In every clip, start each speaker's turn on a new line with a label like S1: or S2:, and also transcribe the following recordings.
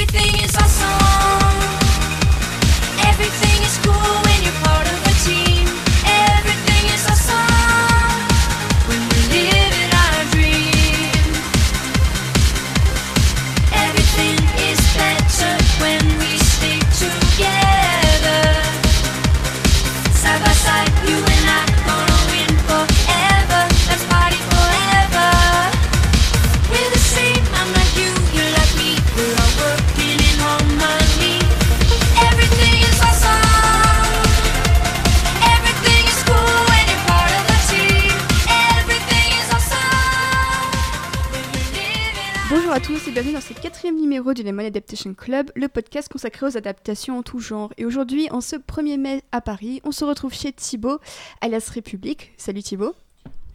S1: Everything
S2: Adaptation Club, le podcast consacré aux adaptations en tout genre. Et aujourd'hui, en ce 1er mai à Paris, on se retrouve chez Thibaut, alias République. Salut Thibaut.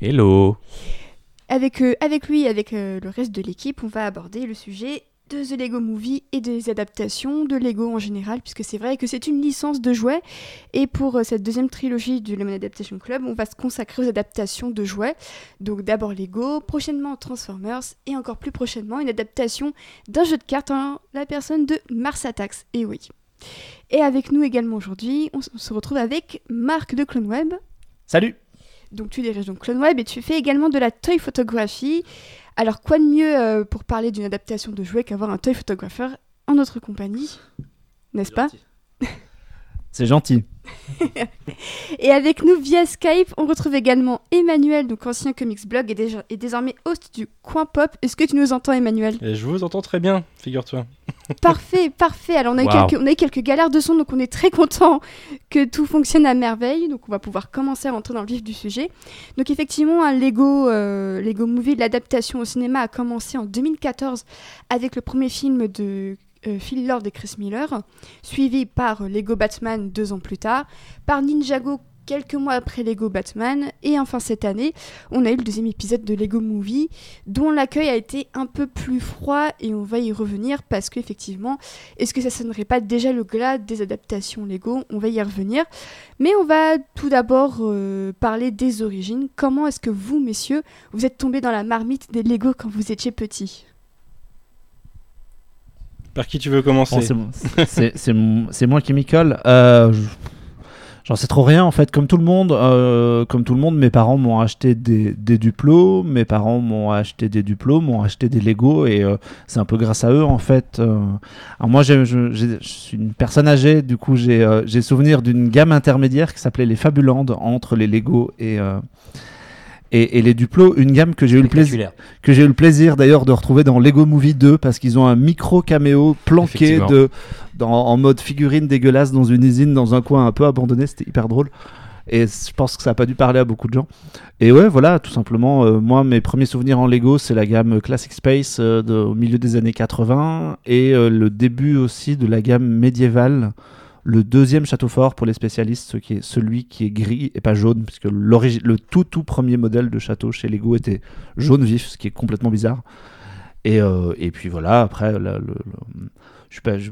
S3: Hello
S2: Avec, euh, avec lui et avec euh, le reste de l'équipe, on va aborder le sujet de The Lego Movie et des adaptations de Lego en général, puisque c'est vrai que c'est une licence de jouets. Et pour euh, cette deuxième trilogie du Lemon Adaptation Club, on va se consacrer aux adaptations de jouets. Donc d'abord Lego, prochainement Transformers, et encore plus prochainement une adaptation d'un jeu de cartes en la personne de Mars Attacks. Et oui. Et avec nous également aujourd'hui, on se retrouve avec Marc de CloneWeb.
S3: Salut
S2: Donc tu diriges donc CloneWeb et tu fais également de la toy photographie. Alors quoi de mieux euh, pour parler d'une adaptation de jouet qu'avoir un toy photographeur en notre compagnie N'est-ce pas
S3: C'est gentil.
S2: Et avec nous via Skype, on retrouve également Emmanuel, donc ancien comics blog et, déjà- et désormais host du Coin Pop. Est-ce que tu nous entends Emmanuel?
S4: Et je vous entends très bien, figure-toi.
S2: Parfait, parfait. Alors on a, eu
S3: Wow.
S2: quelques, on a eu quelques galères de son, donc on est très content que tout fonctionne à merveille. Donc on va pouvoir commencer à rentrer dans le vif du sujet. Donc effectivement, un Lego, euh, Lego Movie, l'adaptation au cinéma a commencé en 2014 avec le premier film de Phil Lord et Chris Miller, suivi par euh, Lego Batman deux ans plus tard, par Ninjago quelques mois après Lego Batman, et enfin cette année, on a eu le deuxième épisode de Lego Movie, dont l'accueil a été un peu plus froid, et on va y revenir parce qu'effectivement, est-ce que ça sonnerait pas déjà le glas des adaptations Lego? On va y revenir. Mais on va tout d'abord euh, parler des origines. Comment est-ce que vous, messieurs, vous êtes tombés dans la marmite des Lego quand vous étiez petits?
S4: Par qui tu veux commencer
S3: Bon, c'est moi qui m'y colle. Euh, je- J'en sais trop rien en fait, comme tout le monde. euh, comme tout le monde, mes parents m'ont acheté des, des duplos, mes parents m'ont acheté des duplos, m'ont acheté des Lego et euh, c'est un peu grâce à eux en fait. euh. Alors moi, je, suis une personne âgée, du coup j'ai souvenir d'une gamme intermédiaire qui s'appelait les Fabulandes entre les Lego et et, et les duplos, une gamme que j'ai eu le plaisir que j'ai eu le plaisir d'ailleurs de retrouver dans Lego Movie 2 parce qu'ils ont un micro caméo planqué de, dans, en mode figurine dégueulasse dans une usine dans un coin un peu abandonné, c'était hyper drôle. Et je pense que ça a pas dû parler à beaucoup de gens. Et ouais, voilà, tout simplement, euh, moi, mes premiers souvenirs en Lego, c'est la gamme Classic Space euh, de- au milieu des années 80 et euh, le début aussi de la gamme médiévale. Le deuxième château fort pour les spécialistes, ce qui est celui qui est gris et pas jaune, puisque le tout tout premier modèle de château chez Lego était jaune vif, ce qui est complètement bizarre. Et, euh, puis voilà, après,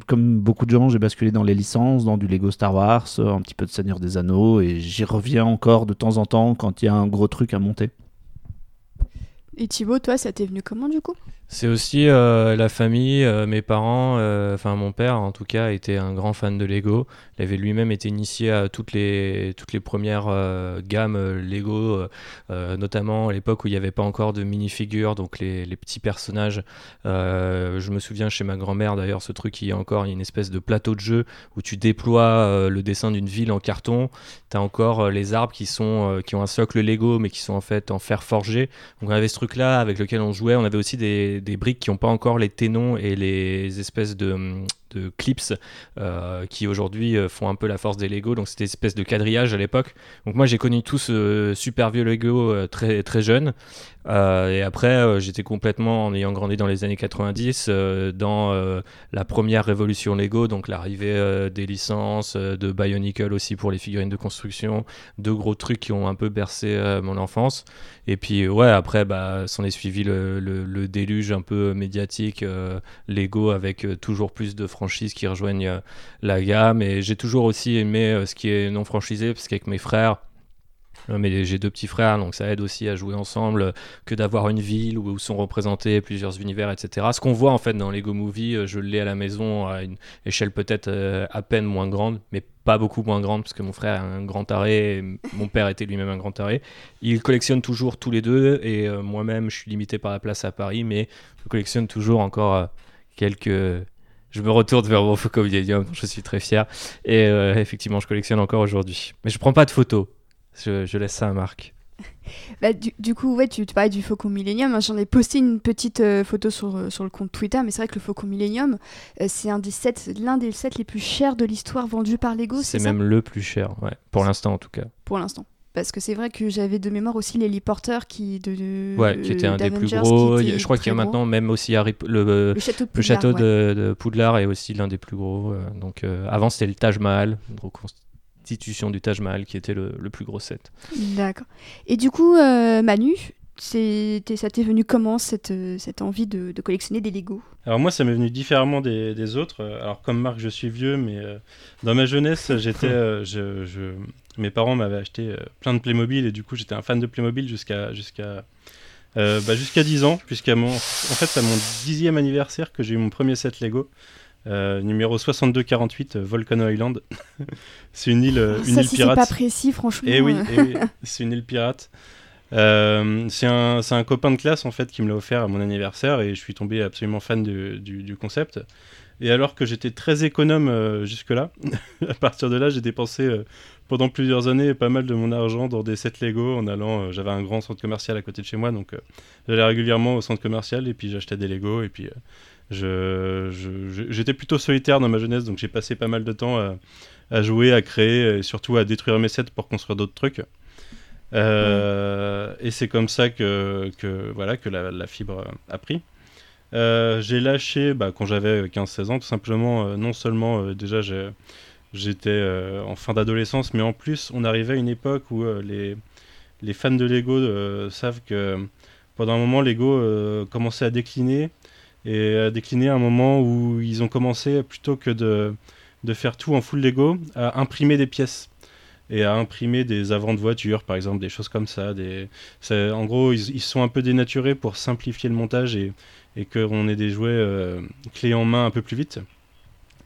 S3: comme beaucoup de gens, j'ai basculé dans les licences, dans du Lego Star Wars, euh, un petit peu de Seigneur des Anneaux, et j'y reviens encore de temps en temps quand il y a un gros truc à monter.
S2: Et Thibaut, toi, ça t'est venu comment du coup?
S4: C'est aussi euh, la famille, euh, mes parents, euh, enfin mon père en tout cas était un grand fan de Lego. Il avait lui-même été initié à toutes les, toutes les premières gammes Lego, notamment à l'époque où il n'y avait pas encore de minifigures, donc les, les petits personnages. Je me souviens chez ma grand-mère d'ailleurs ce truc, il y a encore une espèce de plateau de jeu où tu déploies le dessin d'une ville en carton. Tu as encore les arbres qui, sont, qui ont un socle Lego mais qui sont en fait en fer forgé. Donc on avait ce truc-là avec lequel on jouait. On avait aussi des, des briques qui n'ont pas encore les ténons et les espèces de, de clips euh, qui aujourd'hui euh, font un peu la force des Lego. Donc c'était espèce de quadrillage à l'époque. Donc moi j'ai connu tout ce super vieux Lego euh, très, très jeune. Euh, et après euh, j'étais complètement, en ayant grandi dans les années 90, euh, dans euh, la première révolution Lego. Donc l'arrivée euh, des licences, euh, de Bionicle aussi pour les figurines de construction. Deux gros trucs qui ont un peu bercé euh, mon enfance. Et puis ouais, après, bah, s'en est suivi le, le- déluge un peu médiatique, euh, Lego avec euh, toujours plus de franchises qui rejoignent euh, la gamme. Et j'ai toujours aussi aimé euh, ce qui est non franchisé, parce qu'avec mes frères, Euh, Mais j'ai deux petits frères, donc ça aide aussi à jouer ensemble que d'avoir une ville où, sont représentés plusieurs univers, etc. Ce qu'on voit en fait dans Lego Movie, je l'ai à la maison à une échelle peut-être à peine moins grande, mais pas beaucoup moins grande parce que mon frère est un grand taré, mon père était lui-même un grand taré. Ils collectionnent toujours tous les deux et moi-même je suis limité par la place à Paris, mais je collectionne toujours encore quelques. Je me retourne vers mon Faucon Millennium, dont je suis très fier. Et euh, effectivement, je collectionne encore aujourd'hui. Mais je prends pas de photos. Je, je laisse ça à Marc.
S2: Bah, du, du coup, ouais, tu, tu parlais du Faucon Millennium. J'en ai posté une petite euh, photo sur, euh, sur le compte Twitter, mais c'est vrai que le Faucon Millennium, euh, c'est un des l'un des sets les plus chers de l'histoire vendus par Lego.
S4: C'est même le plus cher, ouais, pour l'instant en tout cas.
S2: pour l'instant. Parce que c'est vrai que j'avais de mémoire aussi Porter qui de, de-
S4: Ouais, qui était un des plus gros. a- je crois qu'il y a maintenant même aussi Harry, le,
S2: le château de
S4: le
S2: Poudlard,
S4: château
S2: ouais.
S4: de, de Poudlard est aussi l'un des plus gros. euh, donc euh, avant c'était le Taj Mahal, une reconstitution du Taj Mahal qui était le, le plus gros set.
S2: D'accord. Et du coup, euh, Manu, t'es- ça t'est venu comment cette, euh, cette envie de, de collectionner des Lego
S5: Alors moi, ça m'est venu différemment des, des autres. Euh, Alors comme Marc, je suis vieux, mais euh, dans ma jeunesse, j'étais, euh, je, je- mes parents m'avaient acheté euh, plein de Playmobil et du coup, j'étais un fan de Playmobil jusqu'à jusqu'à euh, bah, jusqu'à 10 ans, puisqu'à mon, en fait, c'est à mon dixième anniversaire que j'ai eu mon premier set Lego. euh, numéro 6248 euh, Volcano Island. c'est une île, une
S2: Ça,
S5: île
S2: si c'est
S5: pirate.
S2: pas précis, franchement.
S5: Et oui, eh oui, c'est une île pirate. Euh, c'est un, c'est un copain de classe en fait qui me l'a offert à mon anniversaire et je suis tombé absolument fan du, du- du concept. Et alors que j'étais très économe euh, jusque-là, à partir de là j'ai dépensé euh, pendant plusieurs années pas mal de mon argent dans des sets Lego en allant. euh, J'avais un grand centre commercial à côté de chez moi donc euh, j'allais régulièrement au centre commercial et puis j'achetais des Lego et puis euh, j'étais plutôt solitaire dans ma jeunesse donc j'ai passé pas mal de temps à, jouer, à créer et surtout à détruire mes sets pour construire d'autres trucs. Et c'est comme ça que, voilà, que la, fibre a pris. J'ai lâché bah, quand j'avais 15-16 ans, tout simplement, non seulement déjà j'ai- j'étais euh, en fin d'adolescence, mais en plus on arrivait à une époque où euh, les, les fans de Lego euh, savent que pendant un moment Lego commençait à décliner et à décliner à un moment où ils ont commencé plutôt que de, de faire tout en full Lego à imprimer des pièces et à imprimer des avants de voitures par exemple des choses comme ça en gros ils, ils sont un peu dénaturés pour simplifier le montage et, et qu'on ait des jouets clés en main un peu plus vite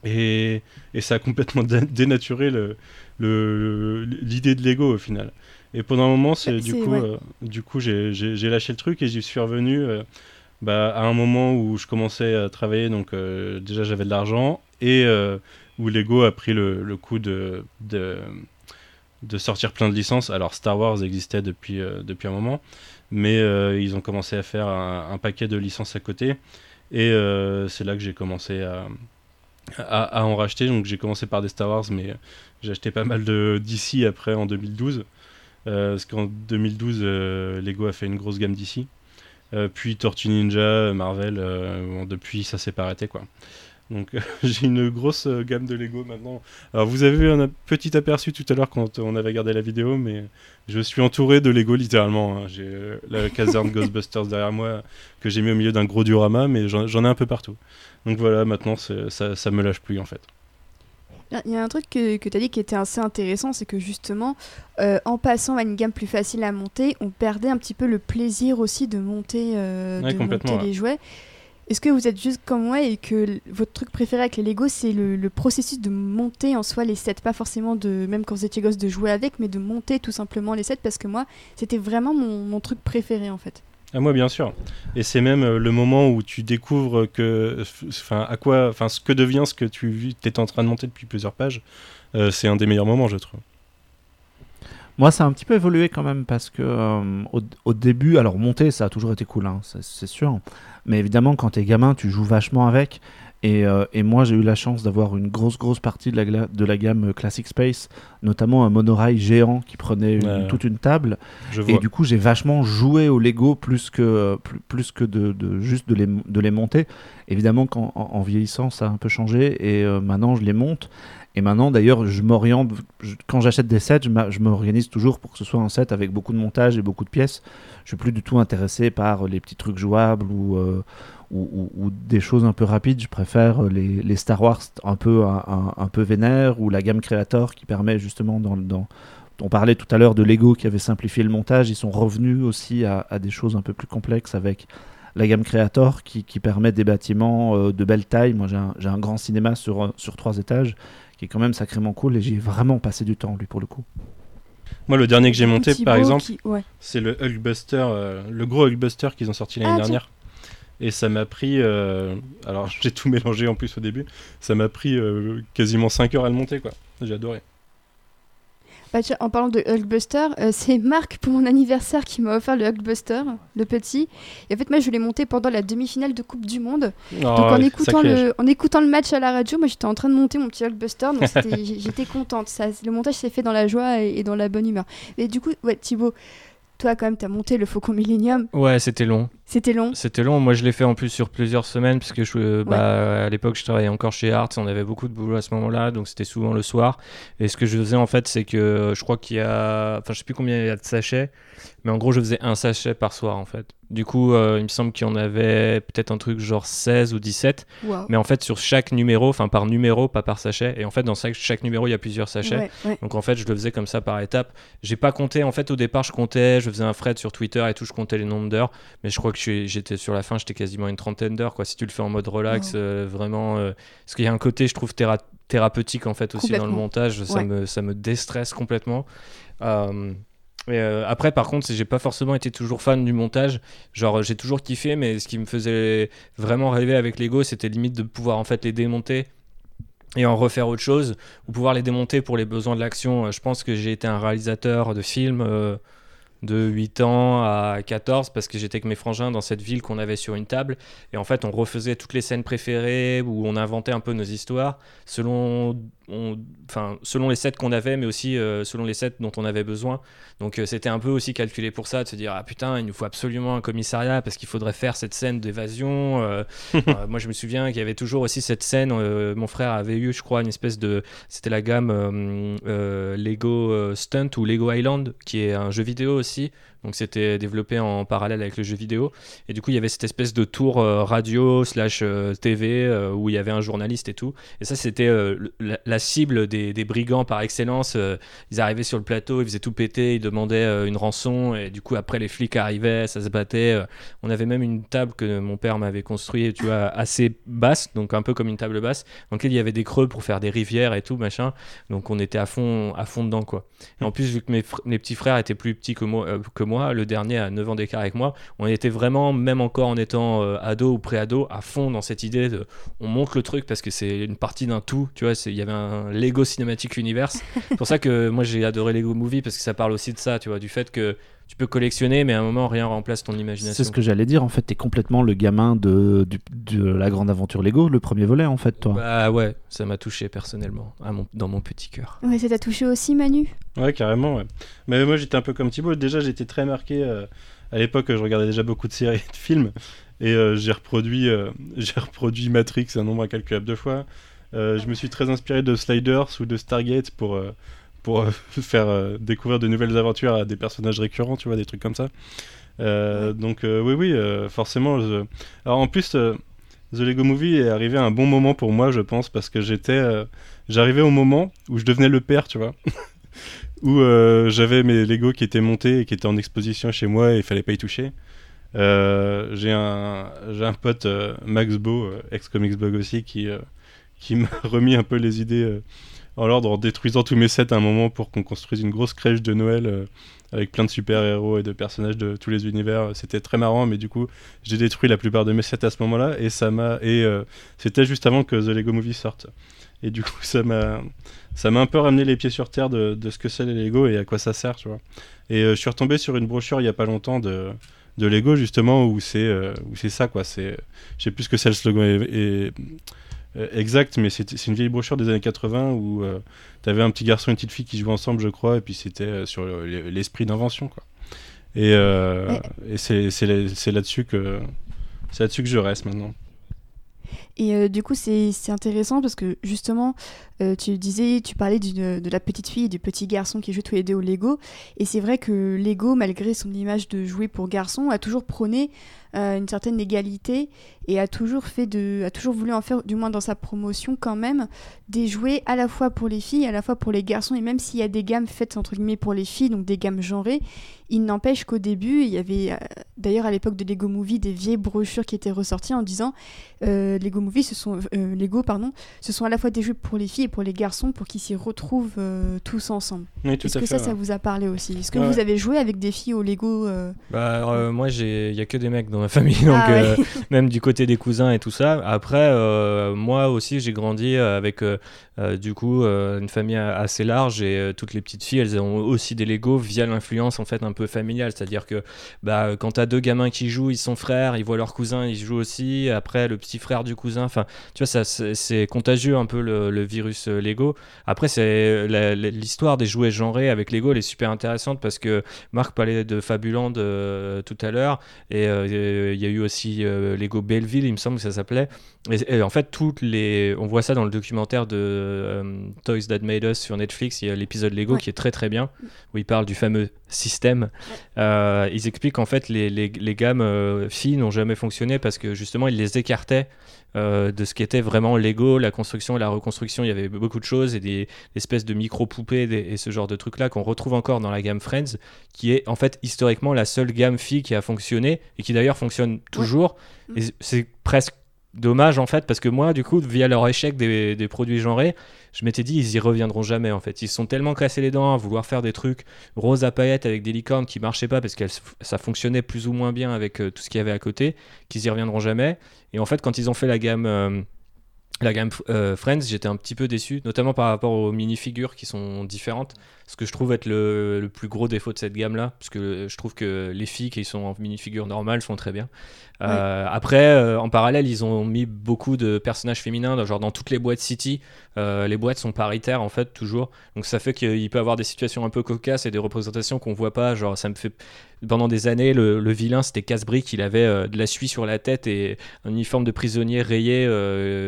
S5: et, et ça a complètement dé- dénaturé le- le- l'idée de Lego au final et pendant un moment c'est du
S2: ouais.
S5: euh, du coup j'ai lâché le truc et j'y suis revenu euh, bah, à un moment où je commençais à travailler, donc euh, déjà j'avais de l'argent, et où Lego a pris le, le coup de, de, de sortir plein de licences. Alors Star Wars existait depuis, depuis un moment, mais ils ont commencé à faire un, un paquet de licences à côté, et c'est là que j'ai commencé à, à, en racheter. Donc j'ai commencé par des Star Wars, mais j'ai acheté pas mal de DC après en 2012. Euh, parce qu'en 2012, euh, Lego a fait une grosse gamme d'ici. Euh, puis Tortue Ninja, Marvel, euh, depuis ça s'est pas arrêté quoi. Donc j'ai une grosse euh, gamme de Lego maintenant. Alors vous avez eu un petit aperçu tout à l'heure quand on avait regardé la vidéo, mais je suis entouré de Lego littéralement. hein. J'ai euh, la caserne Ghostbusters derrière moi que j'ai mis au milieu d'un gros diorama, mais j'en ai un peu partout. Donc voilà, maintenant ça, ça me lâche plus en fait.
S2: Il y a un truc que, que tu as dit qui était assez intéressant, c'est que justement, euh, en passant à une gamme plus facile à monter, on perdait un petit peu le plaisir aussi de monter, euh,
S5: Ouais,
S2: de monter les jouets. Est-ce que vous êtes juste comme moi et que votre truc préféré avec les Lego, c'est le, le processus de monter en soi les sets, pas forcément de, même quand vous étiez gosse, de jouer avec, mais de monter tout simplement les sets, parce que moi, c'était vraiment mon, mon truc préféré en fait.
S5: Ah, moi, bien sûr. Et c'est même euh, le moment où tu découvres que, enfin, à quoi, ce que devient ce que tu étais en train de monter depuis plusieurs pages. euh, c'est un des meilleurs moments, je trouve.
S3: Moi, ça a un petit peu évolué quand même parce que euh, au, début, alors monter, ça a toujours été cool, hein, c'est sûr. Mais évidemment, quand t'es gamin, tu joues vachement avec. Et, euh, et moi, j'ai eu la chance d'avoir une grosse, grosse partie de la, gla- de la gamme Classic Space, notamment un monorail géant qui prenait une-
S5: Ouais.
S3: toute une table.
S5: Je
S3: Et
S5: vois.
S3: du coup, j'ai vachement joué au Lego plus que, plus, plus que de, de juste de les, de les monter. Évidemment qu'en en, en vieillissant, ça a un peu changé et euh, maintenant, je les monte. Et maintenant, d'ailleurs, je m'oriente. Quand j'achète des sets, je m'organise toujours pour que ce soit un set avec beaucoup de montage et beaucoup de pièces. Je suis plus du tout intéressé par les petits trucs jouables ou, euh, ou, ou- ou des choses un peu rapides. Je préfère les, les Star Wars un peu, un, un- un peu vénères ou la gamme Creator qui permet justement dans, dans, on parlait tout à l'heure de Lego qui avait simplifié le montage. Ils sont revenus aussi à, à des choses un peu plus complexes avec la gamme Creator qui, qui permet des bâtiments euh, de belle taille. Moi, j'ai un, j'ai un grand cinéma sur, euh, sur trois étages qui est quand même sacrément cool et j'y ai vraiment passé du temps, lui, pour le coup.
S5: Moi, le dernier que j'ai monté,
S2: Thibaut
S5: par exemple,
S2: qui- ouais.
S5: c'est le Hulkbuster, euh, le gros Hulkbuster qu'ils ont sorti l'année
S2: Ah,
S5: dernière. Et ça m'a pris. euh, alors, j'ai tout mélangé en plus au début. Ça m'a pris euh, quasiment 5 heures à le monter, quoi. J'ai adoré.
S2: Bah, en parlant de Hulkbuster, euh, c'est Marc pour mon anniversaire qui m'a offert le Hulkbuster, le petit. Et en fait, moi, je l'ai monté pendant la demi-finale de Coupe du Monde.
S5: Oh,
S2: Donc en
S5: ouais,
S2: écoutant,
S5: sacrilège.
S2: le, en écoutant le match à la radio, moi j'étais en train de monter mon petit Hulkbuster, donc j'étais contente. Ça, le montage s'est fait dans la joie et, et dans la bonne humeur. Et du coup, ouais, Thibaut, toi quand même, t'as monté le Faucon Millennium.
S4: Ouais, c'était long.
S2: C'était long.
S4: C'était long. Moi, je l'ai fait en plus sur plusieurs semaines, puisque je, euh, bah, à l'époque, je travaillais encore chez Arts. On avait beaucoup de boulot à ce moment-là, donc c'était souvent le soir. Et ce que je faisais, en fait, c'est que euh, je crois qu'il y a. Enfin, je sais plus combien il y a de sachets, mais en gros, je faisais un sachet par soir, en fait. Du coup, euh, il me semble qu'il y en avait peut-être un truc genre 16 ou 17.
S2: Waouh.
S4: Mais en fait, sur chaque numéro, enfin par numéro, pas par sachet. Et en fait, dans chaque, chaque numéro, il y a plusieurs sachets.
S2: Ouais, ouais.
S4: Donc en fait, je le faisais comme ça par étapes. J'ai pas compté. En fait, au départ, je comptais, je faisais un thread sur Twitter et tout, je comptais les nombres d'heures. Mais je crois que j'étais sur la fin, j'étais quasiment une trentaine d'heures. Si tu le fais en mode relax,
S2: Wow.
S4: euh, vraiment. euh, parce qu'il y a un côté, je trouve, théra- thérapeutique en fait aussi dans le montage. Ça, me, ça me déstresse complètement. Euh, euh, après, par contre, j'ai pas forcément été toujours fan du montage. Genre, j'ai toujours kiffé, mais ce qui me faisait vraiment rêver avec Lego, c'était limite de pouvoir en fait les démonter et en refaire autre chose ou pouvoir les démonter pour les besoins de l'action. Euh, Je pense que j'ai été un réalisateur de films euh, de 8 ans à 14 parce que j'étais avec mes frangins dans cette ville qu'on avait sur une table. Et en fait on refaisait toutes les scènes préférées où on inventait un peu nos histoires selon on- enfin selon les sets qu'on avait mais aussi euh, selon les sets dont on avait besoin. Donc euh, c'était un peu aussi calculé pour ça de se dire ah putain il nous faut absolument un commissariat parce qu'il faudrait faire cette scène d'évasion euh, moi je me souviens qu'il y avait toujours aussi cette scène mon frère avait eu je crois une espèce de c'était la gamme Lego Stunt ou Lego Island qui est un jeu vidéo aussi donc c'était développé en parallèle avec le jeu vidéo. Et du coup il y avait cette espèce de tour euh, radio slash euh, TV euh, où il y avait un journaliste et tout. Et ça c'était la, cible des, brigands par excellence. Ils arrivaient sur le plateau ils faisaient tout péter ils demandaient une rançon. Et du coup après les flics arrivaient ça se battait. On avait même une table que mon père m'avait construite tu vois assez basse donc un peu comme une table basse dans laquelle il y avait des creux pour faire des rivières et tout machin. Donc on était à fond à fond dedans quoi. Et en plus vu que mes, petits frères étaient plus petits que moi, que moi le dernier a 9 ans d'écart avec moi on était vraiment même encore en étant euh, ado ou pré-ado à fond dans cette idée de on monte le truc parce que c'est une partie d'un tout tu vois il y avait un Lego Cinematic Universe. C'est pour ça que moi j'ai adoré Lego Movie parce que ça parle aussi de ça tu vois du fait que tu peux collectionner mais à un moment rien remplace ton imagination
S3: C'est ce que j'allais dire. En fait, t'es complètement le gamin de, la grande aventure Lego, le premier volet, en fait, toi.
S4: Bah ouais, ça m'a touché personnellement, à mon, dans mon petit cœur.
S2: Ouais, ça t'a touché aussi, Manu?
S5: Ouais, carrément, ouais. Mais moi, j'étais un peu comme Thibaut. Déjà, j'étais très marqué. euh, à l'époque, je regardais déjà beaucoup de séries et de films. Et euh, j'ai reproduit, euh, j'ai reproduit Matrix un nombre incalculable de fois. Euh, je me suis très inspiré de Sliders ou de Stargate pour, euh, pour euh, faire euh, découvrir de nouvelles aventures à des personnages récurrents, tu vois, des trucs comme ça. Euh, donc, oui, oui, forcément. je- Alors, en plus, The Lego Movie est arrivé à un bon moment pour moi, je pense, parce que j'étais. J'arrivais au moment où je devenais le père, tu vois où euh, j'avais mes Lego qui étaient montés et qui étaient en exposition chez moi et il fallait pas y toucher. Euh, j'ai un, j'ai un pote, euh, Max Beau, ex-Comics Blog aussi, qui, qui m'a remis un peu les idées en l'ordre en détruisant tous mes sets à un moment pour qu'on construise une grosse crèche de Noël euh, avec plein de super-héros et de personnages de tous les univers. C'était très marrant, mais du coup, j'ai détruit la plupart de mes sets à ce moment-là et ça m'a et euh, c'était juste avant que The Lego Movie sorte. Et du coup, ça m'a ça m'a un peu ramené les pieds sur terre de, ce que c'est les Lego et à quoi ça sert, tu vois. Et euh, je suis retombé sur une brochure il y a pas longtemps de, de Lego justement où c'est où c'est ça quoi. C'est je sais plus ce que c'est le slogan exact, mais c'est une vieille brochure des années 80 où tu avais un petit garçon et une petite fille qui jouaient ensemble, je crois, et puis c'était euh, sur le- l'esprit d'invention quoi. Et, euh, et c'est c'est là- c'est là-dessus que c'est là-dessus que je reste maintenant.
S2: Et euh, du coup, c'est intéressant parce que justement, euh, tu disais, tu parlais de la petite fille et du petit garçon qui jouent tous les deux au Lego. Et c'est vrai que Lego, malgré son image de jouer pour garçon, a toujours prôné euh, une certaine égalité et a toujours fait a toujours voulu en faire, du moins dans sa promotion quand même, des jouets à la fois pour les filles, à la fois pour les garçons. Et même s'il y a des gammes faites entre guillemets pour les filles, donc des gammes genrées, il n'empêche qu'au début, il y avait euh, d'ailleurs à l'époque de Lego Movie des vieilles brochures qui étaient ressorties en disant Lego Movie, ce sont Lego pardon, ce sont à la fois des jeux pour les filles et pour les garçons pour qu'ils s'y retrouvent euh, tous ensemble.
S5: Oui,
S2: Est-ce que
S5: fait.
S2: ça, ça vous a parlé aussi? Est-ce que
S5: Ouais,
S2: vous avez joué avec des filles au Lego euh,
S4: Bah, euh, moi, il y a que des mecs dans ma famille, donc
S2: Ah ouais.
S4: euh, même du côté des cousins et tout ça. Après, euh, moi aussi, j'ai grandi avec euh, euh, du coup euh, une famille assez large et euh, toutes les petites filles, elles ont aussi des Lego via l'influence en fait un peu familiale. C'est-à-dire que bah, quand t'as deux gamins qui jouent, ils sont frères, ils voient leurs cousins, ils jouent aussi. Après, le petit frère du cousin, enfin, tu vois, ça, c'est c'est contagieux un peu le, le virus euh, Lego. Après, c'est la- l'histoire des jouets genrés avec Lego, elle est super intéressante parce que Marc parlait de Fabuland euh, tout à l'heure et euh, il y a eu aussi euh, Lego Belleville, il me semble que ça s'appelait. Et, et en fait, toutes les, on voit ça dans le documentaire de euh, Toys That Made Us sur Netflix. Il y a l'épisode Lego
S2: Ouais.
S4: qui est très très bien où il parle du fameux système. Euh, ils expliquent qu'en fait les, les, les gammes euh, filles n'ont jamais fonctionné parce que justement ils les écartaient euh, de ce qui était vraiment Lego, la construction et la reconstruction. Il y avait beaucoup de choses et des espèces de micro-poupées des- et ce genre de trucs-là qu'on retrouve encore dans la gamme Friends, qui est en fait historiquement la seule gamme fille qui a fonctionné et qui d'ailleurs fonctionne toujours.
S2: Mm.
S4: Et c'est presque dommage en fait parce que moi du coup via leur échec des, des produits genrés je m'étais dit ils y reviendront jamais en fait ils se sont tellement cassés les dents à vouloir faire des trucs rose à paillettes avec des licornes qui marchaient pas parce que ça fonctionnait plus ou moins bien avec euh, tout ce qu'il y avait à côté qu'ils y reviendront jamais et en fait quand ils ont fait la gamme euh, la euh, Friends, j'étais un petit peu déçu, notamment par rapport aux mini-figures qui sont différentes. Ce que je trouve être le, plus gros défaut de cette gamme-là, parce que je trouve que les filles qui sont en mini-figures normales font très bien. Euh, Après, euh, en parallèle, ils ont mis beaucoup de personnages féminins, dans- genre dans toutes les boîtes City. euh, les boîtes sont paritaires en fait, toujours. Donc ça fait qu'il peut avoir des situations un peu cocasses et des représentations qu'on voit pas. Genre, ça me fait. Pendant des années, le, le vilain c'était Casse-Brique, il avait de la suie sur la tête et un uniforme de prisonnier rayé,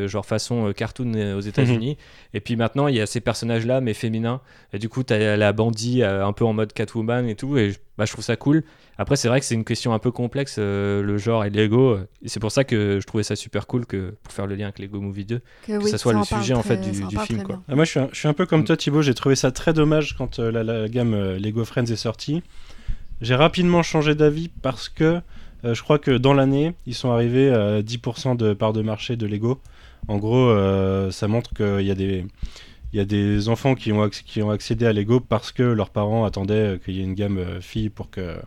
S4: genre façon cartoon aux États-Unis. Et puis maintenant, il y a ces personnages-là, mais féminins. Et du coup, tu as la bandit un peu en mode Catwoman et tout. Et bah, je trouve ça cool. Après, c'est vrai que c'est une question un peu complexe, euh, le genre et Lego. Et c'est pour ça que je trouvais ça super cool que, pour faire le lien avec Lego Movie 2.
S2: que,
S4: Que
S2: oui,
S4: ça soit le sujet, en fait,
S2: très-
S4: du-
S2: ça en
S4: du
S2: parle
S4: film, quoi.
S5: Ah, moi, je suis, un, je suis un peu comme toi, Thibaut. J'ai trouvé ça très dommage quand euh, la, la gamme euh, Lego Friends est sortie. J'ai rapidement changé d'avis parce que euh, je crois que dans l'année, ils sont arrivés à 10% de part de marché de Lego. En gros, euh, ça montre qu'il y a des. Il y a des enfants qui ont, acc- qui ont accédé à Lego parce que leurs parents attendaient euh, qu'il y ait une gamme euh, fille pour que.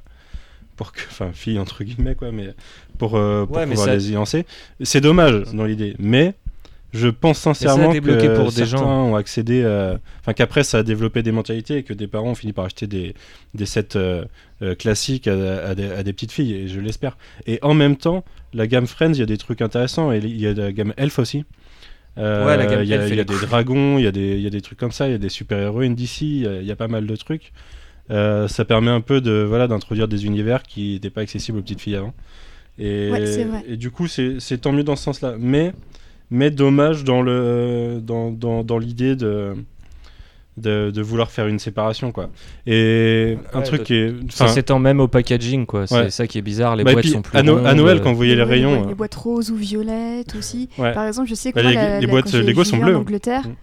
S5: Pour que. Enfin, fille entre guillemets, quoi, mais pour, euh, pour
S4: Ouais, mais
S5: pouvoir
S4: ça-
S5: les y lancer. C'est dommage dans l'idée. Mais je pense sincèrement que
S4: pour des
S5: certains
S4: gens.
S5: ont accédé. Enfin, qu'après, ça a développé des mentalités et que des parents ont fini par acheter des, des sets euh, classiques à, à des, à des petites filles, et je l'espère. Et en même temps, la gamme Friends, il y a des trucs intéressants, et il y a la gamme Elf aussi. Euh,
S4: Ouais, la gamme
S5: il y a, y des dragons, il y, a des- il y a des trucs comme ça, il y a des super-héroïnes d'ici, il y a- il y, a pas mal de trucs. Euh, ça permet un peu de voilà d'introduire des univers qui n'étaient pas accessibles aux petites filles avant. Et,
S2: Ouais,
S5: du coup, c'est c'est tant mieux dans ce sens-là. Mais, mais dommage dans le dans, dans, dans l'idée de, de de vouloir faire une séparation quoi. Et un truc
S4: de-
S5: qui est
S4: Ça s'étend même au packaging, quoi. C'est
S5: Ouais.
S4: ça qui est bizarre. Les
S5: bah,
S4: boîtes
S5: puis,
S4: sont plus
S5: à, No- à Noël
S4: euh,
S5: quand vous voyez les rayons.
S2: ouais, les boîtes roses ou violettes aussi.
S5: ouais.
S2: Par exemple, je sais que
S5: Bah,
S2: moi,
S5: les-
S2: la-
S5: les
S2: la-
S5: boîtes Lego sont bleues.
S2: En Angleterre,
S5: Mm.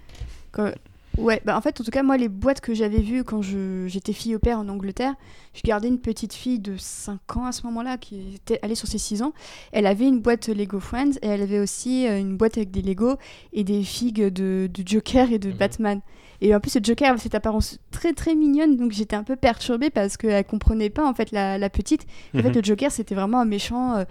S2: quand- Ouais, bah en fait, en tout cas, moi, les boîtes que j'avais vues quand j'étais fille au père en Angleterre, je gardais une petite fille de 5 ans à ce moment-là, qui était allée sur ses 6 ans. Elle avait une boîte Lego Friends et elle avait aussi euh, une boîte avec des Lego et des figues de, de Joker et de
S4: Mhm.
S2: Batman. Et en plus, ce Joker avait cette apparence très très mignonne, donc j'étais un peu perturbée parce qu'elle comprenait pas en fait la, la petite. En fait,
S5: Mhm.
S2: le Joker, c'était vraiment un méchant euh,
S4: Mhm.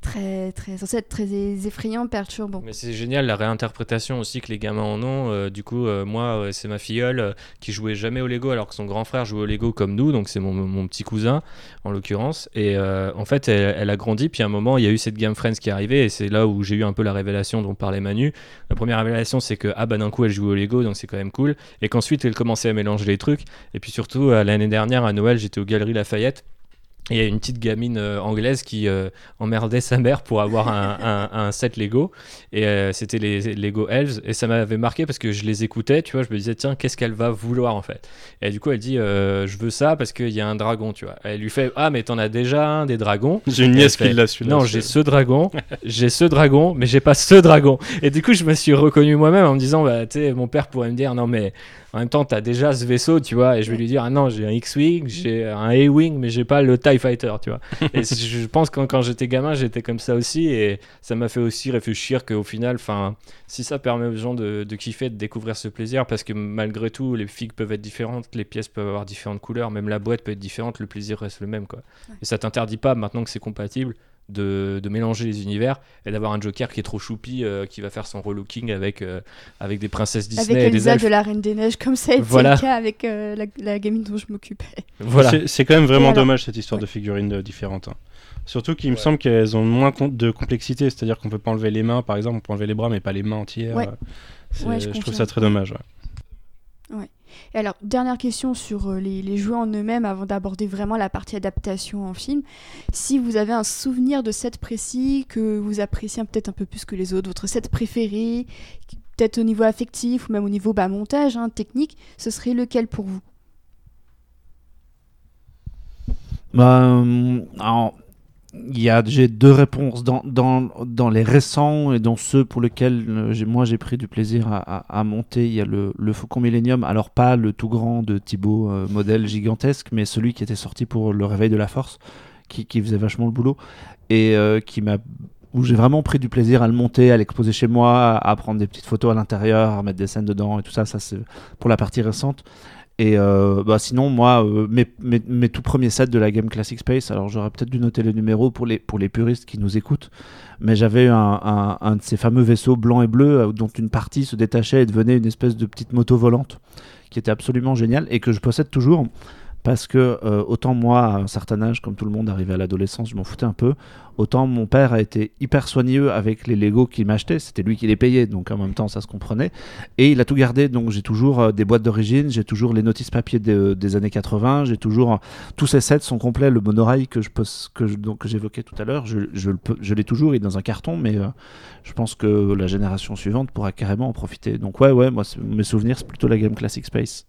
S2: Très, très, censé être très effrayant, perturbant.
S4: Mais c'est génial la réinterprétation aussi que les gamins en ont. Euh, du coup, euh, moi, euh, c'est ma filleule qui jouait jamais au Lego alors que son grand frère jouait au Lego comme nous, donc c'est mon, mon petit cousin en l'occurrence. Et en fait, elle, a grandi. Puis à un moment, il y a eu cette gamme Friends qui est arrivée et c'est là où j'ai eu un peu la révélation dont parlait Manu. La première révélation, c'est que ah bah d'un coup, elle joue au Lego, donc c'est quand même cool. Et qu'ensuite, elle commençait à mélanger les trucs. Et puis surtout, l'année dernière à Noël, j'étais aux Galeries Lafayette. Il y a une petite gamine euh, anglaise qui euh, emmerdait sa mère pour avoir un, un- un set Lego. Et euh, c'était les Lego Elves. Et ça m'avait marqué parce que je les écoutais, tu vois. Je me disais, tiens, qu'est-ce qu'elle va vouloir en fait Et du coup, elle dit, je veux ça parce qu'il y a un dragon, tu vois. Elle lui fait, ah, mais t'en as déjà un des dragons.
S5: J'ai une nièce qui l'a celui-là.
S4: Non, j'ai ce dragon, j'ai ce dragon, mais j'ai pas ce dragon. Et du coup, je me suis reconnu moi-même en me disant, bah, tu sais, mon père pourrait me dire, non, mais en même temps, t'as déjà ce vaisseau, tu vois. Et je vais lui dire, ah non, j'ai un X-Wing, j'ai un A-Wing, mais j'ai pas le TIE Fighter, tu vois. et je pense que quand j'étais gamin, j'étais comme ça aussi. Et ça m'a fait aussi réfléchir qu'au final, enfin, si ça permet aux gens de, de kiffer, de découvrir ce plaisir, parce que malgré tout, les figues peuvent être différentes, les pièces peuvent avoir différentes couleurs, même la boîte peut être différente, le plaisir reste le même, quoi. Et ça t'interdit pas, maintenant que c'est compatible, de, de mélanger les univers et d'avoir un Joker qui est trop choupi, euh, qui va faire son relooking avec, euh, avec des princesses Disney
S2: Avec
S4: et des
S2: Elsa
S4: elfes.
S2: de la Reine des Neiges, comme ça a été
S4: Voilà.
S2: le cas avec euh, la, la gamine dont je m'occupais.
S4: Voilà.
S5: C'est- quand même vraiment
S2: Et alors
S5: dommage cette histoire de figurines euh, différentes. hein. Surtout qu'il me semble qu'elles ont moins de complexité, c'est-à-dire qu'on peut pas enlever les mains, par exemple, on peut enlever les bras, mais pas les mains entières.
S2: Ouais.
S5: c'est-
S2: Ouais, je
S5: je, trouve ça très dommage. ouais.
S2: Et alors, dernière question sur euh, les, les en eux-mêmes avant d'aborder vraiment la partie adaptation en film. Si vous avez un souvenir de set précis que vous appréciez peut-être un peu plus que les autres, votre set préféré, peut-être au niveau affectif ou même au niveau bah, montage, hein, technique, ce serait lequel pour vous?
S3: Bah, euh, alors, il y a, j'ai deux réponses dans, dans, dans les récents et dans ceux pour lesquels euh, moi j'ai pris du plaisir à, à- à monter. Il y a le, le Faucon Millennium, alors pas le tout grand de Thibaut, euh, modèle gigantesque, mais celui qui était sorti pour le Réveil de la Force, qui, qui faisait vachement le boulot et euh, qui m'a où j'ai vraiment pris du plaisir à le monter, à l'exposer chez moi, à prendre des petites photos à l'intérieur, à mettre des scènes dedans et tout ça. Ça c'est pour la partie récente. Et euh, bah sinon, moi, euh, mes, tout premiers sets de la Game Classic Space, alors j'aurais peut-être dû noter les numéros pour les, pour les puristes qui nous écoutent, mais j'avais un de ces fameux vaisseaux blancs et bleus euh, dont une partie se détachait et devenait une espèce de petite moto volante qui était absolument géniale et que je possède toujours parce que euh, autant moi, à un certain âge, comme tout le monde arrivé à l'adolescence, je m'en foutais un peu, autant mon père a été hyper soigneux avec les Lego qu'il m'achetait, c'était lui qui les payait, donc en même temps ça se comprenait. Et il a tout gardé, donc j'ai toujours euh, des boîtes d'origine, j'ai toujours les notices papier de- des années 80, j'ai toujours euh, tous ces sets sont complets. Le monorail que je que j'évoquais tout à l'heure, je, l'ai toujours, il est dans un carton, mais je pense que la génération suivante pourra carrément en profiter. Donc ouais, ouais, moi mes souvenirs c'est plutôt la Game Classic Space.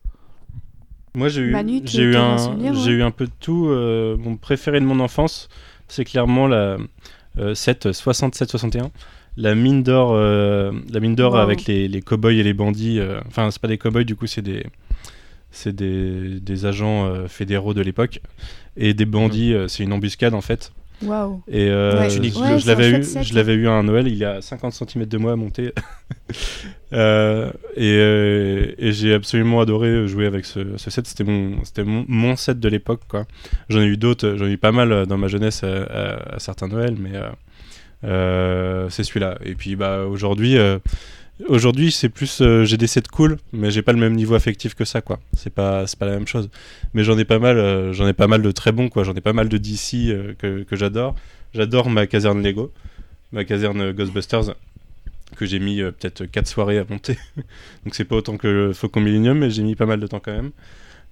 S5: Moi, j'ai eu,
S2: Manu,
S5: j'ai eu,
S2: un
S5: un,
S2: souvenir,
S5: j'ai
S2: ouais
S5: eu un peu de tout. euh, mon préféré de mon enfance, c'est clairement la euh, 7 67-61. La mine d'or, euh, la mine d'or
S2: Wow.
S5: avec les, les cow-boys et les bandits. euh, Enfin, c'est pas des cow-boys, du coup, c'est des, c'est des, des agents euh, fédéraux de l'époque. Et des bandits, euh, c'est une embuscade en fait.
S2: Waouh
S5: Et euh,
S2: Ouais.
S5: je, l'avais eu, je l'avais eu à un Noël, il est à 50 cm de moi à monter. Euh, et euh, et j'ai absolument adoré jouer avec ce, set. C'était mon, set de l'époque. J'en ai eu d'autres, j'en ai eu pas mal euh, dans ma jeunesse à, à- certains Noëls, mais euh, euh, c'est celui-là. Et puis bah, aujourd'hui, euh, aujourd'hui c'est plus. euh, j'ai des sets cool, mais j'ai pas le même niveau affectif que ça. C'est pas, la même chose. Mais j'en ai pas mal, euh, ai pas mal de très bons. J'en ai pas mal de DC euh, que j'adore. J'adore ma caserne Lego, ma caserne Ghostbusters, que j'ai mis euh, peut-être 4 soirées à monter. Donc c'est pas autant que Faucon Millennium, mais j'ai mis pas mal de temps quand même.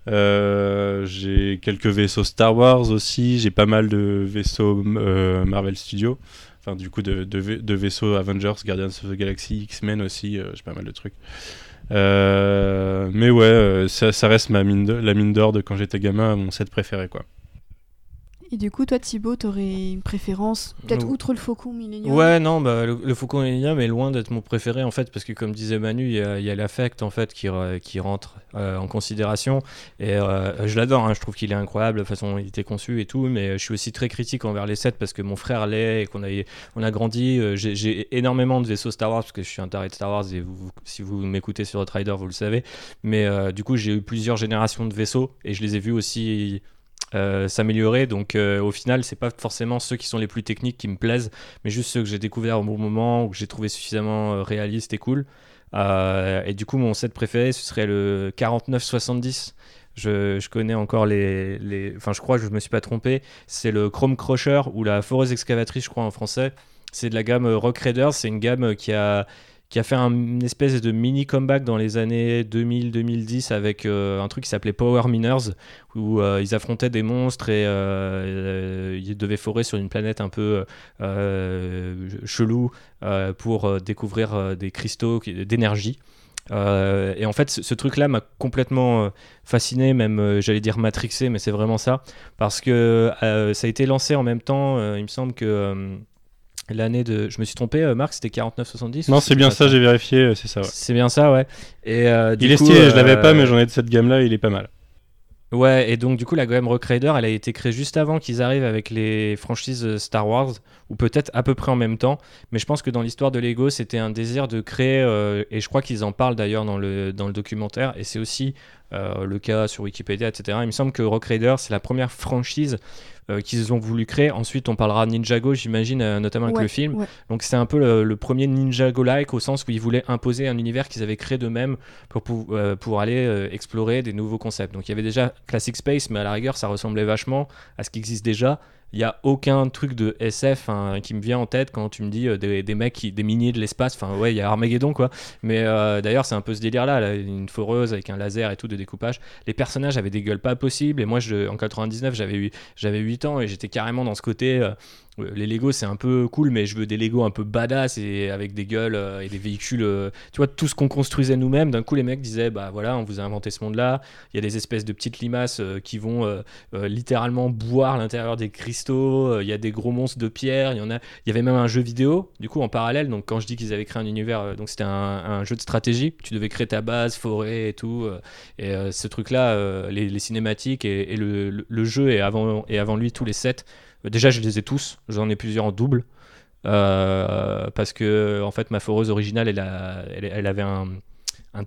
S5: Euh, j'ai quelques vaisseaux Star Wars aussi, j'ai pas mal de vaisseaux euh, Marvel Studios, enfin du coup de, de, vai- de vaisseaux Avengers, Guardians of the Galaxy, X-Men aussi, j'ai pas mal de trucs. Mais ouais, ça, ça reste ma mine de- la mine d'or de quand j'étais gamin, mon set préféré quoi.
S2: Et du coup, toi, Thibaut, t'aurais une préférence Peut-être outre le Faucon Millennium
S4: Ouais, non, bah, le, le Faucon Millennium est loin d'être mon préféré en fait, parce que comme disait Manu, il y a, a l'affect en fait qui, qui rentre euh, en considération. Et euh, je l'adore, hein, je trouve qu'il est incroyable, la façon dont il était conçu et tout, mais je suis aussi très critique envers les sets parce que mon frère l'est et qu'on a, on a grandi. euh, J'ai énormément de vaisseaux Star Wars parce que je suis un taré de Star Wars et vous, si vous m'écoutez sur Rider, vous le savez. Mais du coup, j'ai eu plusieurs générations de vaisseaux et je les ai vus aussi euh, s'améliorer. Donc euh, au final, c'est pas forcément ceux qui sont les plus techniques qui me plaisent, mais juste ceux que j'ai découverts au bon moment ou que j'ai trouvé suffisamment euh, réalistes et cool. Et du coup, mon set préféré, ce serait le 4970. Je, je connais encore les, les. Enfin, je crois je me suis pas trompé. C'est le Chrome Crusher ou la Foreuse Excavatrice, je crois en français. C'est de la gamme Rock Raiders. C'est une gamme qui a qui a fait un- une espèce de mini comeback dans les années 2000-2010 avec euh, un truc qui s'appelait Power Miners, où euh, ils affrontaient des monstres et euh, ils devaient forer sur une planète un peu chelou pour découvrir des cristaux d'énergie. Et en fait, ce, truc-là m'a complètement fasciné, même j'allais dire matrixé, mais c'est vraiment ça, parce que ça a été lancé en même temps. il me semble que l'année de, je me suis trompé, euh, Marc, c'était 49-70
S5: Non, c'est bien ça, j'ai vérifié, euh, c'est ça. ouais.
S4: C'est bien ça, ouais. Et euh, du
S5: Il est
S4: coup,
S5: stylé, je l'avais
S4: euh,
S5: pas, mais j'en ai de cette gamme-là, il est pas mal.
S4: Ouais, et donc du coup, la gamme Rock Raider, elle a été créée juste avant qu'ils arrivent avec les franchises euh, Star Wars, ou peut-être à peu près en même temps. Mais je pense que dans l'histoire de Lego, c'était un désir de créer, euh, et je crois qu'ils en parlent d'ailleurs dans le, dans le documentaire, et c'est aussi euh, le cas sur Wikipédia, etc. Il me semble que Rock Raider, c'est la première franchise euh, qu'ils ont voulu créer. Ensuite, on parlera Ninjago, j'imagine, euh, notamment avec
S2: Ouais,
S4: le film.
S2: ouais.
S4: Donc c'est un peu le, le premier Ninjago-like au sens où ils voulaient imposer un univers qu'ils avaient créé d'eux-mêmes pour, pou- pour aller explorer des nouveaux concepts. Donc il y avait déjà Classic Space, mais à la rigueur ça ressemblait vachement à ce qui existe déjà. Il n'y a aucun truc de SF hein, qui me vient en tête quand tu me dis euh, des, mecs, qui, des miniers de l'espace. Enfin ouais, il y a Armageddon quoi. Mais euh, d'ailleurs c'est un peu ce délire-là, là, une foreuse avec un laser et tout de découpage. Les personnages avaient des gueules pas possibles et moi je, en 99 j'avais j'avais 8 ans et j'étais carrément dans ce côté euh, les Lego c'est un peu cool mais je veux des Lego un peu badass et avec des gueules euh, et des véhicules euh, tu vois tout ce qu'on construisait nous-mêmes d'un coup les mecs disaient bah voilà on vous a inventé ce monde là il y a des espèces de petites limaces euh, qui vont littéralement boire l'intérieur des cristaux il y a des gros monstres de pierre il y en a il y avait même un jeu vidéo du coup en parallèle. Donc quand je dis qu'ils avaient créé un univers c'était un, jeu de stratégie. Tu devais créer ta base forêt et tout et ce truc là les, cinématiques et, le, jeu et avant et avant lui tous les sets Déjà, je les ai tous. J'en ai plusieurs en double. Euh, parce que, en fait, ma foreuse originale, elle, a- elle, avait un,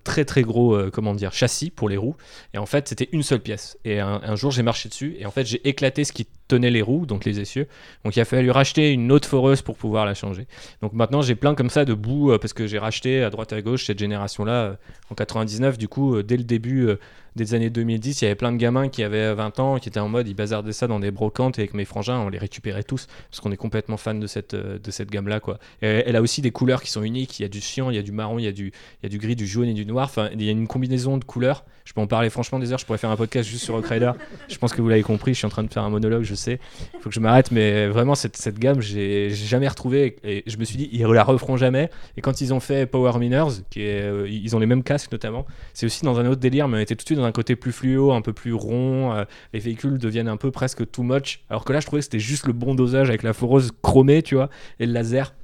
S4: très très gros euh, comment dire, châssis pour les roues. Et en fait, c'était une seule pièce. Et un, jour, j'ai marché dessus. Et en fait, j'ai éclaté ce qui tenait les roues, donc les essieux. Donc, il a fallu racheter une autre foreuse pour pouvoir la changer. Donc, maintenant, j'ai plein comme ça de bouts euh, parce que j'ai racheté à droite à gauche cette génération-là en 99. Du coup, dès le début. Des années 2010, il y avait plein de gamins qui avaient 20 ans, qui étaient en mode, ils bazardaient ça dans des brocantes et avec mes frangins, on les récupérait tous parce qu'on est complètement fan de cette, euh, de cette gamme-là. Quoi. Elle a aussi des couleurs qui sont uniques. Il y a du cyan, il y a du marron, il y a du, il y a du gris, du jaune et du noir. Enfin, il y a une combinaison de couleurs. Je peux en parler franchement des heures. Je pourrais faire un podcast juste sur Rock Rider. Je pense que vous l'avez compris. Je suis en train de faire un monologue, je sais. Il faut que je m'arrête, mais vraiment, cette, cette gamme, j'ai jamais retrouvé. Et je me suis dit, ils la referont jamais. Et quand ils ont fait Power Miners, euh, ils ont les mêmes casques notamment, c'est aussi dans un autre délire, mais on était tout de suite dans un côté plus fluo, un peu plus rond. euh, les véhicules deviennent un peu presque too much. Alors que là, je trouvais que c'était juste le bon dosage avec la foreuse chromée, tu vois, et le laser.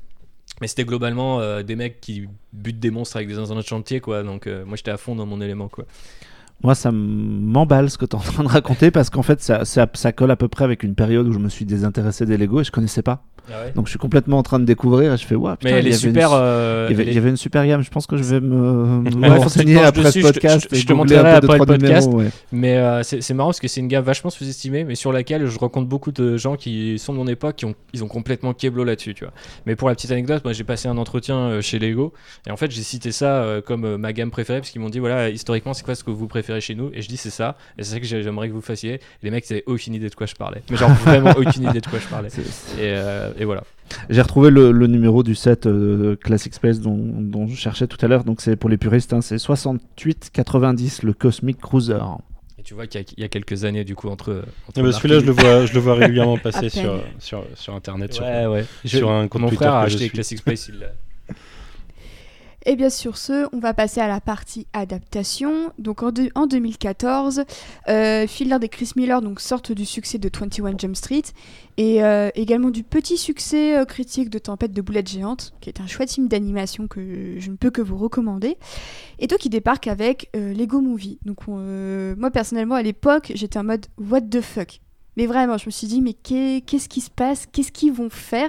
S4: Mais c'était globalement euh, des mecs qui butent des monstres avec des engins de chantier, quoi. Donc moi, j'étais à fond dans mon élément, quoi.
S3: Moi, ça m'emballe ce que tu es en train de raconter parce qu'en fait, ça, ça, ça colle à peu près avec une période où je me suis désintéressé des Lego et je connaissais pas. Donc, je suis complètement en train de découvrir et je fais, ouais, putain,
S4: Mais elle
S3: il y
S4: est
S3: avait une
S4: super.
S3: su-
S4: euh,
S3: Il y, avait,
S4: elle
S3: il
S4: est-
S3: y avait une super gamme. Je pense que je vais me,
S4: Ouais,
S3: renseigner
S4: penches
S3: après ce
S4: je
S3: podcast.
S4: je- je
S3: et
S4: te montrerai après le podcast.
S3: numéros, ouais.
S4: Mais euh, c'est marrant parce que c'est une gamme vachement sous-estimée, mais sur laquelle je rencontre beaucoup de gens qui sont de mon époque, qui ont, ils ont complètement keblo là-dessus, tu vois. Mais pour la petite anecdote, moi j'ai passé un entretien euh, chez Lego, et en fait j'ai cité ça euh, comme ma gamme préférée, parce qu'ils m'ont dit, voilà, historiquement, c'est quoi ce que vous préférez chez nous? Et je dis, c'est ça, et c'est ça que j'ai- j'aimerais que vous fassiez. Et les mecs, ils avaient aucune idée de quoi je parlais. Mais genre vraiment aucune idée de quoi je parlais. Et, euh, et voilà.
S3: J'ai retrouvé le, le numéro du set euh, Classic Space dont, dont je cherchais tout à l'heure. Donc, c'est pour les puristes, hein, c'est 6890, le Cosmic Cruiser.
S4: Et tu vois qu'il y, a- il y a quelques années, du coup, entre. entre
S5: Ah bah, Celui-là, je le vois, je le vois régulièrement passer sur, sur, sur internet. sur-
S4: Ouais, ouais. Je-
S5: sur un compte
S4: mon
S5: Twitter
S4: frère a acheté. Classic Space, il l'a.
S2: Et bien sur ce, on va passer à la partie adaptation. Donc en, deux- en 2014, euh, Lord et Chris Miller sortent du succès de 21 Jump Street et euh, également du petit succès euh, critique de Tempête de boulettes géantes, qui est un chouette film d'animation que je ne peux que vous recommander. Et donc ils débarquent avec euh, Lego Movie. Donc on, moi personnellement à l'époque, j'étais en mode what the fuck? Mais vraiment, je me suis dit, mais qu'est- qu'est-ce qui se passe? Qu'est-ce qu'ils vont faire?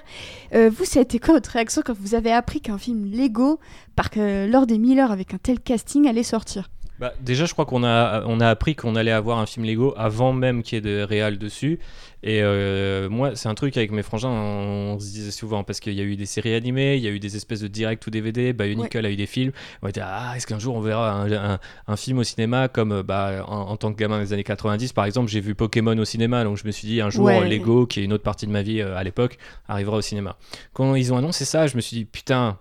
S2: Euh, Vous, ça a été quoi votre réaction quand vous avez appris qu'un film Lego par que Lord et Miller avec un tel casting allait sortir?
S4: Bah, déjà, je crois qu'on a, on a appris qu'on allait avoir un film Lego avant même qu'il y ait de réal dessus. Et euh, moi, c'est un truc avec mes frangins, on, se disait souvent, parce qu'il y a eu des séries animées, il y a eu des espèces de direct ou DVD, Bionicle a eu des films. On était, ah, est-ce qu'un jour on verra un, un- un film au cinéma comme euh, bah, en, en tant que gamin des années 90, par exemple, j'ai vu Pokémon au cinéma, donc je me suis dit, un jour,
S2: Ouais.
S4: Lego, qui est une autre partie de ma vie euh, à l'époque, arrivera au cinéma. Quand ils ont annoncé ça, je me suis dit, putain,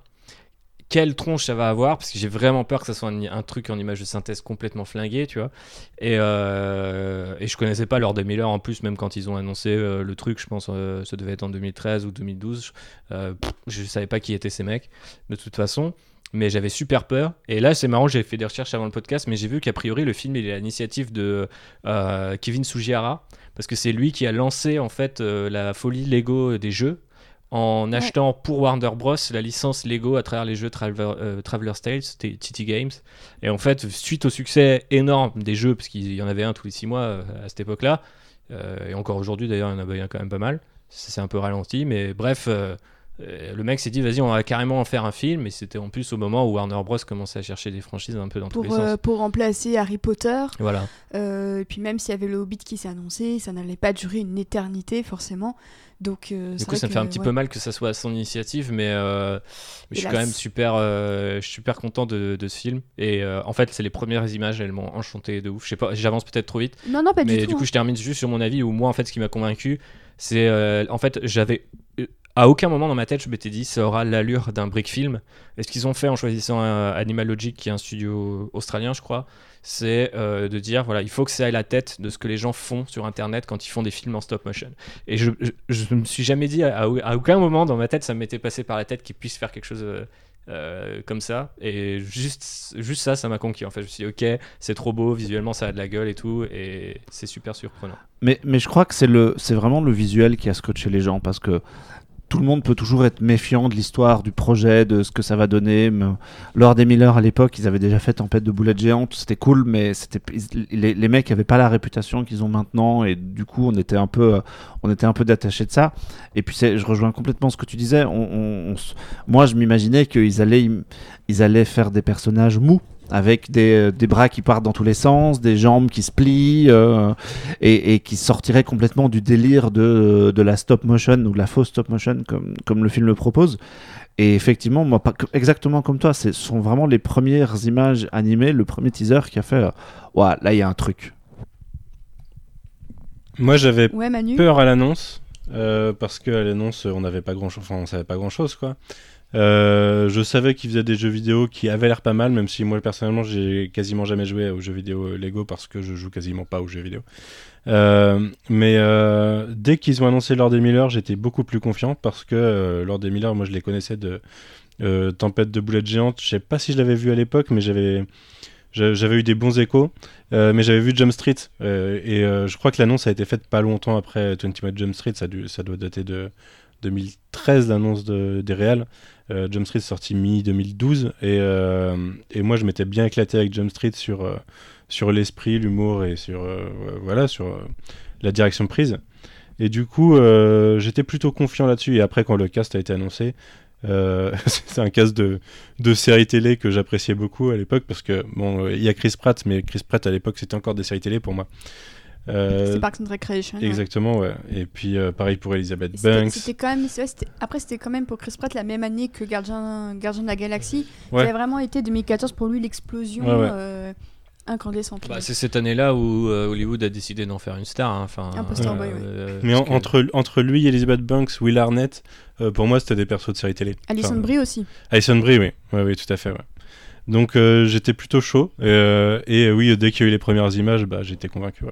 S4: quelle tronche ça va avoir parce que j'ai vraiment peur que ça soit un, truc en image de synthèse complètement flingué, tu vois. Et, euh, et je connaissais pas Lord Miller en plus, même quand ils ont annoncé euh, le truc, je pense euh, ça devait être en 2013 ou 2012. euh, pff, je savais pas qui étaient ces mecs de toute façon. Mais j'avais super peur. Et là, c'est marrant, j'ai fait des recherches avant le podcast, mais j'ai vu qu'a priori, le film, il est à l'initiative de euh, Kevin Sugihara. Parce que c'est lui qui a lancé, en fait, euh, la folie Lego des jeux en achetant pour Warner Bros. la licence Lego à travers les jeux Traveler, euh, Traveler's Tales, TT Games. Et en fait, suite au succès énorme des jeux, parce qu'il y en avait un tous les six mois euh, à cette époque-là, euh, et encore aujourd'hui d'ailleurs, il y en a- quand même pas mal. Ça s'est un peu ralenti, mais bref, euh, le mec s'est dit, vas-y, on va carrément en faire un film. Et c'était en plus au moment où Warner Bros. commençait à chercher des franchises un peu dans tous
S2: Pour,
S4: les
S2: euh,
S4: sens.
S2: pour remplacer Harry Potter.
S4: Voilà.
S2: Euh, et puis même s'il y avait le Hobbit qui s'est annoncé, ça n'allait pas durer une éternité forcément. Donc euh,
S4: Du coup, ça me fait un petit
S2: ouais.
S4: peu mal que ça soit à son initiative, mais, euh, mais je suis quand même super, euh, je suis super content de, de ce film. Et euh, en fait, c'est les premières images, elles m'ont enchanté de ouf. Je sais pas, j'avance peut-être trop vite,
S2: Non, non, pas
S4: mais
S2: du tout.
S4: coup,
S2: hein.
S4: je termine juste sur mon avis où moi, en fait, ce qui m'a convaincu, c'est euh, en fait, j'avais euh, à aucun moment dans ma tête, je m'étais dit ça aura l'allure d'un brick film. Et ce qu'ils ont fait en choisissant euh, Animal qui est un studio australien, je crois, c'est euh, de dire voilà, il faut que ça aille la tête de ce que les gens font sur Internet quand ils font des films en stop motion. Et je, je, me suis jamais dit à, aucun moment dans ma tête, ça m'était passé par la tête qu'ils puissent faire quelque chose. euh, euh, comme ça et juste juste ça ça m'a conquis en fait je me suis dit ok c'est trop beau visuellement ça a de la gueule et tout et c'est super surprenant
S3: Mais, mais je crois que c'est c'est vraiment le visuel qui a scotché les gens parce que tout le monde peut toujours être méfiant de l'histoire, du projet, de ce que ça va donner. Mais Lord et Miller à l'époque, ils avaient déjà fait Tempête de boulettes géantes, c'était cool, mais c'était les, mecs n'avaient pas la réputation qu'ils ont maintenant et du coup on était un peu, euh, on détaché de ça. Et puis je rejoins complètement ce que tu disais. Moi je m'imaginais qu'ils ils allaient faire des personnages mous avec des, des bras qui partent dans tous les sens, des jambes qui se plient, euh, et, et qui sortiraient complètement du délire de, de la stop motion ou de la fausse stop motion comme, comme le film le propose. Et effectivement, moi, pas, exactement comme toi, ce sont vraiment les premières images animées, le premier teaser qui a fait euh, Ouah, là il y a un truc.
S5: Moi, j'avais
S2: Ouais,
S5: peur à l'annonce euh, parce qu'à l'annonce on n'avait pas grand chose enfin on savait pas grand chose quoi Euh, je savais qu'ils faisaient des jeux vidéo qui avaient l'air pas mal même si moi personnellement j'ai quasiment jamais joué aux jeux vidéo euh, Lego parce que je joue quasiment pas aux jeux vidéo. Euh, mais dès qu'ils ont annoncé Lord et Miller j'étais beaucoup plus confiant parce que Lord et Miller moi je les connaissais de Tempête de boulettes géantes. Je sais pas si je l'avais vu à l'époque mais j'avais j'a- j'avais eu des bons échos. Mais j'avais vu Jump Street et je crois que l'annonce a été faite pas longtemps après 21 Jump Street, ça, dû- ça doit dater de 2013 l'annonce de, des réals. Euh, Jump Street sorti mi-2012 et, euh, et moi je m'étais bien éclaté avec Jump Street sur, euh, sur l'esprit, l'humour et sur, euh, voilà, sur la direction prise. Et du coup j'étais plutôt confiant là-dessus et après quand le cast a été annoncé, c'est un cast de, de séries télé que j'appréciais beaucoup à l'époque parce que bon, il y a Chris Pratt, mais Chris Pratt à l'époque c'était encore des séries télé pour moi. Euh,
S2: C'est Parks and Recreation.
S5: exactement, ouais. Et puis euh, pareil pour Elizabeth Banks.
S2: c'était quand même, après c'était quand même pour Chris Pratt la même année que Gardien, Gardien de la Galaxie.
S5: Ouais.
S2: Ça a vraiment été 2014 pour lui l'explosion
S5: Ouais, ouais.
S2: euh, incandescente.
S4: Bah, c'est cette année-là où euh, Hollywood a décidé d'en faire une star. hein. Enfin,
S2: Un poster boy, ouais.
S4: euh,
S5: Mais en-
S4: parce que-
S5: entre, entre lui, Elizabeth Banks, Will Arnett, euh, pour moi c'était des persos de séries télé.
S2: Alison
S5: Enfin,
S2: Brie aussi.
S5: Alison Brie, oui. Ouais, oui, tout à fait. ouais. Donc euh, j'étais plutôt chaud. euh, et euh, oui, dès qu'il y a eu les premières images, bah, j'étais convaincu.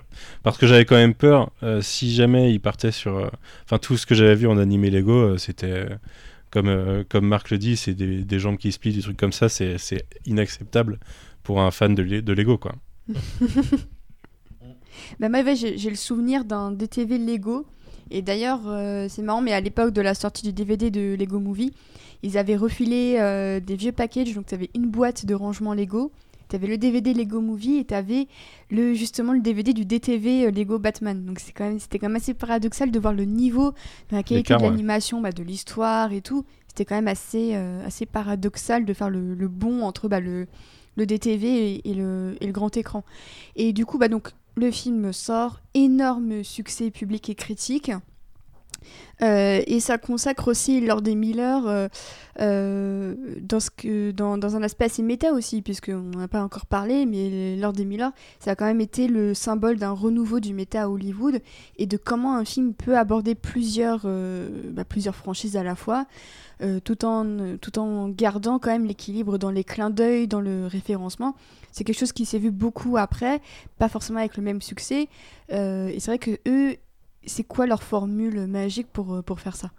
S5: Parce que j'avais quand même peur, euh, si jamais il partait sur. euh, Enfin, tout ce que j'avais vu en animé Lego, euh, c'était. euh, comme, euh, comme Marc le dit, c'est des, des jambes qui se plient, des trucs comme ça, c'est inacceptable pour un fan de, de Lego, quoi.
S2: Bah, moi, j'ai le souvenir d'un DTV Lego. Et d'ailleurs, euh, c'est marrant, mais à l'époque de la sortie du DVD de Lego Movie, ils avaient refilé euh, des vieux packages. Donc, tu avais une boîte de rangement Lego, tu avais le DVD Lego Movie et tu avais le, justement le DVD du DTV euh, Lego Batman. Donc, c'est quand même- c'était quand même assez paradoxal de voir le niveau, de la qualité de
S5: ouais.
S2: l'animation, bah, de l'histoire et tout. C'était quand même assez, euh, assez paradoxal de faire le, le bon entre bah, le, le DTV et, et le, et le grand écran. Et du coup, bah, donc, le film sort, énorme succès public et critique. Euh, et ça consacre aussi Lord des Miller euh, euh, dans, un aspect assez méta aussi, puisqu'on n'en a pas encore parlé, mais Lord des Miller, ça a quand même été le symbole d'un renouveau du méta à Hollywood et de comment un film peut aborder plusieurs, euh, bah, plusieurs franchises à la fois, tout, en, tout en gardant quand même l'équilibre dans les clins d'œil, dans le référencement. C'est quelque chose qui s'est vu beaucoup après, pas forcément avec le même succès. Et c'est vrai que eux, c'est quoi leur formule magique pour, euh, pour faire ça?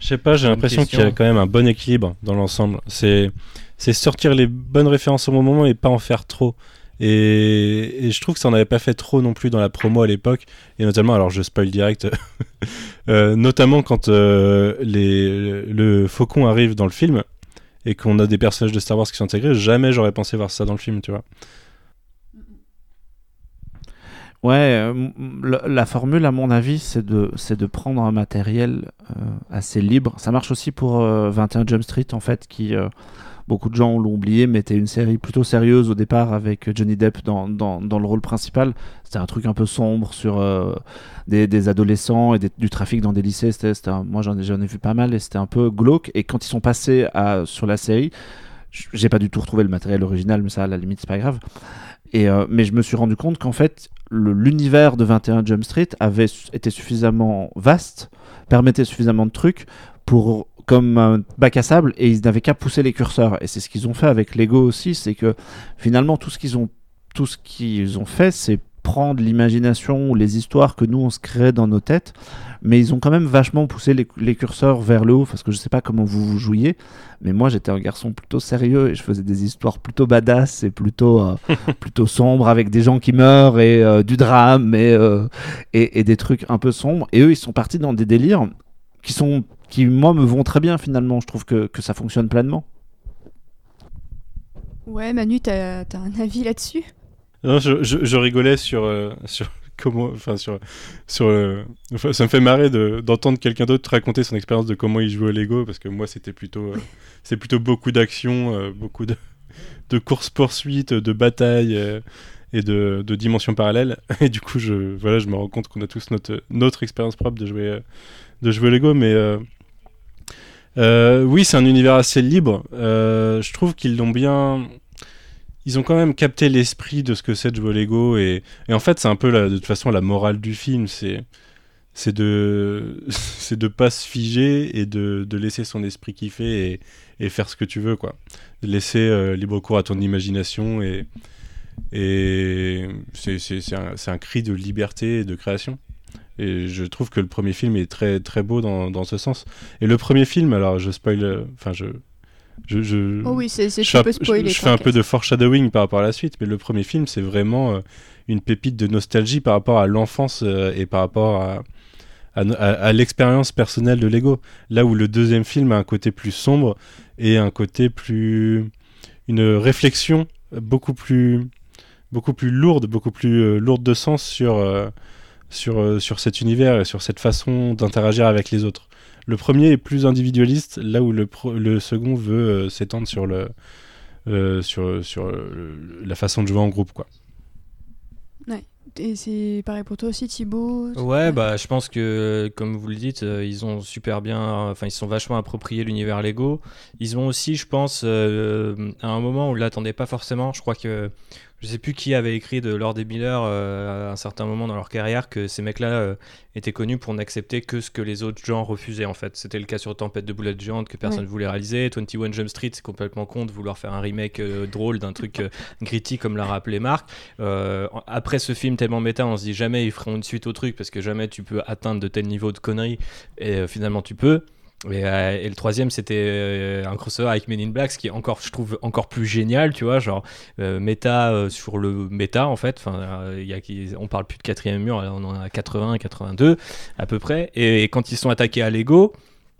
S5: Je sais pas, j'ai l'impression qu'il y a quand même un bon équilibre dans l'ensemble. C'est c'est sortir les bonnes références au bon moment et pas en faire trop. Et, et je trouve que ça en avait pas fait trop non plus dans la promo à l'époque. Et notamment, alors je spoil direct, euh, notamment quand euh, les, le faucon arrive dans le film et qu'on a des personnages de Star Wars qui sont intégrés, jamais j'aurais pensé voir ça dans le film, tu vois.
S3: Ouais, euh, la, formule, à mon avis, c'est de, de prendre un matériel euh, assez libre. Ça marche aussi pour euh, 21 Jump Street, en fait, qui, euh, beaucoup de gens l'ont oublié, mais était une série plutôt sérieuse au départ avec Johnny Depp dans, dans, dans le rôle principal. C'était un truc un peu sombre sur des, des adolescents et du trafic dans des lycées. C'était, moi, j'en ai, ai vu pas mal et c'était un peu glauque. Et quand ils sont passés à, sur la série, j'ai pas du tout retrouvé le matériel original, mais ça, à la limite, c'est pas grave. Euh, mais je me suis rendu compte qu'en fait, l'univers de 21 Jump Street avait été suffisamment vaste, permettait suffisamment de trucs pour comme un bac à sable et ils n'avaient qu'à pousser les curseurs. Et c'est ce qu'ils ont fait avec Lego aussi c'est que finalement tout ce qu'ils ont tout ce qu'ils ont fait c'est prendre l'imagination ou les histoires que nous on se crée dans nos têtes mais ils ont quand même vachement poussé les, les curseurs vers le haut parce que je sais pas comment vous vous jouiez mais moi j'étais un garçon plutôt sérieux et je faisais des histoires plutôt badass et plutôt euh, plutôt sombres avec des gens qui meurent et euh, du drame et, euh, et, et des trucs un peu sombres. Et eux ils sont partis dans des délires qui sont qui moi me vont très bien finalement. Je trouve que, que ça fonctionne pleinement.
S2: Ouais, Manu, t'as as un avis là-dessus?
S5: Non, je, je- je rigolais sur, euh, sur euh, enfin, ça me fait marrer de- d'entendre quelqu'un d'autre raconter son expérience de comment il jouait au Lego parce que moi c'était plutôt, euh, beaucoup d'action, euh, beaucoup de, de courses poursuites, de batailles et de, dimensions parallèles. Et du coup, je, voilà, je me rends compte qu'on a tous notre, expérience propre de jouer, de jouer au Lego, mais oui, c'est un univers assez libre. Je trouve qu'ils l'ont bien. Ils ont quand même capté l'esprit de ce que c'est de jouer Lego et, en fait c'est un peu de toute façon la morale du film, c'est c'est de c'est de pas se figer et de, de laisser son esprit kiffer et, faire ce que tu veux quoi. Laisser euh, libre cours à ton imagination et et c'est un, un cri de liberté et de création. Et je trouve que le premier film est très très beau dans, dans ce sens. Et le premier film, alors je spoil, euh, enfin je je, je,
S2: Oh oui, c'est c'est-
S5: je fais, un, je-
S2: spoiler.
S5: je fais un peu de foreshadowing par rapport à la suite, mais le premier film, c'est vraiment euh, une pépite de nostalgie par rapport à l'enfance euh, et par rapport à, à, no- à- à l'expérience personnelle de Lego. Là où le deuxième film a un côté plus sombre et un côté plus. une réflexion beaucoup plus, beaucoup plus lourde, beaucoup plus euh, lourde de sens sur, sur, sur cet univers et sur cette façon d'interagir avec les autres. Le premier est plus individualiste, là où le, pro- le second veut euh, s'étendre sur, le, euh, sur, sur la façon de jouer en groupe. Quoi.
S2: Et c'est pareil pour toi aussi, Thibaut?
S4: Ouais, bah je pense que comme vous le dites, euh, ils ont super bien, enfin ils se sont vachement approprié l'univers Lego. Ils ont aussi, je pense, euh, à un moment où ils l'attendaient pas forcément. Je crois que je sais plus qui avait écrit de Lord et Miller euh, à un certain moment dans leur carrière que ces mecs-là euh, étaient connus pour n'accepter que ce que les autres gens refusaient en fait. C'était le cas sur Tempête de boulettes géantes que personne
S2: Ouais.
S4: voulait réaliser. 21 Jump Street, c'est complètement con de vouloir faire un remake euh, drôle d'un truc gritty comme l'a rappelé Marc. Après ce film tellement méta, on se dit jamais ils feront une suite au truc parce que jamais tu peux atteindre de tels niveaux de conneries et finalement tu peux. Et, euh, et le troisième c'était euh, un crossover avec Men in Black, ce qui est encore, je trouve, encore plus génial, tu vois, genre euh, méta euh, sur le méta en fait. Enfin, y on parle plus de quatrième mur, on en a 80, 82 à peu près. Et, quand ils sont attaqués à Lego,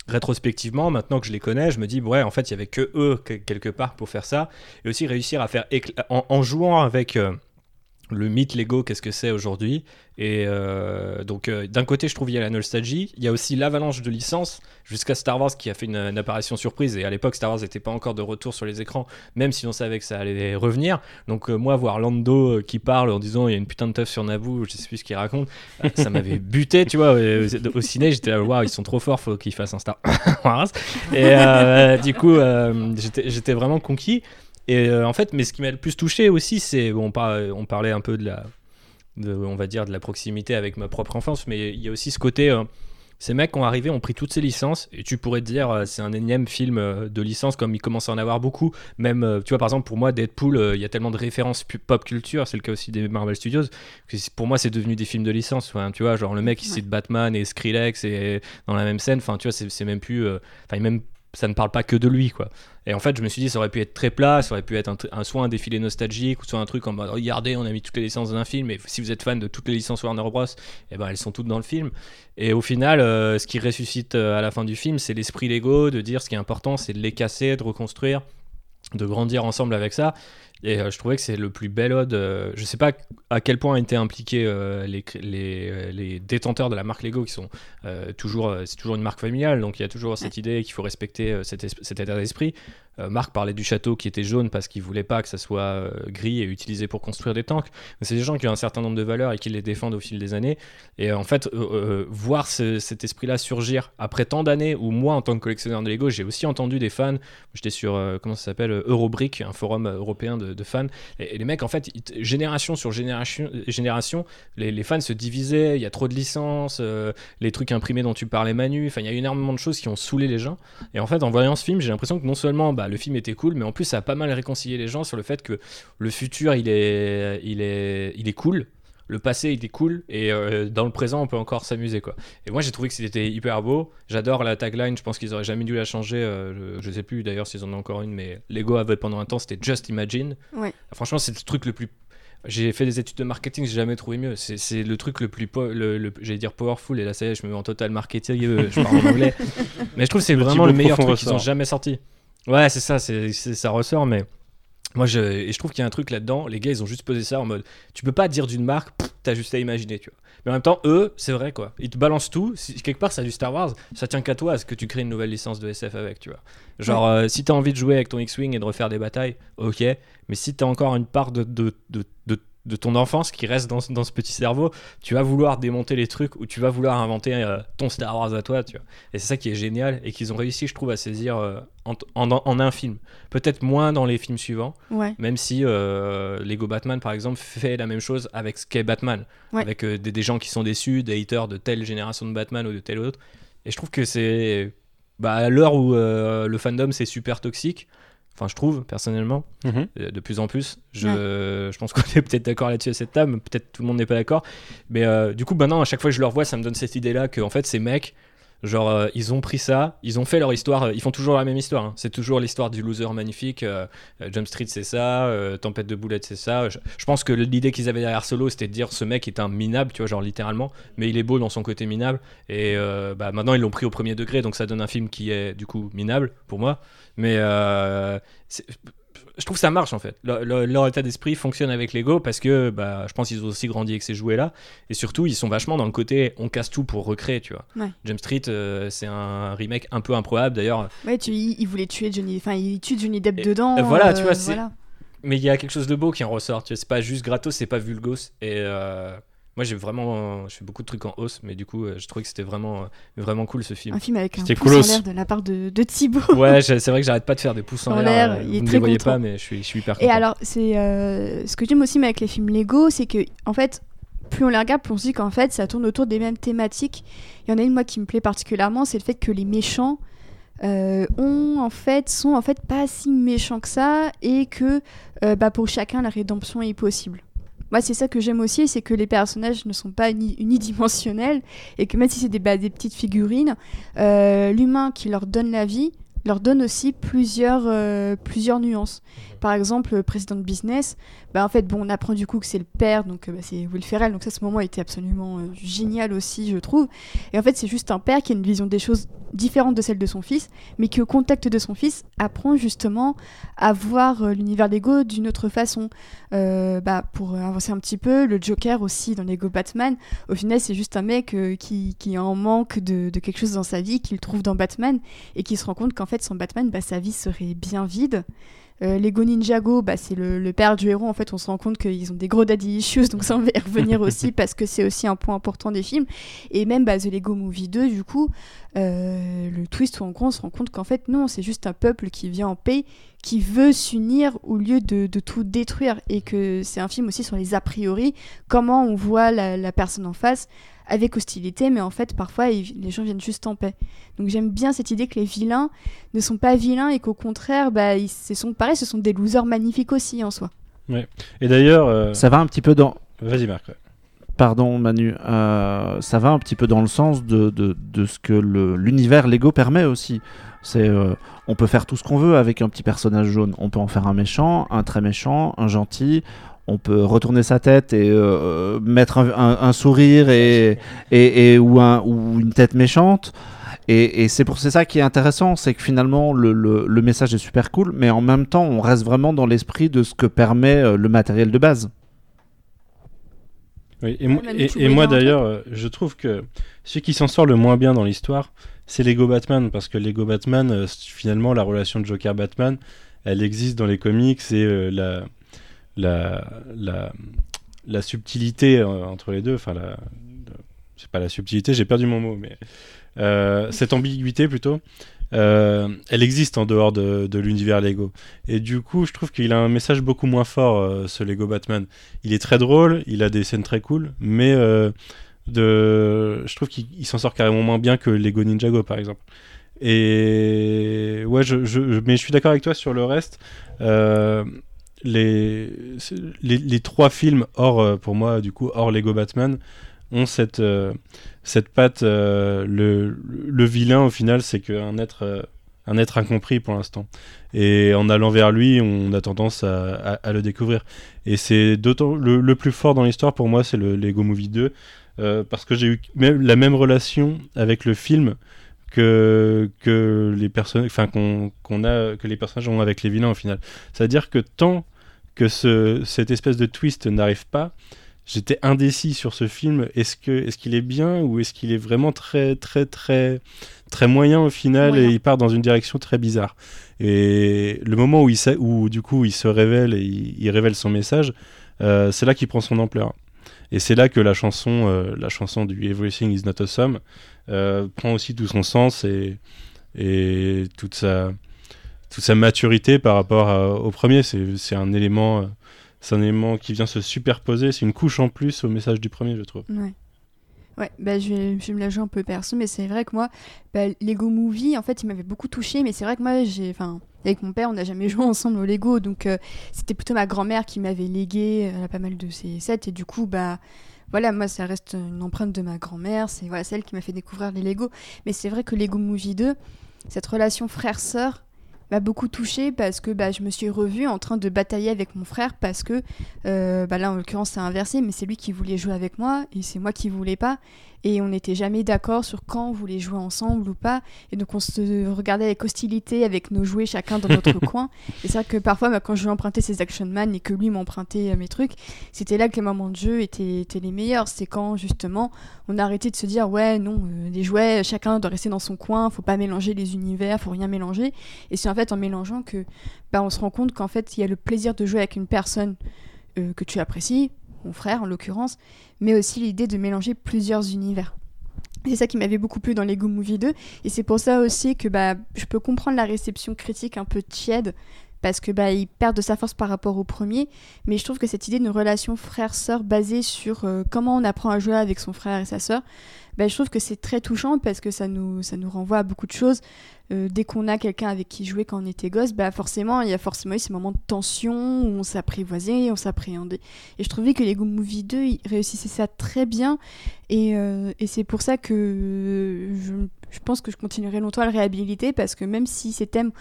S4: rétrospectivement, maintenant que je les connais, je me dis ouais, en fait, il y avait que eux que- quelque part pour faire ça, et aussi réussir à faire en, jouant avec le mythe Lego, qu'est-ce que c'est aujourd'hui. Et euh, donc, euh, d'un côté, je trouve il y a la nostalgie. Il y a aussi l'avalanche de licences jusqu'à Star Wars qui a fait une, une apparition surprise. Et à l'époque, Star Wars n'était pas encore de retour sur les écrans, même si on savait que ça allait revenir. Donc, euh, moi, voir Lando qui parle en disant il y a une putain de teuf sur Naboo, je sais plus ce qu'il raconte, ça m'avait buté, tu vois. Au, ciné, j'étais là, waouh, ils sont trop forts, faut qu'ils fassent un Star Wars. Et du coup, j'étais vraiment conquis. Et euh, en fait, mais ce qui m'a le plus touché aussi, c'est bon, on, on parlait un peu de la, de, on va dire, de la proximité avec ma propre enfance, mais il y a aussi ce côté. euh, ces mecs ont arrivé, ont pris toutes ces licences, et tu pourrais te dire, euh, c'est un énième film euh, de licence, comme il commence à en avoir beaucoup. Même, euh, tu vois, par exemple, pour moi, Deadpool, euh, il y a tellement de références pop culture, c'est le cas aussi des Marvel Studios, que pour moi, c'est devenu des films de licence. Enfin, tu vois, genre le mec, il
S2: Ouais.
S4: cite Batman et Skrillex et dans la même scène, enfin, tu vois, c'est même plus. euh, Enfin, même ça ne parle pas que de lui, quoi. Et en fait, je me suis dit, ça aurait pu être très plat, ça aurait pu être un, un- soit un défilé nostalgique, ou soit un truc en mode, regardez, on a mis toutes les licences dans un film, et si vous êtes fan de toutes les licences Warner Bros, eh ben, elles sont toutes dans le film. Et au final, euh, ce qui ressuscite euh, à la fin du film, c'est l'esprit Lego, de dire ce qui est important, c'est de les casser, de reconstruire, de grandir ensemble avec ça. Et euh, je trouvais que c'est le plus bel ode. euh, je sais pas à quel point étaient impliqués euh, euh, les détenteurs de la marque Lego, qui sont toujours, c'est toujours une marque familiale, donc il y a toujours cette idée qu'il faut respecter cet, état d'esprit. Marc parlait du château qui était jaune parce qu'il voulait pas que ça soit gris et utilisé pour construire des tanks. Mais c'est des gens qui ont un certain nombre de valeurs et qui les défendent au fil des années. Et en fait, voir ce- cet esprit-là surgir après tant d'années, où moi, en tant que collectionneur de Lego, j'ai aussi entendu des fans. J'étais sur, comment ça s'appelle, Eurobrick, un forum européen de, de fans. Et, les mecs, en fait, génération sur génération, génération les, fans se divisaient. Il y a trop de licences, euh, les trucs imprimés dont tu parlais, Manu. Enfin, il y a énormément de choses qui ont saoulé les gens. Et en fait, en voyant ce film, j'ai l'impression que non seulement bah, le film était cool, mais en plus, ça a pas mal réconcilié les gens sur le fait que le futur, il est, il est, il est cool. Le passé, il est cool. Et euh, dans le présent, on peut encore s'amuser, quoi. Et moi, j'ai trouvé que c'était hyper beau. J'adore la tagline. Je pense qu'ils auraient jamais dû la changer. euh, je, je sais plus d'ailleurs s'ils en ont encore une, mais Lego avait pendant un temps, c'était Just Imagine.
S2: Ouais.
S4: Franchement, c'est le truc le plus j'ai fait des études de marketing, j'ai jamais trouvé mieux. C'est c'est le truc le plus, po- le, le- j'allais dire powerful, et là ça y est, je me mets en total marketing, euh, je parle en anglais. Mais je trouve que c'est
S5: Le
S4: vraiment le meilleur truc qu'ils ont jamais sorti. Ouais, c'est ça, c'est c'est- ça ressort, mais moi je, et je trouve qu'il y a un truc là-dedans. Les gars, ils ont juste posé ça en mode, tu peux pas dire d'une marque, t'as juste à imaginer, tu vois. Mais en même temps, eux, c'est vrai quoi. Ils te balancent tout. Si quelque part, c'est du Star Wars, ça tient qu'à toi à ce que tu crées une nouvelle licence de SF avec, tu vois. Genre, euh, si t'as envie de jouer avec ton X-Wing et de refaire des batailles, ok. Mais si t'as encore une part de, de, de, de, de ton enfance qui reste dans, ce- dans ce petit cerveau, tu vas vouloir démonter les trucs ou tu vas vouloir inventer euh, ton Star Wars à toi, tu vois. Et c'est ça qui est génial et qu'ils ont réussi, je trouve, à saisir euh, en, en, en un film. Peut-être moins dans les films suivants,
S2: Ouais.
S4: même si euh, Lego Batman, par exemple, fait la même chose avec ce qu'est Batman.
S2: Ouais.
S4: Avec des, des gens qui sont déçus, des haters de telle génération de Batman ou de telle autre. Et je trouve que c'est. Bah, à l'heure où le fandom c'est super toxique, enfin, je trouve, personnellement,
S5: Mhm.
S4: euh, de plus en plus. Je, je pense qu'on est peut-être d'accord là-dessus à cette table, mais peut-être tout le monde n'est pas d'accord. Mais euh, du coup, maintenant, à chaque fois que je le revois, ça me donne cette idée-là que, en fait, ces mecs, genre, euh, ils ont pris ça, ils ont fait leur histoire, euh, ils font toujours la même histoire. hein. C'est toujours l'histoire du loser magnifique. euh, Jump Street, c'est ça. Tempête de boulettes, c'est ça. Je, pense que l'idée qu'ils avaient derrière Solo, c'était de dire ce mec est un minable, tu vois, genre littéralement, mais il est beau dans son côté minable. Et bah, maintenant, ils l'ont pris au premier degré, donc ça donne un film qui est, du coup, minable pour moi. Mais je trouve que ça marche en fait. Le- le- leur état d'esprit fonctionne avec Lego parce que bah, je pense qu'ils ont aussi grandi avec ces jouets là. Et surtout, ils sont vachement dans le côté on casse tout pour recréer, tu vois.
S2: Ouais.
S4: Jump Street, euh, c'est un remake un peu improbable d'ailleurs.
S2: Ouais, tu, il, il voulait tuer Johnny, enfin il tue Johnny Depp dedans.
S4: et voilà,
S2: euh,
S4: tu vois, c'est-
S2: voilà.
S4: Mais il y a quelque chose de beau qui en ressort. Tu vois, c'est pas juste gratos, c'est pas vulgos. Et euh, moi, j'ai vraiment. Je fais beaucoup de trucs en hausse, mais du coup, euh, je trouvais que c'était vraiment, euh, vraiment cool ce film.
S2: Un film avec un pouce
S5: coolos.
S2: en l'air de la part de, de Thibaut.
S4: Ouais, c'est vrai que j'arrête pas de faire des pouces en
S2: En
S4: l'air. euh, Vous ne les voyez
S2: content.
S4: pas, mais je suis, je suis hyper
S2: Et
S4: content.
S2: alors, c'est euh, ce que j'aime aussi mais avec les films Lego, c'est que en fait, plus on les regarde, plus on se dit qu'en fait, ça tourne autour des mêmes thématiques. Il y en a une moi qui me plaît particulièrement, c'est le fait que les méchants euh, ont en fait sont en fait pas si méchants que ça et que euh, bah, pour chacun la rédemption est possible. Moi, c'est ça que j'aime aussi, c'est que les personnages ne sont pas uni- unidimensionnels et que même si c'est des, petites figurines, euh, l'humain qui leur donne la vie leur donne aussi plusieurs, euh, nuances. Par exemple, le président de business, bah, en fait, bon, on apprend du coup que c'est le père, donc euh, bah, c'est Will Ferrell, donc ça, ce moment était absolument génial aussi, je trouve. Et en fait, c'est juste un père qui a une vision des choses différente de celle de son fils, mais qui au contact de son fils apprend justement à voir euh, l'univers Lego d'une autre façon. Euh, bah, pour avancer un petit peu, le Joker aussi dans Lego Batman, au final c'est juste un mec euh, qui, qui en manque de, de quelque chose dans sa vie, qu'il trouve dans Batman, et qui se rend compte qu'en fait sans Batman, bah, sa vie serait bien vide. Euh, Lego Ninjago, bah, c'est le, le père du héros. En fait, on se rend compte qu'ils ont des gros daddy issues, donc ça on va y revenir aussi parce que c'est aussi un point important des films. Et même bah, The Lego Movie 2, du coup, euh, le twist où en gros on se rend compte qu'en fait non, c'est juste un peuple qui vient en paix, qui veut s'unir au lieu de, de tout détruire. Et que c'est un film aussi sur les a priori, comment on voit la, la personne en face avec hostilité, mais en fait parfois ils- les gens viennent juste en paix. Donc j'aime bien cette idée que les vilains ne sont pas vilains et qu'au contraire, bah, ils, ce sont pareil, ce sont des losers magnifiques aussi en soi.
S5: Et d'ailleurs, euh,
S3: Ça va un petit peu dans.
S5: vas-y Marc. ouais.
S3: Pardon Manu, euh, ça va un petit peu dans le sens de, de, de ce que le- l'univers Lego permet aussi. C'est, euh, on peut faire tout ce qu'on veut avec un petit personnage jaune. On peut en faire un méchant, un très méchant, un gentil. On peut retourner sa tête et euh, mettre un, un- un sourire et, et, et- ou, un, ou une tête méchante. Et, et c'est pour c'est ça qui est intéressant, c'est que finalement le, le- le message est super cool, mais en même temps on reste vraiment dans l'esprit de ce que permet euh, le matériel de base.
S5: Oui, et, moi- d'ailleurs, euh, je trouve que celui qui s'en sort le moins bien dans l'histoire, c'est Lego Batman, parce que Lego Batman, euh, finalement, la relation de Joker-Batman, elle existe dans les comics et euh, la, la, la, subtilité euh, entre les deux, enfin, la, c'est pas la subtilité, j'ai perdu mon mot, mais euh, cette ambiguïté plutôt, euh, elle existe en dehors de, de l'univers Lego. Et du coup, je trouve qu'il a un message beaucoup moins fort, ce Lego Batman. Il est très drôle, il a des scènes très cool, mais de... je trouve qu'il il s'en sort carrément moins bien que Lego Ninjago, par exemple. Et ouais, je- je- mais je suis d'accord avec toi sur le reste. Les, les, trois films hors, euh, pour moi, du coup, hors Lego Batman, ont cette, euh, cette patte. euh, le, le vilain, au final, c'est qu'un être, un être incompris pour l'instant. Et en allant vers lui, on a tendance à, le découvrir. Et c'est d'autant le, plus fort dans l'histoire pour moi, c'est le Lego Movie 2, euh, parce que j'ai eu la même relation avec le film que que les personnes, enfin qu'on qu'on a, que les personnages ont avec les vilains au final. C'est-à-dire que tant que ce, cette espèce de twist n'arrive pas, j'étais indécis sur ce film. Est-ce que est-ce qu'il est bien ou est-ce qu'il est vraiment très très très très moyen au final
S2: Moyen.
S5: et il part dans une direction très bizarre. Et le moment où il sa- où du coup il se révèle et il, il révèle son message, euh, c'est là qu'il prend son ampleur. Et c'est là que la chanson, euh, la chanson du Everything is not awesome euh, prend aussi tout son sens et, et toute sa toute sa maturité par rapport au premier. C'est un élément, euh, c'est un élément qui vient se superposer. C'est une couche en plus au message du premier, je trouve.
S2: Ouais. Ouais, bah, je, vais, je vais me la jouer un peu perso, mais c'est vrai que moi, bah, Lego Movie, en fait, il m'avait beaucoup touché, mais c'est vrai que moi, j'ai, enfin, avec mon père, on n'a jamais joué ensemble au Lego, donc euh, c'était plutôt ma grand-mère qui m'avait légué euh, pas mal de ces sets, et du coup, bah, voilà, moi, ça reste une empreinte de ma grand-mère, c'est voilà, celle qui m'a fait découvrir les Lego. Mais c'est vrai que Lego Movie 2, cette relation frère-sœur, m'a beaucoup touchée parce que bah, je me suis revue en train de batailler avec mon frère parce que euh, bah là en l'occurrence c'est inversé mais c'est lui qui voulait jouer avec moi et c'est moi qui voulais pas et on n'était jamais d'accord sur quand on voulait jouer ensemble ou pas. Et donc on se regardait avec hostilité avec nos jouets chacun dans notre coin. Et c'est vrai que parfois bah, quand je lui empruntais ses Action Man et que lui m'empruntait euh, mes trucs c'était là que les moments de jeu étaient, étaient les meilleurs. C'est quand justement on a arrêté de se dire ouais non euh, les jouets chacun doit rester dans son coin faut pas mélanger les univers faut rien mélanger. Et c'est en fait en mélangeant que bah, on se rend compte qu'en fait il y a le plaisir de jouer avec une personne euh, que tu apprécies frère en l'occurrence mais aussi l'idée de mélanger plusieurs univers. C'est ça qui m'avait beaucoup plu dans Lego Movie 2 et c'est pour ça aussi que bah, je peux comprendre la réception critique un peu tiède parce que bah, il perd de sa force par rapport au premier mais je trouve que cette idée d'une relation frère-sœur basée sur euh, comment on apprend à jouer avec son frère et sa sœur bah, je trouve que c'est très touchant parce que ça nous, ça nous renvoie à beaucoup de choses. Euh, dès qu'on a quelqu'un avec qui jouer quand on était gosse, bah forcément, il y a forcément eu ces moments de tension où on s'apprivoisait, on s'appréhendait. Et je trouvais que Lego Movie 2 il réussissait ça très bien. Et, euh, et c'est pour ça que je, je pense que je continuerai longtemps à le réhabiliter parce que même si ces thèmes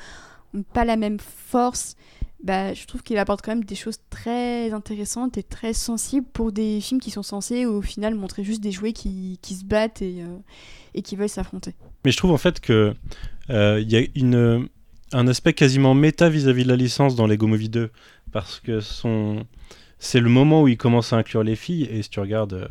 S2: n'ont pas la même force, bah, je trouve qu'il apporte quand même des choses très intéressantes et très sensibles pour des films qui sont censés au final montrer juste des jouets qui, qui se battent et, euh, et qui veulent s'affronter.
S5: Mais je trouve en fait que euh, il y a une, un aspect quasiment méta vis-à-vis de la licence dans Lego Movie 2 parce que son c'est le moment où il commence à inclure les filles et si tu regardes euh,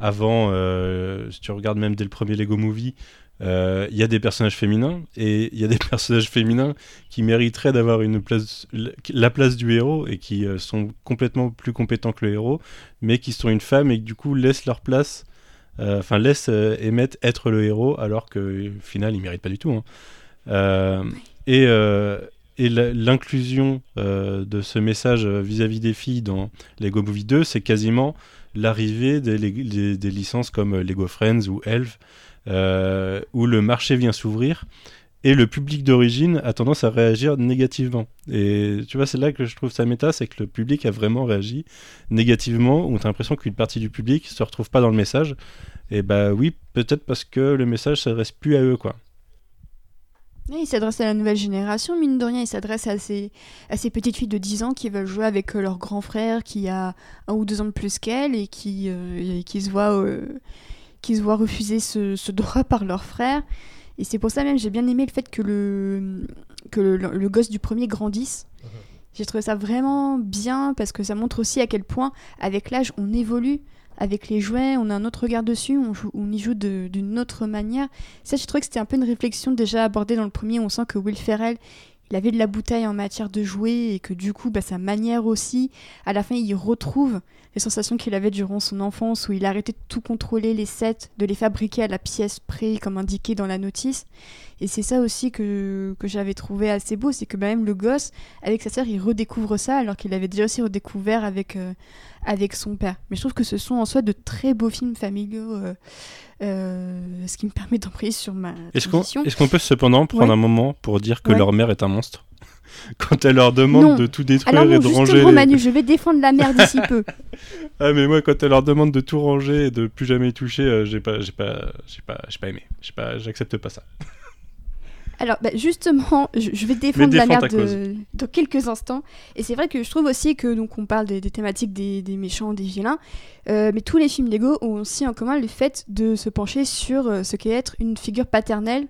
S5: avant euh, si tu regardes même dès le premier Lego Movie euh, il y a des personnages féminins et il y a des personnages féminins qui mériteraient d'avoir une place la place du héros et qui euh, sont complètement plus compétents que le héros mais qui sont une femme et qui du coup laissent leur place euh, enfin laissent euh, Emmett être le héros alors que au final il mérite pas du tout hein. Euh, et euh, l'inclusion euh, de ce message euh, vis-à-vis des filles dans Lego Movie 2, c'est quasiment l'arrivée des, lég- des- des licences comme euh, Lego Friends ou Elf, euh, où le marché vient s'ouvrir et le public d'origine a tendance à réagir négativement. Et tu vois, c'est là que je trouve ça méta, c'est que le public a vraiment réagi négativement, où tu as l'impression qu'une partie du public se retrouve pas dans le message. Et bah oui, peut-être parce que le message s'adresse plus à eux, quoi.
S2: Il s'adresse à la nouvelle génération, mine de rien. Il s'adresse à ces, petites filles de 10 ans qui veulent jouer avec euh, leur grand frère qui a un ou deux ans de plus qu'elles et qui, euh, se euh, qui se voient refuser ce, ce droit par leur frère. Et c'est pour ça même j'ai bien aimé le fait que le, que le, le gosse du premier grandisse. J'ai trouvé ça vraiment bien parce que ça montre aussi à quel point, avec l'âge, on évolue. Avec les jouets, on a un autre regard dessus, on, joue- on y joue d'une autre manière. Ça, je trouvais que c'était un peu une réflexion déjà abordée dans le premier. On sent que Will Ferrell, il avait de la bouteille en matière de jouets et que du coup, bah, sa manière aussi, à la fin, il retrouve les sensations qu'il avait durant son enfance où il arrêtait de tout contrôler les sets, de les fabriquer à la pièce près, comme indiqué dans la notice. Et c'est ça aussi que, que j'avais trouvé assez beau, c'est que même le gosse, avec sa sœur, il redécouvre ça alors qu'il avait déjà aussi redécouvert avec, euh, avec son père. Mais je trouve que ce sont en soi de très beaux films familiaux, euh, euh, ce qui me permet d'embrayer sur ma
S5: Est-ce qu'on
S2: transition.
S5: est-ce qu'on peut cependant prendre
S2: Ouais.
S5: un moment pour dire que
S2: Ouais.
S5: leur mère est un monstre Quand elle leur demande
S2: Non.
S5: de tout détruire
S2: Alors
S5: et de ranger. les-
S2: Manu, je vais défendre la mère d'ici peu.
S5: Ah mais moi quand elle leur demande de tout ranger et de plus jamais y toucher, euh, j'ai pas j'ai pas j'ai pas j'ai pas aimé. J'ai pas j'accepte pas ça.
S2: Alors, bah, justement, je, je vais défendre la mère de, dans quelques instants. Et c'est vrai que je trouve aussi que donc on parle des, des thématiques des, des méchants, des vilains, euh, mais tous les films Lego ont aussi en commun le fait de se pencher sur euh, ce qu'est être une figure paternelle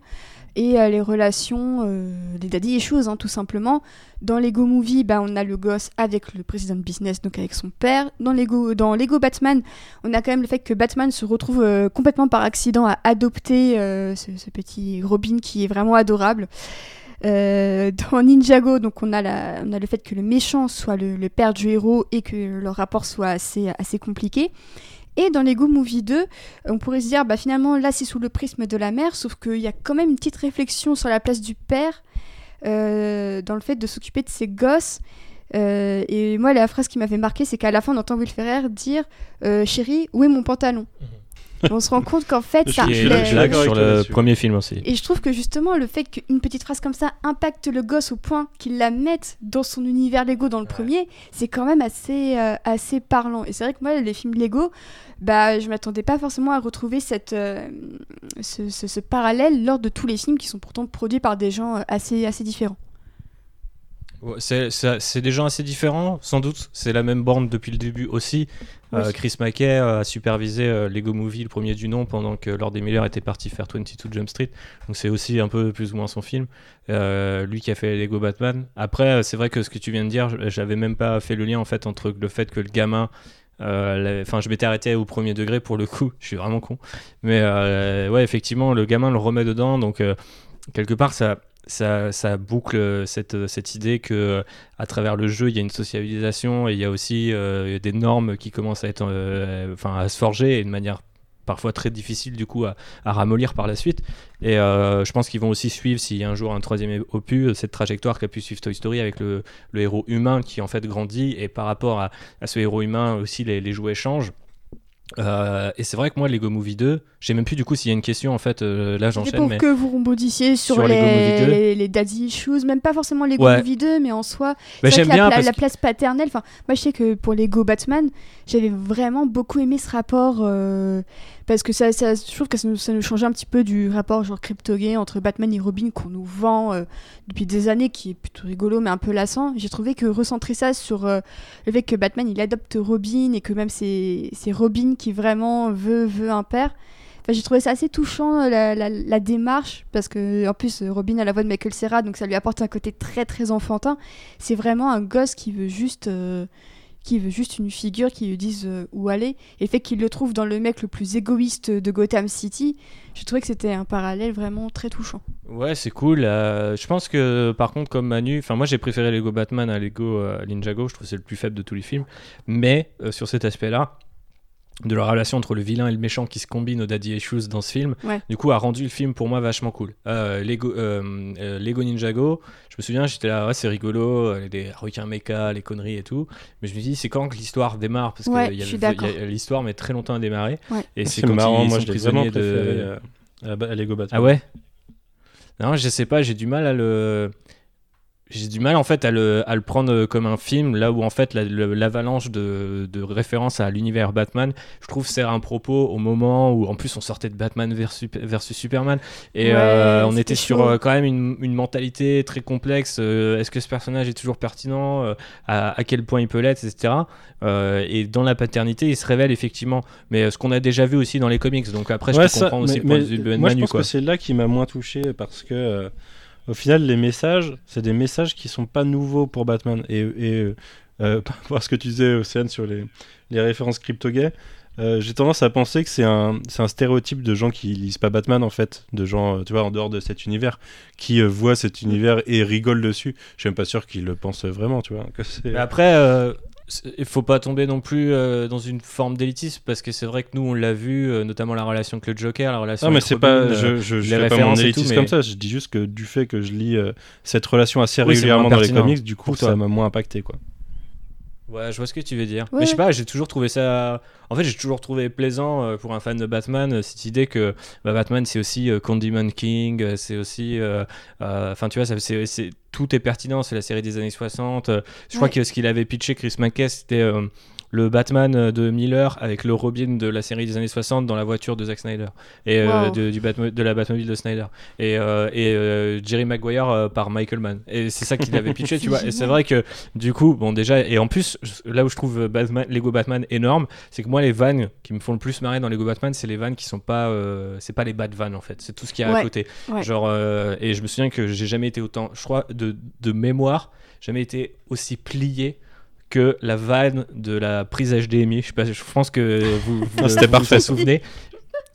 S2: et euh, les relations, euh, les daddy issues, hein, tout simplement. Dans Lego Movie, bah, on a le gosse avec le président de business, donc avec son père. Dans Lego, dans Lego Batman, on a quand même le fait que Batman se retrouve euh, complètement par accident à adopter euh, ce, petit Robin qui est vraiment adorable. Dans Ninjago, donc on a, le fait que le méchant soit le, père du héros et que leur rapport soit assez compliqué. Et dans Lego Movie 2, on pourrait se dire, bah finalement là c'est sous le prisme de la mère, sauf qu'il y a quand même une petite réflexion sur la place du père euh, dans le fait de s'occuper de ses gosses. Euh, et moi, la phrase qui m'avait marqué, c'est qu'à la fin, on entend Will Ferrer dire euh, Chérie, où est mon pantalon? Et On se rend compte qu'en fait,
S5: Je
S2: ça
S5: je suis d'accord
S4: sur le premier film aussi.
S2: et je trouve que justement le fait qu'une petite phrase comme ça impacte le gosse au point qu'il la mette dans son univers Lego dans le premier, c'est quand même assez, euh, assez parlant. Et c'est vrai que moi, les films Lego, bah, je m'attendais pas forcément à retrouver cette, euh, ce, ce- ce parallèle lors de tous les films qui sont pourtant produits par des gens euh, assez, assez différents.
S4: Ouais, C'est des gens assez différents, sans doute. C'est la même bande depuis le début aussi. Euh. Chris Mackay euh, a supervisé euh, Lego Movie, le premier du nom, pendant que Lord Miller était parti faire 22 Jump Street. Donc c'est aussi un peu plus ou moins son film. Euh, lui qui a fait Lego Batman. Après, c'est vrai que ce que tu viens de dire, je- j'avais même pas fait le lien en fait entre le fait que le gamin. euh, Enfin, je m'étais arrêté au premier degré pour le coup. Je suis vraiment con. Mais euh, ouais, effectivement, le gamin le remet dedans. Donc euh, quelque part, ça, ça, boucle cette, cette idée que euh, à travers le jeu, il y a une socialisation et il y a aussi euh, des normes qui commencent à euh, se forger et de manière parfois très difficile du coup à, ramollir par la suite. Et euh, je pense qu'ils vont aussi suivre, s'il y a un jour un troisième opus, cette trajectoire qu'a pu suivre Toy Story avec le, héros humain qui en fait grandit et par rapport à, ce héros humain aussi les jouets changent. Euh, et c'est vrai que moi, Lego Movie 2, je sais même plus du coup s'il y a une question en fait. euh, là, j'enchaîne,
S2: pour
S4: mais
S2: que vous rebondissiez sur,
S4: Sur Lego Movie 2.
S2: les, les, les daddy issues, même pas forcément Lego
S4: Ouais.
S2: Movie 2, mais en soi,
S4: Bah, j'aime bien
S2: la,
S4: parce
S2: place paternelle. Enfin, moi, je sais que pour Lego Batman, j'avais vraiment beaucoup aimé ce rapport euh, parce que ça, ça, je trouve que ça nous, ça nous changeait un petit peu du rapport genre crypto-gay entre Batman et Robin qu'on nous vend euh, depuis des années, qui est plutôt rigolo mais un peu lassant. J'ai trouvé que recentrer ça sur le fait que Batman il adopte Robin et que même c'est c'est Robin qui vraiment veut veut un père. Enfin, j'ai trouvé ça assez touchant euh, la, démarche parce que en plus euh, Robin a la voix de Michael Serra donc ça lui apporte un côté très très enfantin. C'est vraiment un gosse qui veut juste euh, qui veut juste une figure qui lui dise où aller et fait qu'il le trouve dans le mec le plus égoïste de Gotham City. J'ai trouvé que c'était un parallèle vraiment très touchant.
S4: Ouais, c'est cool. je pense que par contre, comme Manu, enfin moi j'ai préféré Lego Batman à Lego Ninjago. Je trouve c'est le plus faible de tous les films. Mais sur cet aspect-là, de la relation entre le vilain et le méchant qui se combine au Daddy Issues dans ce film,
S2: Ouais.
S4: du coup a rendu le film pour moi vachement cool. Euh, Lego, euh, euh, Lego Ninjago, je me souviens, j'étais là, ouais, c'est rigolo, les requins méca, les conneries et tout. Mais je me dis, c'est quand que l'histoire démarre? Parce
S2: Ouais,
S4: que l'histoire met très longtemps à démarrer.
S2: Ouais.
S4: Et
S5: C'est
S4: c'est quand
S5: marrant,
S4: ils
S5: moi
S4: sont
S5: je l'ai vraiment
S4: prisonniers de-
S5: euh, à Lego Batman.
S4: ah ouais? Non, je sais pas, j'ai du mal à le. J'ai du mal en fait à le, à le prendre euh, comme un film, là où en fait la- l'avalanche de, de références à l'univers Batman, je trouve sert un propos au moment où en plus on sortait de Batman versus, versus Superman et
S2: Ouais,
S4: euh, on était sur euh, quand même une, une mentalité très complexe. euh, Est-ce que ce personnage est toujours pertinent à, à quel point il peut l'être, etc. Et dans la paternité, il se révèle effectivement, mais ce qu'on a déjà vu aussi dans les comics. Donc après, je
S5: ça,
S4: comprendre aussi
S5: mais-
S4: le point de vue de
S5: moi je
S4: Manu,
S5: pense
S4: quoi.
S5: que c'est là qui m'a moins touché parce que au final les messages c'est des messages qui sont pas nouveaux pour Batman et, et euh, euh, par rapport à ce que tu disais Océane sur les, les références crypto-gays euh, j'ai tendance à penser que c'est un, un stéréotype de gens qui lisent pas Batman en fait, de gens tu vois en dehors de cet univers qui euh, voient cet univers et rigolent dessus. Je suis même pas sûr qu'ils le pensent vraiment, tu vois.
S4: Après, il faut pas tomber non plus euh, dans une forme d'élitisme parce que c'est vrai que nous on l'a vu, euh, notamment la relation avec le Joker, la relation.
S5: Non mais c'est pas,
S4: euh,
S5: je, je, je fais pas mon élitisme
S4: mais-
S5: comme ça. Je dis juste que du fait que je lis euh, cette relation assez
S4: Oui,
S5: régulièrement dans les comics, du coup
S4: pour
S5: ça m'a moins impacté quoi.
S4: Ouais, je vois ce que tu veux dire.
S2: Ouais.
S4: Mais je sais pas, j'ai toujours trouvé ça. En fait, j'ai toujours trouvé plaisant euh, pour un fan de Batman euh, cette idée que bah, Batman c'est aussi euh, Condiment King, euh, c'est aussi. Enfin, tu vois, ça, c'est, c'est- tout est pertinent, c'est la série des années 60. euh, je crois que ce qu'il avait pitché, Chris McKay, c'était. Le Batman euh, de Miller avec le Robin de la série des années 60 dans la voiture de Zack Snyder et euh,
S2: Wow.
S4: de, du Batmo- de la Batmobile de Snyder et, euh, et Jerry Maguire par Michael Mann et c'est ça qu'il avait pitché tu vois. Et c'est vrai que du coup bon déjà et en plus là où je trouve Batman, Lego Batman énorme c'est que moi les vannes qui me font le plus marrer dans Lego Batman c'est les vannes qui sont pas c'est pas les bad vannes en fait. C'est tout ce qu'il y a à côté.
S2: Ouais.
S4: genre et je me souviens que j'ai jamais été autant je crois de, de mémoire jamais été aussi plié que la vanne de la prise HDMI. Je, sais pas, je pense que vous vous, vous
S5: parfait,
S4: vous souvenez.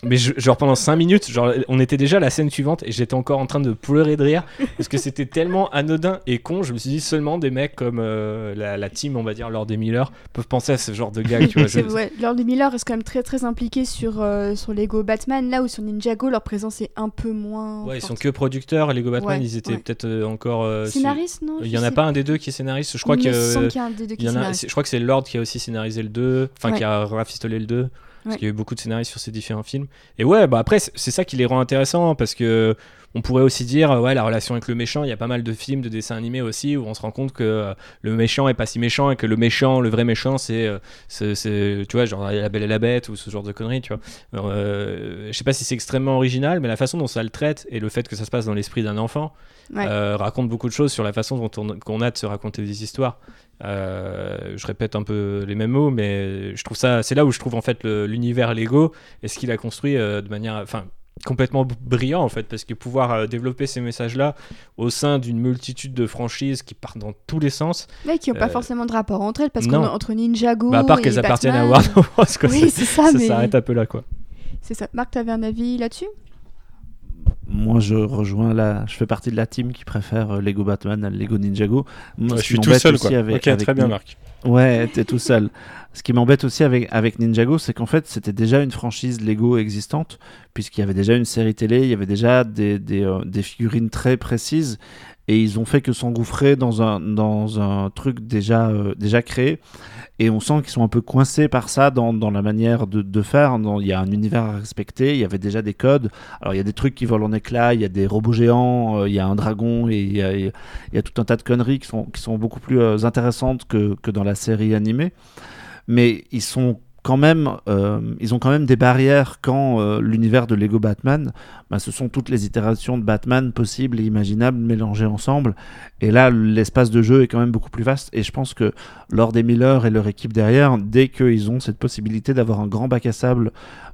S4: Mais je- genre pendant 5 minutes, genre, on était déjà à la scène suivante et j'étais encore en train de pleurer de rire parce que c'était tellement anodin et con. Je me suis dit seulement des mecs comme euh, la, la team, on va dire, Lord des Miller, peuvent penser à ce genre de gag. tu vois,
S2: C'est
S4: je-
S2: ouais, Lord Miller reste quand même très très impliqué sur, euh, sur Lego Batman, là où sur Ninjago leur présence est un peu moins.
S4: Ouais, ils sont que producteurs. Lego Batman,
S2: Ouais,
S4: ils étaient
S2: ouais.
S4: peut-être euh, encore. euh, su-
S2: Scénariste, non
S4: Il y en a pas un des deux qui est scénariste. Je crois que. je crois que c'est Lord qui a aussi scénarisé le 2, enfin qui a rafistolé le 2, parce
S2: Ouais.
S4: qu'il y a eu beaucoup de scénaristes sur ces différents films. Et ouais, bah après, c'est ça qui les rend intéressants, parce que on pourrait aussi dire, ouais, la relation avec le méchant, il y a pas mal de films, de dessins animés aussi, où on se rend compte que euh, le méchant est pas si méchant, et que le méchant, le vrai méchant, c'est, euh, c'est, c'est, tu vois, genre La Belle et la Bête, ou ce genre de conneries, tu vois. Alors, euh, je sais pas si c'est extrêmement original, mais la façon dont ça le traite, et le fait que ça se passe dans l'esprit d'un enfant,
S2: Ouais.
S4: euh, raconte beaucoup de choses sur la façon dont on, qu'on a de se raconter des histoires. Euh, je répète un peu les mêmes mots, mais je trouve ça, c'est là où je trouve en fait le- l'univers Lego et ce qu'il a construit euh, de manière, enfin complètement brillant en fait, parce que pouvoir euh, développer ces messages-là au sein d'une multitude de franchises qui partent dans tous les sens,
S2: Ouais, qui n'ont pas forcément de rapport entre elles, parce qu'entre Ninjago.
S4: bah, à part qu'elles appartiennent à Warner Bros.
S2: Oui,
S4: ça-
S2: c'est ça, mais.
S4: s'arrête un peu là quoi.
S2: C'est ça. Marc, t'avais un avis là-dessus?
S3: Moi, je rejoins la. Je fais partie de la team qui préfère euh, Lego Batman à Lego Ninjago. Moi,
S5: Ouais, je suis tout seul
S3: aussi
S5: quoi.
S3: avec-
S5: ok,
S3: avec
S5: très bien Marc.
S3: Ouais, t'es tout seul. Ce qui m'embête aussi avec, avec Ninjago, c'est qu'en fait, c'était déjà une franchise Lego existante, puisqu'il y avait déjà une série télé, il y avait déjà des, des, euh, des figurines très précises, et ils ont fait que s'engouffrer dans un, dans un truc déjà, euh, déjà créé. Et on sent qu'ils sont un peu coincés par ça dans, dans la manière de, de faire. Dans- Il y a un univers à respecter, il y avait déjà des codes. Alors il y a des trucs qui volent en éclats, il y a des robots géants, euh, il y a un dragon, et il y a, tout un tas de conneries qui sont, qui sont beaucoup plus euh, intéressantes que, que dans la série animée. Mais ils sont quand même, euh, ils ont quand même des barrières quand euh, l'univers de Lego Batman, bah, ce sont toutes les itérations de Batman possibles et imaginables mélangées ensemble. Et là, l'espace de jeu est quand même beaucoup plus vaste. Et je pense que Lord et Miller et leur équipe derrière, dès qu'ils ont cette possibilité d'avoir un grand bac à sable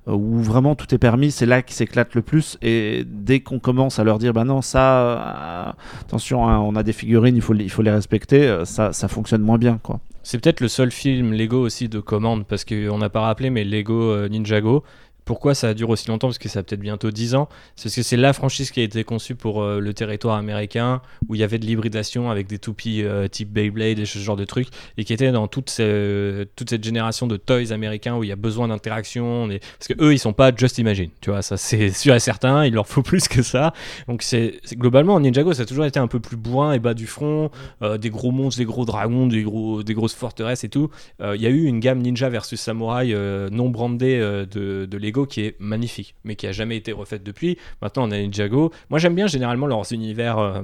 S3: euh, où vraiment tout est permis, c'est là qu'ils s'éclatent le plus. Et dès qu'on commence à leur dire, bah non, ça, attention, hein, on a des figurines, il faut, les- il faut les respecter, ça, ça fonctionne moins bien, quoi.
S4: C'est peut-être le seul film Lego aussi de commande, parce qu'on n'a pas rappelé, mais Lego euh, Ninjago, pourquoi ça dure aussi longtemps Parce que ça a peut-être bientôt 10 ans. C'est parce que c'est la franchise qui a été conçue pour euh, le territoire américain, où il y avait de l'hybridation avec des toupies euh, type Beyblade et ce genre de trucs, et qui était dans toute, ce- toute cette génération de toys américains où il y a besoin d'interaction. et- Parce que eux, ils sont pas Just Imagine, tu vois, ça c'est sûr et certain, il leur faut plus que ça. Donc c'est globalement, Ninjago, ça a toujours été un peu plus bourrin et bas du front, euh, des gros monstres, des gros dragons, des, gros, des grosses forteresses et tout. Euh, Il y a eu une gamme Ninja versus Samurai euh, non brandée euh, de, de Qui est magnifique, mais qui a jamais été refaite depuis. Maintenant, on a Ninjago. Moi, j'aime bien généralement leurs univers.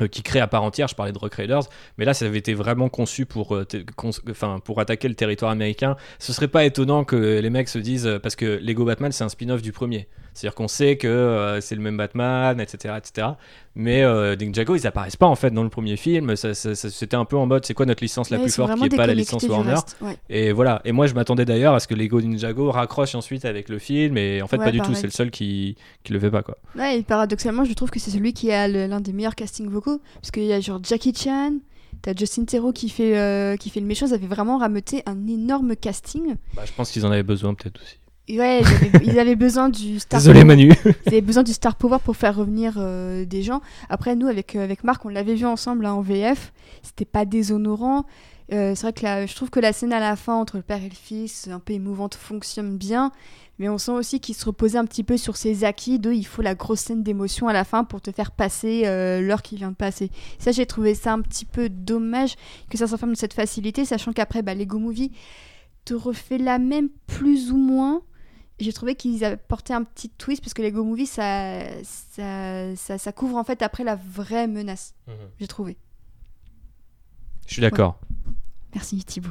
S4: Euh, qui créent à part entière, je parlais de Rock Raiders, mais là ça avait été vraiment conçu pour, euh, enfin, pour attaquer le territoire américain. Ce serait pas étonnant que les mecs se disent, euh, parce que Lego Batman c'est un spin-off du premier, c'est-à-dire qu'on sait que euh, c'est le même Batman, etc. etc. Mais euh, Ninjago ils apparaissent pas en fait dans le premier film, ça- ça- ça- c'était un peu en mode c'est quoi notre licence la
S2: Ouais,
S4: plus forte qui est pas la licence Warner
S2: reste, ouais.
S4: et voilà, et moi je m'attendais d'ailleurs à ce que Lego Ninjago raccroche ensuite avec le film, et en fait
S2: Ouais,
S4: pas du tout, c'est le seul qui, qui le fait pas quoi.
S2: Ouais, et paradoxalement, je trouve que c'est celui qui a l'un des meilleurs castings vocaux. Parce qu'il y a genre Jackie Chan, t'as Justin Theroux qui fait, euh, qui fait le méchant. Ils avaient vraiment rameuté un énorme casting.
S4: Bah, je pense qu'ils en avaient besoin peut-être aussi.
S2: Ouais, ils avaient, ils avaient besoin du star
S4: Désolé
S2: power.
S4: Manu.
S2: Ils avaient besoin du star power pour faire revenir euh, des gens. Après, nous, avec, euh, avec Marc, on l'avait vu ensemble là, en VF. C'était pas déshonorant. C'est vrai que la- je trouve que la scène à la fin entre le père et le fils, un peu émouvante, fonctionne bien. Mais on sent aussi qu'il se reposait un petit peu sur ses acquis. De, il faut la grosse scène d'émotion à la fin pour te faire passer euh, l'heure qui vient de passer. Ça, j'ai trouvé ça un petit peu dommage que ça s'enferme de cette facilité, sachant qu'après, bah, Lego Movie te refait la même plus ou moins. J'ai trouvé qu'ils apportaient un petit twist parce que Lego Movie, ça, ça, ça, ça couvre en fait après la vraie menace. J'ai trouvé.
S4: Je suis d'accord.
S2: Merci Thibaut.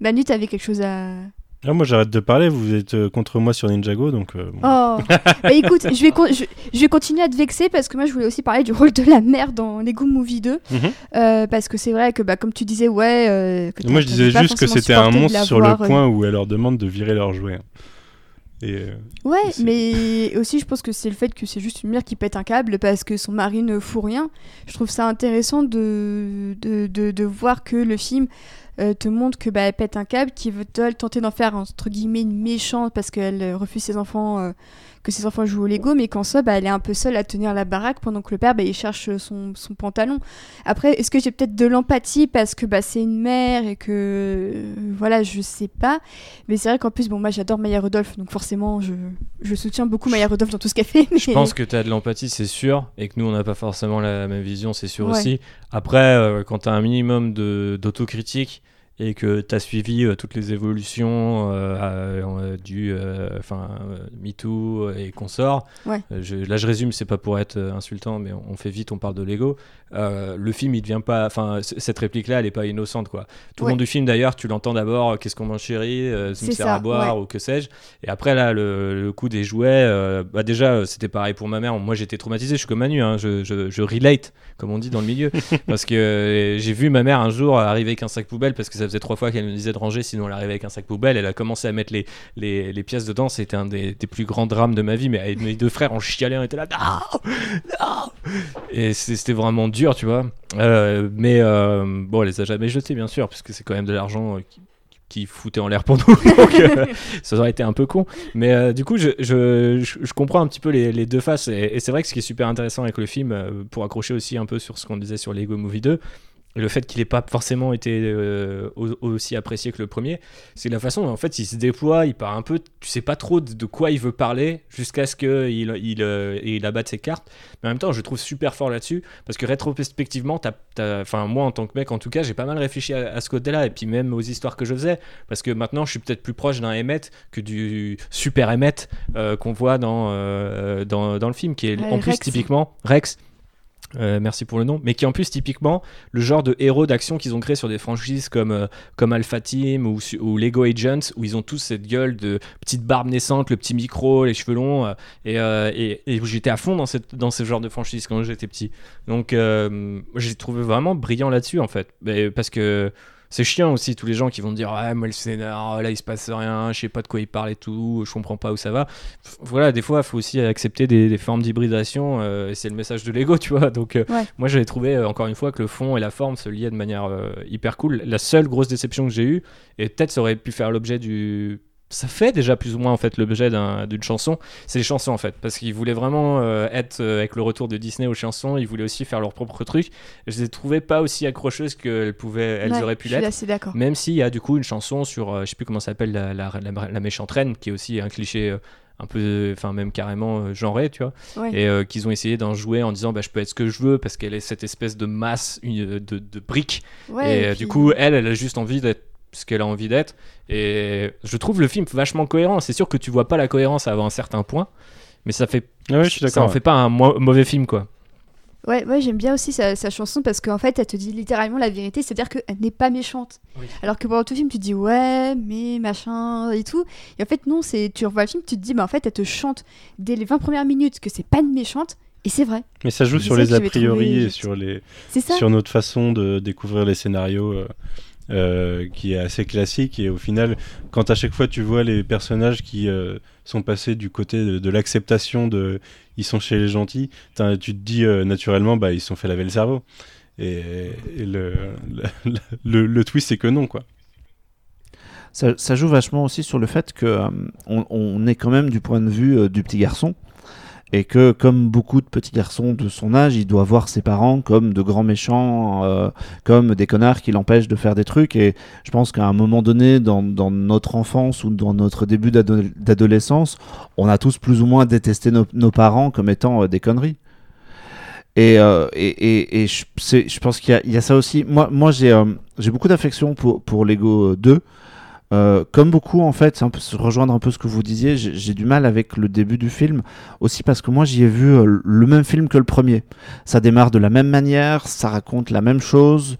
S2: Manu, t'avais quelque chose à.
S5: Ah, moi, j'arrête de parler. Vous êtes euh, contre moi sur Ninjago, donc. euh, bon.
S2: Oh Bah écoute, je vais, je, je vais continuer à te vexer parce que moi je voulais aussi parler du rôle de la mère dans Lego Movie 2.
S5: Mhm.
S2: Euh, parce que c'est vrai que, bah, comme tu disais, ouais. que
S5: Moi, je disais juste que c'était un monstre sur le
S2: voir,
S5: point où elle leur demande de virer leurs jouets. hein. Et euh,
S2: Ouais, mais aussi je pense que c'est le fait que c'est juste une mère qui pète un câble parce que son mari ne fout rien. Je trouve ça intéressant de, de, de, de voir que le film euh, te montre que bah, elle pète un câble, qui veut tenter d'en faire entre guillemets une méchante parce qu'elle euh, refuse ses enfants, euh, que ses enfants jouent au Lego, mais qu'en soi bah, elle est un peu seule à tenir la baraque pendant que le père bah, il cherche son, son pantalon. Après, est-ce que j'ai peut-être de l'empathie parce que bah, c'est une mère et que euh, voilà, je sais pas. Mais c'est vrai qu'en plus, bon, moi j'adore Maya Rudolph, donc forcément je, je soutiens beaucoup Maya Rudolph dans tout ce qu'elle fait.
S4: Je pense que tu as de l'empathie, c'est sûr, et que nous, on n'a pas forcément la même vision, c'est sûr
S2: Ouais.
S4: aussi. Après, euh, quand tu as un minimum de- d'autocritique et que tu as suivi euh, toutes les évolutions euh, euh, du enfin, MeToo et consorts,
S2: Ouais.
S4: je- là je résume, c'est pas pour être insultant, mais on, on fait vite, on parle de Lego. Le film, il devient pas. Enfin, cette réplique-là, elle est pas innocente, quoi. Tout
S2: Ouais.
S4: le long du film, d'ailleurs, tu l'entends d'abord, qu'est-ce qu'on mange chérie, ça me sert
S2: ça,
S4: à boire, ou que sais-je. Et après, là, le, le coup des jouets, bah déjà, c'était pareil pour ma mère. Moi, j'étais traumatisé, je suis comme Manu, hein, je, je, je relate, comme on dit dans le milieu. parce que j'ai vu ma mère un jour arriver avec un sac poubelle, parce que ça faisait trois fois qu'elle me disait de ranger, sinon elle arrivait avec un sac poubelle. Elle a commencé à mettre les, les, pièces dedans, c'était un des, plus grands drames de ma vie. Mais mes deux frères, on chialait, on était là, Et c'était vraiment dur, tu vois. Euh, mais euh, bon, elle les a jamais jetés, bien sûr, parce que c'est quand même de l'argent euh, qui, foutait en l'air pour nous. Donc, ça aurait été un peu con. Mais du coup, je, je, comprends un petit peu les, les deux faces. Et, c'est vrai que ce qui est super intéressant avec le film, pour accrocher aussi un peu sur ce qu'on disait sur Lego Movie 2, le fait qu'il n'ait pas forcément été euh, au- aussi apprécié que le premier, c'est la façon dont en fait il se déploie, il part un peu, tu sais pas trop de, quoi il veut parler jusqu'à ce qu'il il, euh, il abatte ses cartes. Mais en même temps, je trouve super fort là-dessus parce que rétrospectivement, enfin moi en tant que mec en tout cas, j'ai pas mal réfléchi à, à ce côté-là et puis même aux histoires que je faisais parce que maintenant je suis peut-être plus proche d'un Emmett que du super Emmett euh, qu'on voit dans, euh, dans, dans le film qui est
S2: Ouais,
S4: en plus
S2: Rex.
S4: typiquement Rex. Euh, merci pour le nom, mais qui en plus typiquement le genre de héros d'action qu'ils ont créé sur des franchises comme, euh, comme Alpha Team ou, Lego Agents, où ils ont tous cette gueule de petite barbe naissante, le petit micro, les cheveux longs, euh, et, j'étais à fond dans, ce genre de franchise quand j'étais petit. Donc j'ai trouvé vraiment brillant là-dessus en fait, parce que c'est chiant aussi tous les gens qui vont te dire ouais moi le scénar là il se passe rien, je sais pas de quoi il parle et tout, je comprends pas où ça va. Voilà, des fois il faut aussi accepter des, des formes d'hybridation, euh, et c'est le message de Lego, tu vois. Donc euh,
S2: Ouais.
S4: moi j'avais trouvé euh, encore une fois que le fond et la forme se liaient de manière euh, hyper cool. La seule grosse déception que j'ai eue, et peut-être ça aurait pu faire l'objet du. Ça fait déjà plus ou moins en fait l'objet d'un- d'une chanson, c'est les chansons en fait, parce qu'ils voulaient vraiment euh, être euh, avec le retour de Disney aux chansons, ils voulaient aussi faire leur propre truc. Je les ai trouvées pas aussi accrocheuses qu'elles pouvaient, elles
S2: Ouais,
S4: auraient pu
S2: Je suis
S4: l'être.
S2: assez d'accord.
S4: Même s'il y a du coup une chanson sur, euh, je sais plus comment ça s'appelle, la, la, la, la méchante reine, qui est aussi un cliché euh, un peu, enfin même carrément euh, genré, tu vois,
S2: Ouais.
S4: et euh, qu'ils ont essayé d'en jouer en disant bah, je peux être ce que je veux parce qu'elle est cette espèce de masse une- de, de briques,
S2: Ouais,
S4: et,
S2: et puis-
S4: du coup elle, elle a juste envie d'être ce qu'elle a envie d'être, et je trouve le film vachement cohérent. C'est sûr que tu vois pas la cohérence avant un certain point, mais ça fait,
S5: Ah ouais, je suis
S4: ça en fait pas un mauvais film quoi.
S2: Ouais, ouais j'aime bien aussi sa, sa chanson parce qu'en fait, elle te dit littéralement la vérité, c'est-à-dire qu'elle n'est pas méchante.
S4: Oui.
S2: Alors que pendant tout le film, tu te dis ouais, mais machin et tout. Et en fait, non, c'est tu revois le film, tu te dis, bah en fait, elle te chante dès les 20 premières minutes que c'est pas une méchante, et c'est vrai.
S5: Mais ça joue sur les a priori et sur, les, sur notre façon de découvrir les scénarios euh, euh, qui est assez classique. Et au final, quand à chaque fois tu vois les personnages qui euh, sont passés du côté de, l'acceptation de ils sont chez les gentils, tu te dis euh, naturellement, bah, ils sont fait laver le cerveau. Et, le, le, twist, c'est que non, quoi.
S3: Ça, joue vachement aussi sur le fait que on, est quand même du point de vue du petit garçon et que comme beaucoup de petits garçons de son âge, il doit voir ses parents comme de grands méchants, euh, comme des connards qui l'empêchent de faire des trucs. Et je pense qu'à un moment donné, dans, notre enfance ou dans notre début d'ado- d'adolescence, on a tous plus ou moins détesté nos, parents comme étant euh, des conneries. Et, euh, je, pense qu'il y, a- ça aussi. Moi, j'ai beaucoup d'affection pour Lego 2. Euh, comme beaucoup, en fait, un peu, rejoindre un peu ce que vous disiez, j'ai j'ai du mal avec le début du film, aussi parce que moi j'y ai vu euh, le même film que le premier. Ça démarre de la même manière, ça raconte la même chose,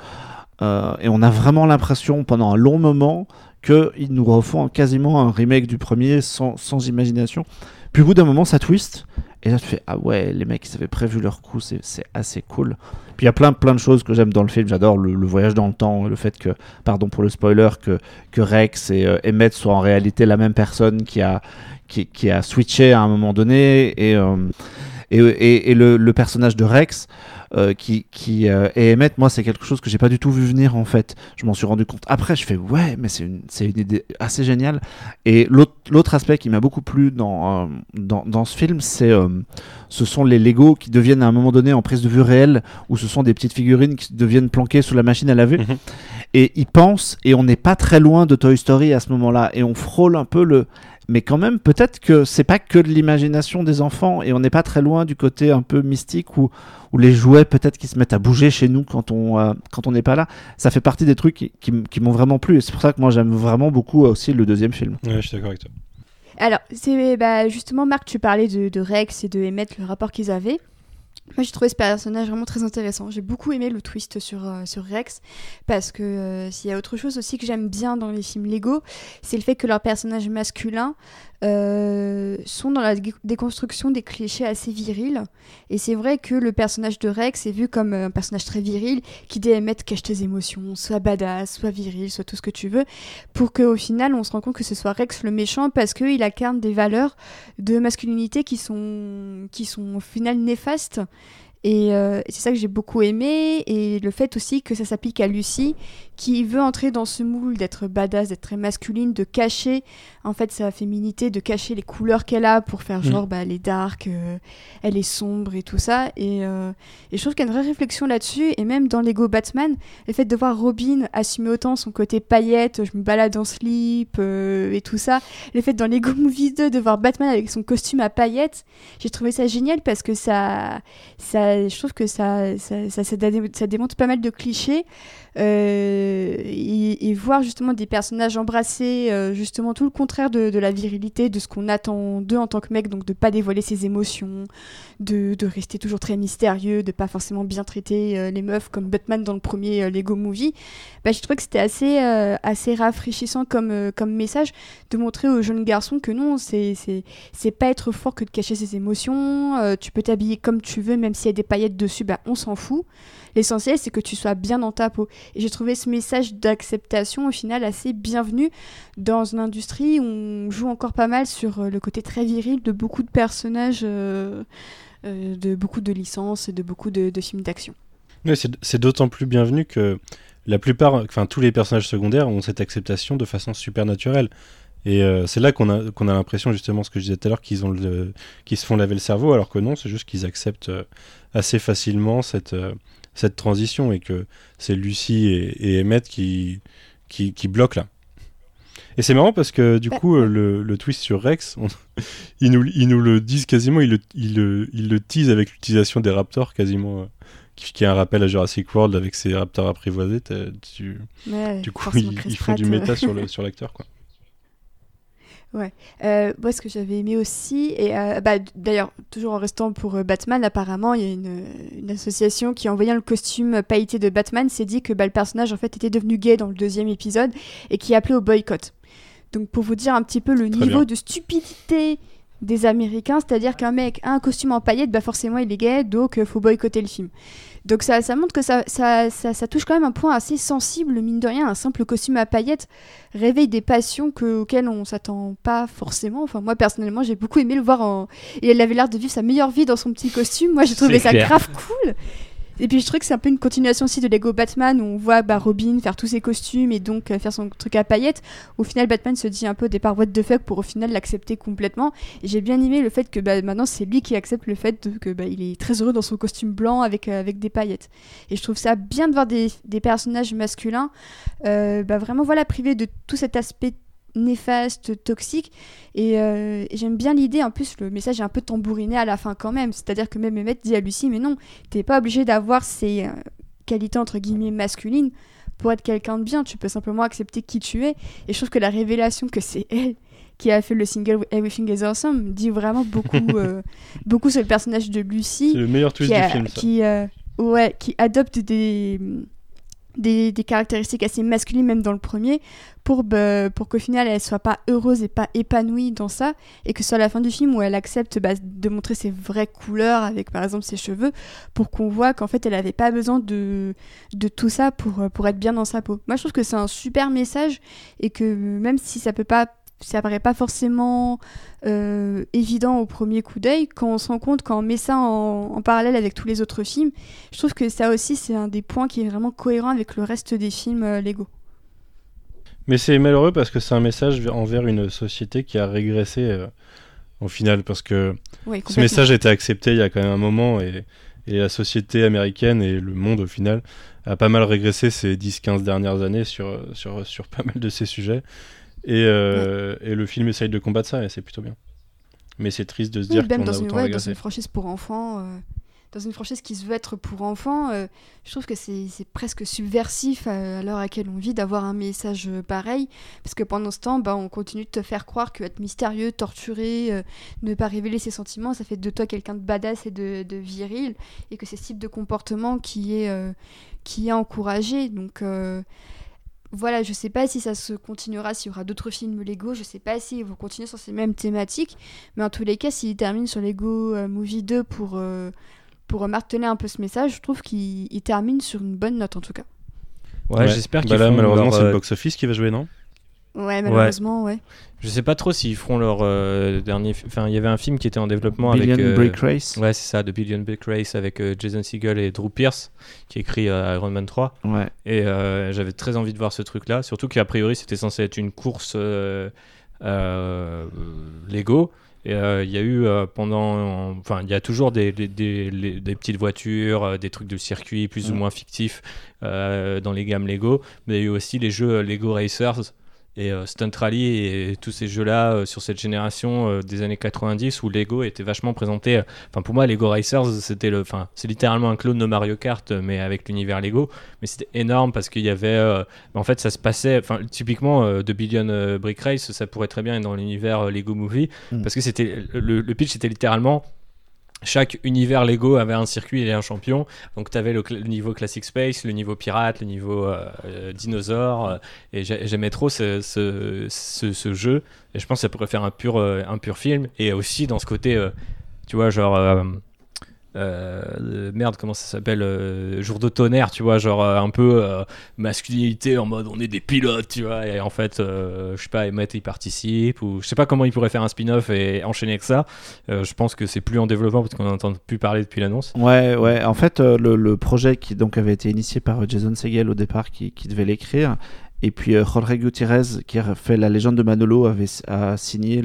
S3: euh, et on a vraiment l'impression pendant un long moment qu'ils nous refont quasiment un remake du premier sans, sans imagination. Puis au bout d'un moment, ça twist, et là tu fais Ah ouais, les mecs ils avaient prévu leur coup, c'est assez cool. Puis il y a plein, plein de choses que j'aime dans le film. J'adore le, voyage dans le temps, le fait que, pardon pour le spoiler, que, que Rex et euh, Emmett soient en réalité la même personne qui a, qui, a switché à un moment donné. Et, euh, et, le personnage de Rex euh, qui, qui euh, et Emmett, moi, c'est quelque chose que j'ai pas du tout vu venir en fait. Je m'en suis rendu compte après. Je fais ouais, mais c'est une, c'est une idée assez géniale. Et l'autre l'autre aspect qui m'a beaucoup plu dans, euh, dans, dans ce film, c'est ce sont les Lego qui deviennent à un moment donné en prise de vue réelle, où ce sont des petites figurines qui deviennent planquées sous la machine à laver.
S5: Mhm.
S3: Et ils pensent, et on n'est pas très loin de Toy Story à ce moment-là, et on frôle un peu le. Mais quand même, peut-être que c'est pas que de l'imagination des enfants, et on n'est pas très loin du côté un peu mystique où, où les jouets peut-être qui se mettent à bouger chez nous quand on euh, quand on n'est pas là. Ça fait partie des trucs qui, qui m- qui m'ont vraiment plu, et c'est pour ça que moi j'aime vraiment beaucoup aussi le deuxième film.
S5: Ouais, je suis d'accord avec toi.
S2: Alors, c'est bah, justement, Marc, tu parlais de, de Rex et de Emmett, le rapport qu'ils avaient. Moi, j'ai trouvé ce personnage vraiment très intéressant. J'ai beaucoup aimé le twist sur, euh, sur Rex, parce que euh, s'il y a autre chose aussi que j'aime bien dans les films Lego, c'est le fait que leurs personnages masculins euh, sont dans la dé- déconstruction des clichés assez virils. Et c'est vrai que le personnage de Rex est vu comme un personnage très viril, qui dit Emmett cache tes émotions, soit badass, soit viril, soit tout ce que tu veux, pour qu'au final, on se rend compte que ce soit Rex le méchant, parce qu'il incarne des valeurs de masculinité qui sont, qui sont au final néfastes Et euh, c'est ça que j'ai beaucoup aimé. Et le fait aussi que ça s'applique à Lucie, qui veut entrer dans ce moule d'être badass, d'être très masculine, de cacher en fait sa féminité, de cacher les couleurs qu'elle a pour faire genre bah, elle est dark, euh, elle est sombre et tout ça. Et, euh, et je trouve qu'il y a une vraie réflexion là-dessus. Et même dans Lego Batman, le fait de voir Robin assumer autant son côté paillette, je me balade en slip euh, et tout ça. Le fait dans Lego Movie 2 de voir Batman avec son costume à paillettes, j'ai trouvé ça génial parce que ça, ça je trouve que ça, ça, ça, ça, dé- ça démontre pas mal de clichés. Euh, et, voir justement des personnages embrasser euh, justement tout le contraire de, la virilité, de ce qu'on attend d'eux en tant que mec, donc de pas dévoiler ses émotions, de, de rester toujours très mystérieux, de pas forcément bien traiter euh, les meufs comme Batman dans le premier Lego Movie. Bah, je trouvais que c'était assez, assez rafraîchissant comme, comme message de montrer aux jeunes garçons que non, c'est pas être fort que de cacher ses émotions. tu peux t'habiller comme tu veux, même s'il y a des paillettes dessus, bah, on s'en fout. L'essentiel, c'est que tu sois bien dans ta peau. Et j'ai trouvé ce message d'acceptation, au final, assez bienvenu dans une industrie où on joue encore pas mal sur euh, le côté très viril de beaucoup de personnages, euh, euh, de beaucoup de licences et de beaucoup de, de films d'action.
S5: Ouais, c'est d'autant plus bienvenu que la plupart, enfin tous les personnages secondaires ont cette acceptation de façon super naturelle. Et c'est là qu'on a, qu'on a l'impression, justement, ce que je disais tout à l'heure, qu'ils ont le, se font laver le cerveau, alors que non, c'est juste qu'ils acceptent assez facilement cette, cette transition et que c'est Lucie et, et Emmett qui, qui, qui bloquent là. Et c'est marrant parce que du
S2: Bah,
S5: coup, le, le twist sur Rex, on- ils, nous, ils nous le disent quasiment, ils le, ils le, ils le teasent avec l'utilisation des raptors quasiment. euh, qui, qui est un rappel à Jurassic World avec ses raptors apprivoisés. tu-
S2: Ouais,
S5: du coup, ils, font du méta sur le- sur l'acteur. Quoi.
S2: Euh, moi, ce que j'avais aimé aussi, et euh, bah, d'ailleurs, toujours en restant pour euh, Batman, apparemment, il y a une, une association qui, en voyant le costume pailleté de Batman, s'est dit que bah, le personnage, en fait, était devenu gay dans le deuxième épisode et qui appelait au boycott. Donc, pour vous dire un petit peu le
S5: Très
S2: niveau
S5: bien.
S2: de stupidité des Américains, c'est-à-dire qu'un mec a un costume en paillettes, bah forcément, il est gay, donc faut boycotter le film. Donc ça, ça montre que ça, ça, ça, ça touche quand même un point assez sensible, mine de rien, un simple costume à paillettes réveille des passions que, auxquelles on s'attend pas forcément. Enfin, moi personnellement, j'ai beaucoup aimé le voir en... Et elle avait l'air de vivre sa meilleure vie dans son petit costume. Moi, j'ai trouvé ça grave cool. Et puis je trouve que c'est un peu une continuation aussi de Lego Batman où on voit bah, Robin faire tous ses costumes et donc euh, faire son truc à paillettes. Au final, Batman se dit un peu des par what the fuck pour au final l'accepter complètement. Et j'ai bien aimé le fait que bah, maintenant c'est lui qui accepte le fait de- que bah, il est très heureux dans son costume blanc avec, euh, avec des paillettes. Et je trouve ça bien de voir des, personnages masculins euh, vraiment voilà privés de tout cet aspect néfaste, toxique. Et, euh, et j'aime bien l'idée, en plus le message est un peu tambouriné à la fin quand même. C'est-à-dire que même Emmett dit à Lucie, mais non, t'es pas obligé d'avoir ces euh, qualités entre guillemets masculines pour être quelqu'un de bien. Tu peux simplement accepter qui tu es. Et je trouve que la révélation que c'est elle qui a fait le single Everything is Awesome dit vraiment beaucoup, euh, beaucoup sur le personnage de Lucie
S5: C'est le meilleur twist
S2: qui,
S5: du film, ça.
S2: qui, ouais, qui adopte des, des, caractéristiques assez masculines, même dans le premier, pour, bah, pour qu'au final elle soit pas heureuse et pas épanouie dans ça, et que ce soit la fin du film où elle accepte bah, de montrer ses vraies couleurs avec par exemple ses cheveux, pour qu'on voit qu'en fait elle avait pas besoin de, de tout ça pour, pour être bien dans sa peau. Moi je trouve que c'est un super message, et que même si ça peut pas ça paraît pas forcément euh, évident au premier coup d'œil, quand on se rend compte, quand on met ça en, en parallèle avec tous les autres films, je trouve que ça aussi c'est un des points qui est vraiment cohérent avec le reste des films euh, Lego.
S5: Mais c'est malheureux parce que c'est un message envers une société qui a régressé euh, au final. Parce que
S2: Oui,
S5: ce message a été accepté il y a quand même un moment et, et la société américaine et le monde au final a pas mal régressé ces 10-15 dernières années sur, sur, sur pas mal de ces sujets. Et, euh, et le film essaye de combattre ça et c'est plutôt bien. Mais c'est triste de se dire qu'on a
S2: une,
S5: autant
S2: ouais, dans une franchise pour enfants, euh, dans une franchise qui se veut être pour enfants, euh, je trouve que c'est presque subversif à, à l'heure à laquelle on vit d'avoir un message pareil, parce que pendant ce temps, bah, on continue de te faire croire que être mystérieux, torturé, euh, ne pas révéler ses sentiments, ça fait de toi quelqu'un de badass et de, de viril, et que c'est ce type de comportement qui est, euh, qui est encouragé. Donc voilà, je sais pas si ça se continuera, s'il y aura d'autres films Lego, je sais pas s'ils vont continuer sur ces mêmes thématiques, mais en tous les cas, s'ils terminent sur Lego euh, Movie 2 pour, euh, pour marteler un peu ce message, je trouve qu'ils ils terminent sur une bonne note en tout cas.
S4: Ouais, j'espère qu'ils
S5: bah là,
S4: font
S5: malheureusement,
S4: leur,
S5: c'est le
S4: euh,
S5: box-office qui va jouer, non?
S2: Ouais, malheureusement, ouais.
S4: Je sais pas trop s'ils feront leur euh, dernier. fi- Enfin, il y avait un film qui était en développement
S3: Billion
S4: avec. euh,
S3: Break Race.
S4: Ouais, c'est ça, The Billion Brick Race avec euh, Jason Segel et Drew Pierce, qui écrit euh, Iron Man 3.
S3: Ouais.
S4: Et euh, j'avais très envie de voir ce truc-là, surtout qu'a priori c'était censé être une course euh, euh, Lego. Et euh, il y a eu euh, pendant. Enfin, il y a toujours des, des, des- les- des petites voitures, euh, des trucs de circuit plus ou
S3: Mm.
S4: moins fictifs euh, dans les gammes Lego. Mais il y a eu aussi les jeux Lego Racers et euh, Stunt Rally et tous ces jeux-là euh, sur cette génération euh, des années 90 où Lego était vachement présenté. Enfin, pour moi, Lego Racers, c'était le. Enfin, c'est littéralement un clone de Mario Kart, mais avec l'univers Lego. Mais c'était énorme parce qu'il y avait. en fait, ça se passait. Enfin, typiquement, The Billion Brick Race, ça pourrait très bien être dans l'univers Lego Movie
S3: Mm.
S4: parce que c'était le, le pitch, c'était littéralement. Chaque univers Lego avait un circuit et un champion. Donc, tu avais le, niveau Classic Space, le niveau Pirate, le niveau euh, euh, Dinosaure. euh, et j'ai- j'aimais trop ce, ce, ce- jeu. Et je pense que ça pourrait faire un pur, euh, un pur film. Et aussi dans ce côté, tu vois, genre. Euh, merde, comment ça s'appelle euh, Jour de tonnerre, tu vois, genre euh, un peu masculinité en mode on est des pilotes, tu vois, et en fait, je sais pas, Emmett il participe, ou je sais pas comment il pourrait faire un spin-off et enchaîner avec ça. Je pense que c'est plus en développement parce qu'on n'entend plus parler depuis l'annonce.
S3: Ouais, ouais. En fait, le, projet qui donc avait été initié par Jason Segel au départ, qui devait l'écrire, et puis euh, Jorge Gutiérrez, qui a fait la légende de Manolo, avait a signé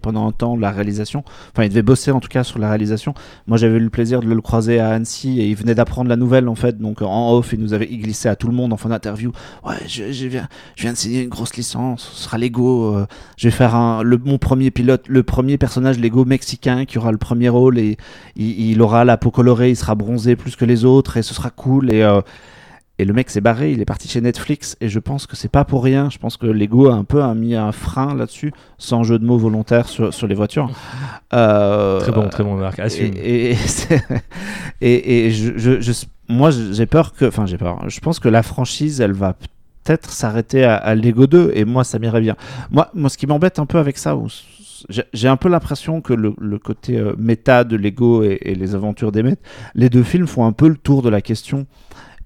S3: pendant un temps la réalisation. Enfin, il devait bosser en tout cas sur la réalisation. Moi, j'avais eu le plaisir de le croiser à Annecy et il venait d'apprendre la nouvelle en fait. Donc en off, il nous avait glissé à tout le monde en fin d'interview. Ouais, je, viens, je viens de signer une grosse licence. Ce sera Lego. euh, je vais faire mon premier pilote, le premier personnage Lego mexicain qui aura le premier rôle et il, aura la peau colorée, il sera bronzé plus que les autres et ce sera cool. Euh, et le mec s'est barré, il est parti chez Netflix et je pense que c'est pas pour rien. Je pense que Lego a un peu a mis un frein là-dessus, sans jeu de mots volontaire sur, sur les voitures. Euh,
S4: Très bon, très bon, Marc. Assume.
S3: et, et, c'est- et- et je, je- je- moi, j'ai peur que. Enfin, j'ai peur. Je pense que la franchise, elle va peut-être s'arrêter à, à Lego 2, et moi, ça m'irait bien. Moi, moi, ce qui m'embête un peu avec ça, j'ai j'ai un peu l'impression que le, le côté euh, méta de Lego et, et les aventures d'Emmet, les deux films font un peu le tour de la question.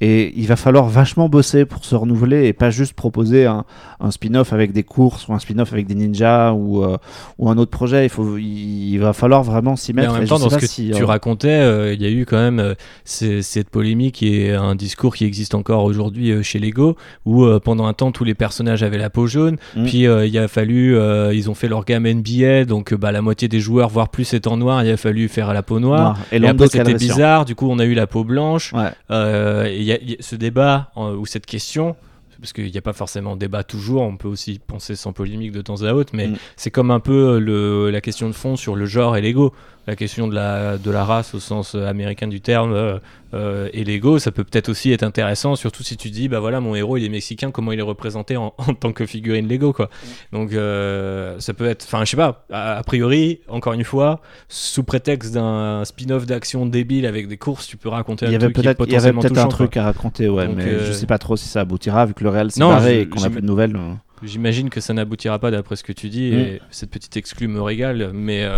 S3: Et il va falloir vachement bosser pour se renouveler et pas juste proposer un, un spin-off avec des courses ou un spin-off avec des ninjas ou, euh, ou un autre projet. Il, faut, il, il va falloir vraiment s'y
S4: Mais
S3: mettre.
S4: en
S3: et
S4: même temps, dans ce que
S3: si,
S4: tu
S3: euh,
S4: racontais, euh, il y a eu quand même cette polémique et un discours qui existe encore aujourd'hui chez Lego, où pendant un temps tous les personnages avaient la peau jaune,
S3: Mm.
S4: puis il a fallu, ils ont fait leur gamme NBA, donc bah, la moitié des joueurs, voire plus, étant noir, il a fallu faire la peau noire.
S3: noir.
S4: Et,
S3: Lando
S4: après c'était bizarre, du coup on a eu la peau blanche.
S3: Ouais.
S4: Et y a, il y a ce débat euh, ou cette question, parce qu'il n'y a pas forcément débat toujours, on peut aussi penser sans polémique de temps à autre, mais
S3: Mm.
S4: c'est comme un peu le, la question de fond sur le genre et l'ego. La question de la, de la race au sens euh, américain du terme euh, euh, et l'ego, ça peut peut-être aussi être intéressant, surtout si tu dis, bah voilà, mon héros il est mexicain, comment il est représenté en, en tant que figurine Lego, quoi. Donc euh, ça peut être, enfin je sais pas, a, a priori, encore une fois, sous prétexte d'un spin-off d'action débile avec des courses, tu peux raconter un truc qui est
S3: peut-être il y avait peut-être un
S4: quoi.
S3: truc à raconter, ouais,
S4: Donc,
S3: mais
S4: euh,
S3: je sais pas trop si ça aboutira vu que le réel s'est barré et qu'on a plus de nouvelles. euh.
S4: J'imagine que ça n'aboutira pas d'après ce que tu dis,
S3: Mm.
S4: et cette petite exclue me régale, mais,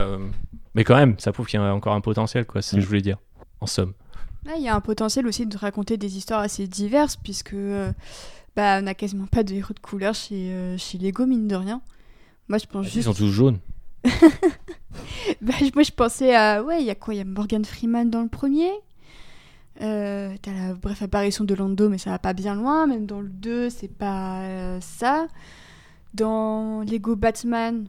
S4: mais quand même, ça prouve qu'il y a encore un potentiel, quoi, c'est ce que
S3: Mm.
S4: je voulais dire, en somme.
S2: Là, il y a un potentiel aussi de raconter des histoires assez diverses, puisque euh, bah, on n'a quasiment pas de héros de couleur chez, euh, chez Lego, mine de rien. Moi, je pense
S4: Ils
S2: juste.
S4: sont tous jaunes.
S2: Bah, je- moi, je pensais à. Ouais, il y a quoi Il y a Morgan Freeman dans le premier. Euh, T'as la bref apparition de Lando, mais ça va pas bien loin. Même dans le 2, c'est pas euh, ça. Dans Lego Batman,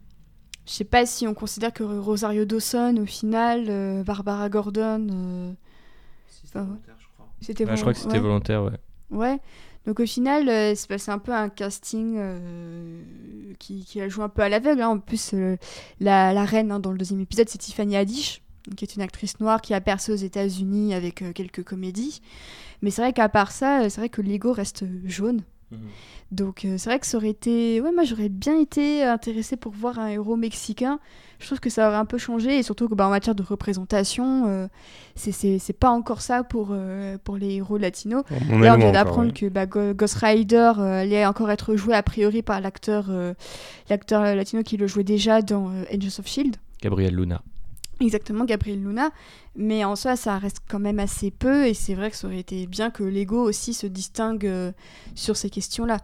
S2: je sais pas si on considère que Rosario Dawson, au final, euh, Barbara Gordon. euh, enfin, ouais. C'était
S4: Ouais, je crois que c'était
S2: ouais.
S4: volontaire, ouais.
S2: Ouais. Donc au final, euh, c'est passé un peu un casting euh, qui, qui a joué un peu à l'aveugle. hein. En plus, euh, la, la reine hein, dans le deuxième épisode, c'est Tiffany Haddish, qui est une actrice noire qui a percé aux États-Unis avec euh, quelques comédies. Mais c'est vrai qu'à part ça, c'est vrai que Lego reste jaune. Donc euh, c'est vrai que ça aurait été... Ouais, moi j'aurais bien été intéressée pour voir un héros mexicain. Je trouve que ça aurait un peu changé et surtout que bah, en matière de représentation, euh, c'est- c'est c'est pas encore ça pour, euh, pour les héros latinos.
S5: On
S2: Là, on vient d'apprendre
S5: ouais.
S2: que bah, Ghost Rider euh, allait encore être joué a priori par l'acteur euh, l'acteur latino qui le jouait déjà dans euh, Angels of Shield.
S4: Gabriel Luna.
S2: Exactement, Gabriel Luna. Mais en soi, ça reste quand même assez peu. Et c'est vrai que ça aurait été bien que Lego aussi se distingue euh, sur ces questions-là.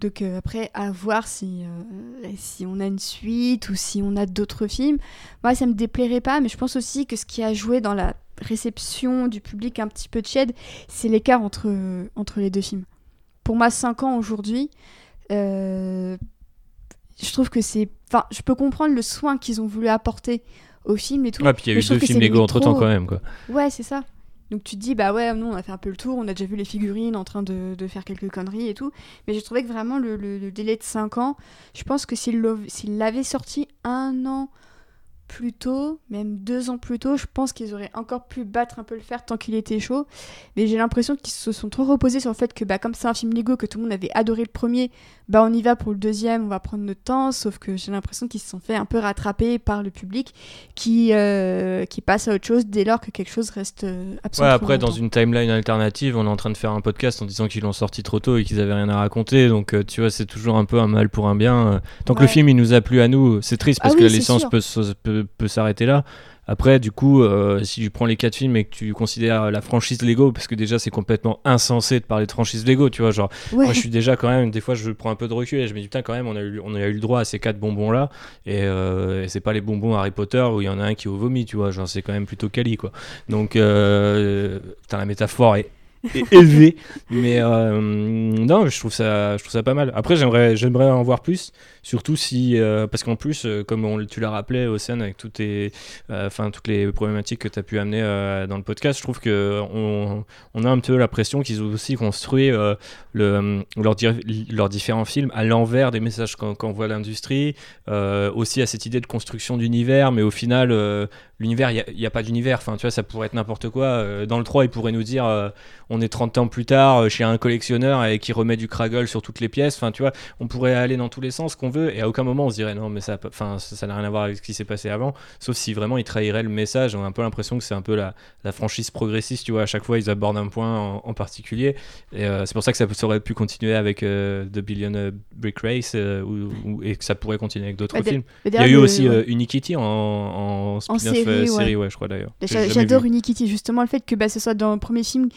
S2: Donc euh, après, à voir si, euh, si on a une suite ou si on a d'autres films. Moi, ça me déplairait pas. Mais je pense aussi que ce qui a joué dans la réception du public un petit peu tiède, c'est l'écart entre, entre les deux films. Pour moi, 5 ans aujourd'hui, je trouve que c'est... Enfin, je peux comprendre le soin qu'ils ont voulu apporter au film et tout.
S4: Ouais, puis il y a eu deux films
S2: c'est
S4: Lego entre temps quand même, quoi.
S2: Ouais, c'est ça. Donc tu te dis, bah ouais, nous on a fait un peu le tour, on a déjà vu les figurines en train de, de faire quelques conneries et tout. Mais j'ai trouvé que vraiment le, le- le délai de 5 ans, je pense que s'il l'avait sorti un an plus tôt, même deux ans plus tôt, je pense qu'ils auraient encore pu battre un peu le fer tant qu'il était chaud. Mais j'ai l'impression qu'ils se sont trop reposés sur le fait que bah, comme c'est un film Lego, que tout le monde avait adoré le premier, bah on y va pour le deuxième, on va prendre notre temps. Sauf que j'ai l'impression qu'ils se sont fait un peu rattraper par le public qui, euh, qui passe à autre chose dès lors que quelque chose reste euh,
S4: Ouais,
S2: absolument
S4: après, dans une timeline alternative, on est en train de faire un podcast en disant qu'ils l'ont sorti trop tôt et qu'ils avaient rien à raconter. Donc, euh, tu vois, c'est toujours un peu un mal pour un bien. Tant que le
S2: Ouais.
S4: film, il nous a plu à nous, c'est triste parce
S2: Ah
S4: que
S2: oui,
S4: la licence peut, s- peut, peut s'arrêter là. Après, du coup, euh, si tu prends les quatre films et que tu considères la franchise Lego, parce que déjà, c'est complètement insensé de parler de franchise Lego, tu vois, genre,
S2: Ouais.
S4: moi, je suis déjà quand même, des fois, je prends un peu de recul et je me dis, putain, quand même, on a eu, on a eu le droit à ces quatre bonbons-là. Et, euh, et c'est pas les bonbons Harry Potter où il y en a un qui est au vomi, tu vois. Genre, c'est quand même plutôt quali, quoi. Donc, euh, putain, la métaphore est, est élevée. mais euh, non, je trouve, ça, je trouve ça pas mal. Après, j'aimerais, j'aimerais en voir plus. Surtout si. euh, parce qu'en plus, euh, comme tu l'as rappelé, Océane, avec toutes, tes, euh, toutes les problématiques que tu as pu amener dans le podcast, je trouve que on, a un peu l'impression qu'ils ont aussi construit le, leurs di- leurs différents films à l'envers des messages qu'on qu'on à l'industrie, aussi à cette idée de construction d'univers, mais au final, l'univers, il n'y a, pas d'univers. Enfin, tu vois, ça pourrait être n'importe quoi. Euh, Dans le 3, il pourrait nous dire euh, on est 30 ans plus tard euh, chez un collectionneur et qui remet du Kraggle sur toutes les pièces. Enfin, tu vois, on pourrait aller dans tous les sens qu'on veut et à aucun moment on se dirait non, mais ça enfin, ça n'a rien à voir avec ce qui s'est passé avant. Sauf si vraiment ils trahiraient le message. On a un peu l'impression que c'est un peu la, la franchise progressiste, tu vois. À chaque fois, ils abordent un point en, en particulier. Et euh, c'est pour ça que ça, aurait pu continuer avec euh, The Billion Brick Race ou- ou- et que ça pourrait continuer avec d'autres
S2: Bah,
S4: films.
S2: Mais
S4: Il y a eu aussi
S2: ouais.
S4: Unikitty en, en spin-off
S2: ouais.
S4: série, ouais, je crois d'ailleurs.
S2: J'adore. Unikitty, justement le fait que bah, ce soit dans le premier film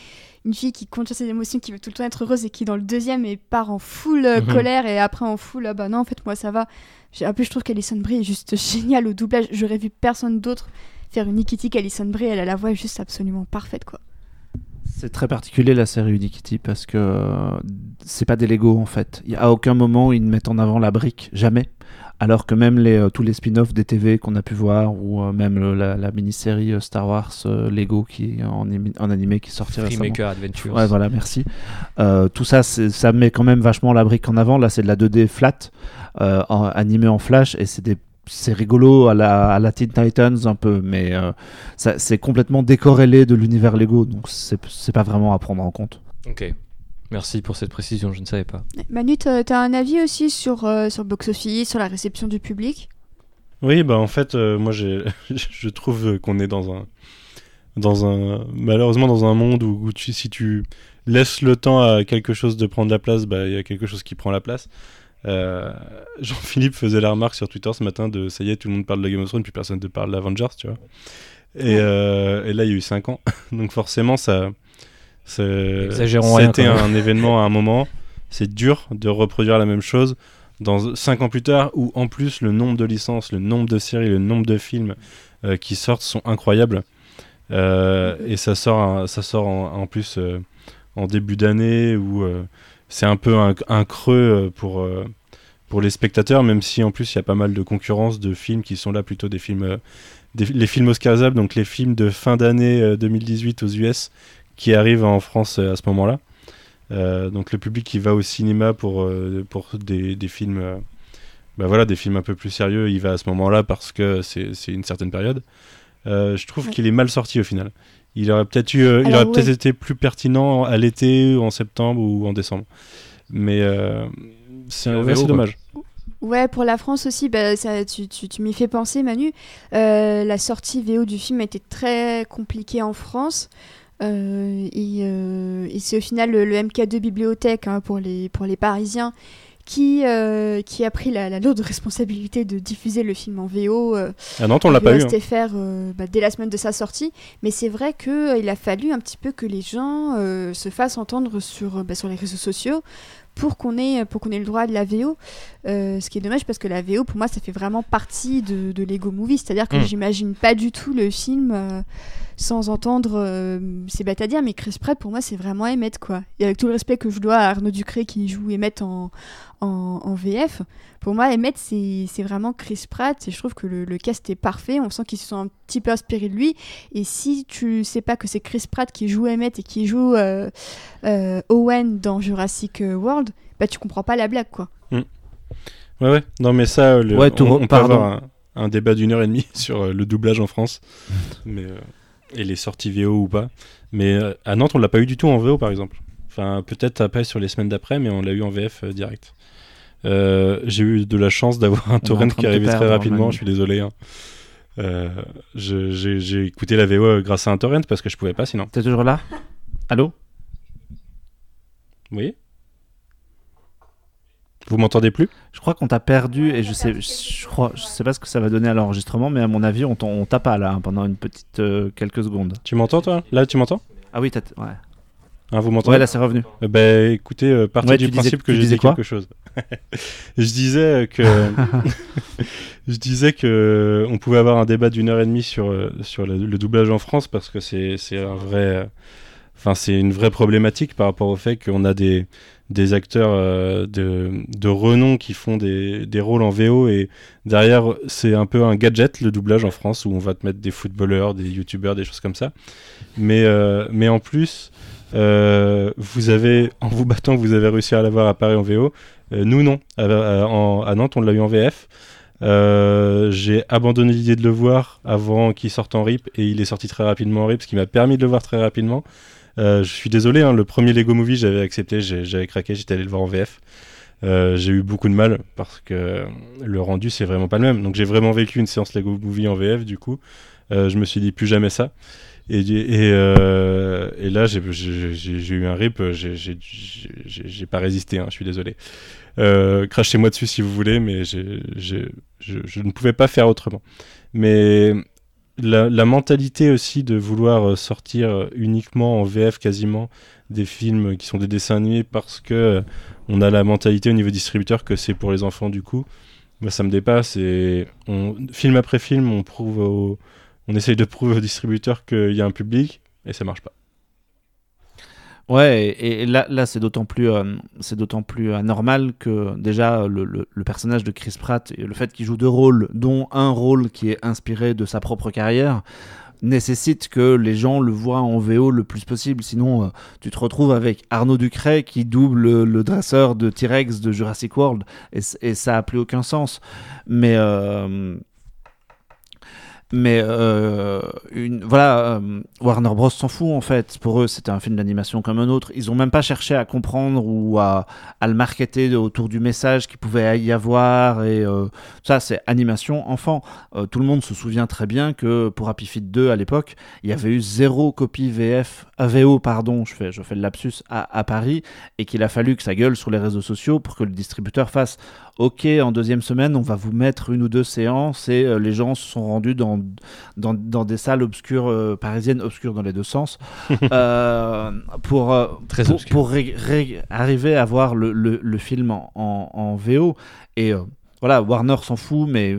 S2: une fille qui contient ses émotions, qui veut tout le temps être heureuse et qui dans le deuxième et part en full euh,
S4: Mhm.
S2: colère et après en full ah bah non en fait moi ça va. J'ai- En plus je trouve qu'Alison Brie est juste géniale au doublage. J'aurais vu personne d'autre faire une Nikitty qu'Alison Brie. Elle a la voix juste absolument parfaite quoi.
S3: C'est très particulier la série Unikitty parce que euh, c'est pas des Lego en fait. Il y a à aucun moment ils ne mettent en avant la brique, jamais. Alors que même les, euh, tous les spin-offs des TV qu'on a pu voir ou euh, même le- la, la mini-série euh, Star Wars euh, Lego qui en, en animé qui récemment.
S4: Freemaker Adventures.
S3: Ouais, voilà, merci. Euh, tout ça, ça met quand même vachement la brique en avant. Là, c'est de la 2D flat, euh, en- flash, et c'est des c'est rigolo à la, à la Teen Titans un peu, mais euh, c'est complètement décorrélé de l'univers Lego, donc c'est c'est pas vraiment à prendre en compte.
S4: Ok. Merci pour cette précision, je ne savais pas.
S2: Manu, t'as t'as un avis aussi sur, euh, sur Box Office, sur la réception du public?
S5: Oui, bah en fait, euh, moi je trouve qu'on est dans un, dans un, malheureusement dans un monde où, où tu, si tu laisses le temps à quelque chose de prendre la place, bah il y a quelque chose qui prend la place. Euh, Jean-Philippe faisait la remarque sur Twitter ce matin de ça y est, tout le monde parle de Game of Thrones, puis personne ne parle d'Avengers, tu vois. Et, euh, et là, il y a eu 5 ans, donc forcément ça, c'était un événement à un moment. C'est dur de reproduire la même chose dans 5 ans plus tard, où en plus le nombre de licences, le nombre de séries, le nombre de films euh, qui sortent sont incroyables. Euh, et ça sort, un- ça sort en, en plus euh, en début d'année où c'est un peu un, un creux pour, pour les spectateurs, même si en plus il y a pas mal de concurrence de films qui sont là plutôt des films, des- les films donc les films de fin d'année euh, 2018 aux US qui arrivent en France euh, à ce moment-là. Euh, donc le public qui va au cinéma pour, euh, pour des, des films euh, bah voilà des films un peu plus sérieux il va à ce moment-là parce que c'est c'est une certaine période Euh, je trouve
S2: Ouais.
S5: qu'il est mal sorti au final il aurait peut-être eu euh, il
S2: Alors,
S5: aurait peut-être
S2: ouais.
S5: été plus pertinent à l'été ou en septembre ou en décembre mais euh, c'est dommage
S2: Ouais, pour la France aussi, bah, ça, tu, tu, tu m'y fais penser, Manu. Euh, la sortie VO du film a été très compliquée en France. Euh, et euh, et c'est au final le, le MK2 Bibliothèque hein, pour, les, pour les Parisiens qui, euh, qui a pris la, la lourde responsabilité de diffuser le film en VO.
S5: À Nantes, on l'a pas eu. hein.
S2: Euh, bah, dès la semaine de sa sortie. Mais c'est vrai qu'il a fallu un petit peu que les gens se fassent entendre sur, bah, sur les réseaux sociaux pour qu'on ait, pour qu'on ait le droit de la VO. Euh, ce qui est dommage parce que la VO, pour moi, ça fait vraiment partie de, de Lego Movie. C'est-à-dire que
S4: Mm.
S2: j'imagine pas du tout le film euh, sans entendre. euh, c'est bête à dire, mais Chris Pratt, pour moi, c'est vraiment Emmett, quoi. Et avec tout le respect que je dois à Arnaud Ducré qui joue Emmett en, en, en VF, pour moi, Emmett, c'est c'est vraiment Chris Pratt. Et je trouve que le, le cast est parfait. On sent qu'ils se sont un petit peu inspirés de lui. Et si tu sais pas que c'est Chris Pratt qui joue Emmett et qui joue euh, euh, Owen dans Jurassic World, bah tu comprends pas la blague, quoi.
S5: Ouais, ouais. Non, mais ça, le-
S3: Ouais, tout
S5: on, on peut
S3: pardon.
S5: avoir un, un débat d'une heure et demie sur euh, le doublage en France. mais, euh, et les sorties VO ou pas. Mais euh, à Nantes, on l'a pas eu du tout en VO, par exemple. Enfin, peut-être après sur les semaines d'après, mais on l'a eu en VF euh, direct. Euh, J'ai eu de la chance d'avoir un
S3: en
S5: torrent qui arrivait très rapidement, je suis désolé. hein. Euh, j'ai écouté la VO grâce à un torrent parce que je pouvais pas sinon.
S3: T'es toujours là? Allô?
S5: Oui Vous m'entendez plus?
S3: Je crois qu'on t'a perdu et je sais, je crois, je sais pas ce que ça va donner à l'enregistrement, mais à mon avis, on on t'a pas là hein, pendant une petite euh, quelques secondes.
S5: Tu m'entends toi? Là, tu m'entends?
S3: Ah oui, t'as, ouais.
S5: Hein, Vous m'entendez?
S3: Ouais, là c'est revenu.
S5: Euh, Bah écoutez, euh, partez
S3: Ouais,
S5: du
S3: disais-
S5: principe que j'ai
S3: disais
S5: quelque chose. je disais que je disais que on pouvait avoir un débat d'une heure et demie sur euh, sur le, le doublage en France parce que c'est c'est un vrai, euh, enfin c'est une vraie problématique par rapport au fait qu'on a des des acteurs euh, de, renom qui font des, rôles en VO et derrière c'est un peu un gadget le doublage en France où on va te mettre des footballeurs, des youtubeurs, des choses comme ça. Mais, euh, mais en plus, euh, vous avez, en vous battant, vous avez réussi à l'avoir à Paris en VO. Nous, non. À, Nantes, on l'a eu en VF. J'ai abandonné l'idée de le voir avant qu'il sorte en RIP et il est sorti très rapidement en RIP, ce qui m'a permis de le voir très rapidement. Euh, je suis désolé, hein, le premier Lego Movie, j'avais accepté, j'avais craqué, j'étais allé le voir en VF. Euh, j'ai eu beaucoup de mal parce que le rendu c'est vraiment pas le même. Donc j'ai vraiment vécu une séance Lego Movie en VF du coup. Euh, je me suis dit plus jamais ça. Et, et, euh, et là j'ai- eu un rip, j'ai- pas résisté, hein, je suis désolé. Euh, Crachez-moi dessus si vous voulez, mais j'ai- j'ai- je, je ne pouvais pas faire autrement. Mais la, la mentalité aussi de vouloir euh, sortir euh, uniquement en VF quasiment des films qui sont des dessins animés parce que euh, on a la mentalité au niveau distributeur que c'est pour les enfants du coup. Moi, ça me dépasse et on, film après film, on prouve au- on essaye de prouver aux distributeurs qu'il y a un public et ça marche pas.
S3: Ouais, et, là, là c'est d'autant plus, euh, d'autant plus anormal que déjà le, le- personnage de Chris Pratt le fait qu'il joue deux rôles, dont un rôle qui est inspiré de sa propre carrière, nécessite que les gens le voient en VO le plus possible. Sinon, euh, tu te retrouves avec Arnaud Ducret qui double le, dresseur de T-Rex de Jurassic World, et, et ça a plus aucun sens. Mais euh, mais euh, une, voilà, euh, Warner Bros s'en fout en fait. Pour eux, c'était un film d'animation comme un autre. Ils ont même pas cherché à comprendre ou à, à le marketer autour du message qu'il pouvait y avoir. Et euh, ça, c'est animation enfant. Tout le monde se souvient très bien que pour Happy Feet 2 à l'époque, il y avait eu zéro copie VF, VO, pardon, je fais, je fais le lapsus à, à Paris, et qu'il a fallu que ça gueule sur les réseaux sociaux pour que le distributeur fasse Ok, en deuxième semaine, on va vous mettre une ou deux séances et euh, les gens se sont rendus dans, dans, dans des salles obscures euh, parisiennes, obscures dans les deux sens, euh, pour,
S4: Très
S3: pour,
S4: obscures.
S3: pour ré- ré- arriver à voir le, le, le film en, en, en VO. Et voilà, Warner s'en fout, mais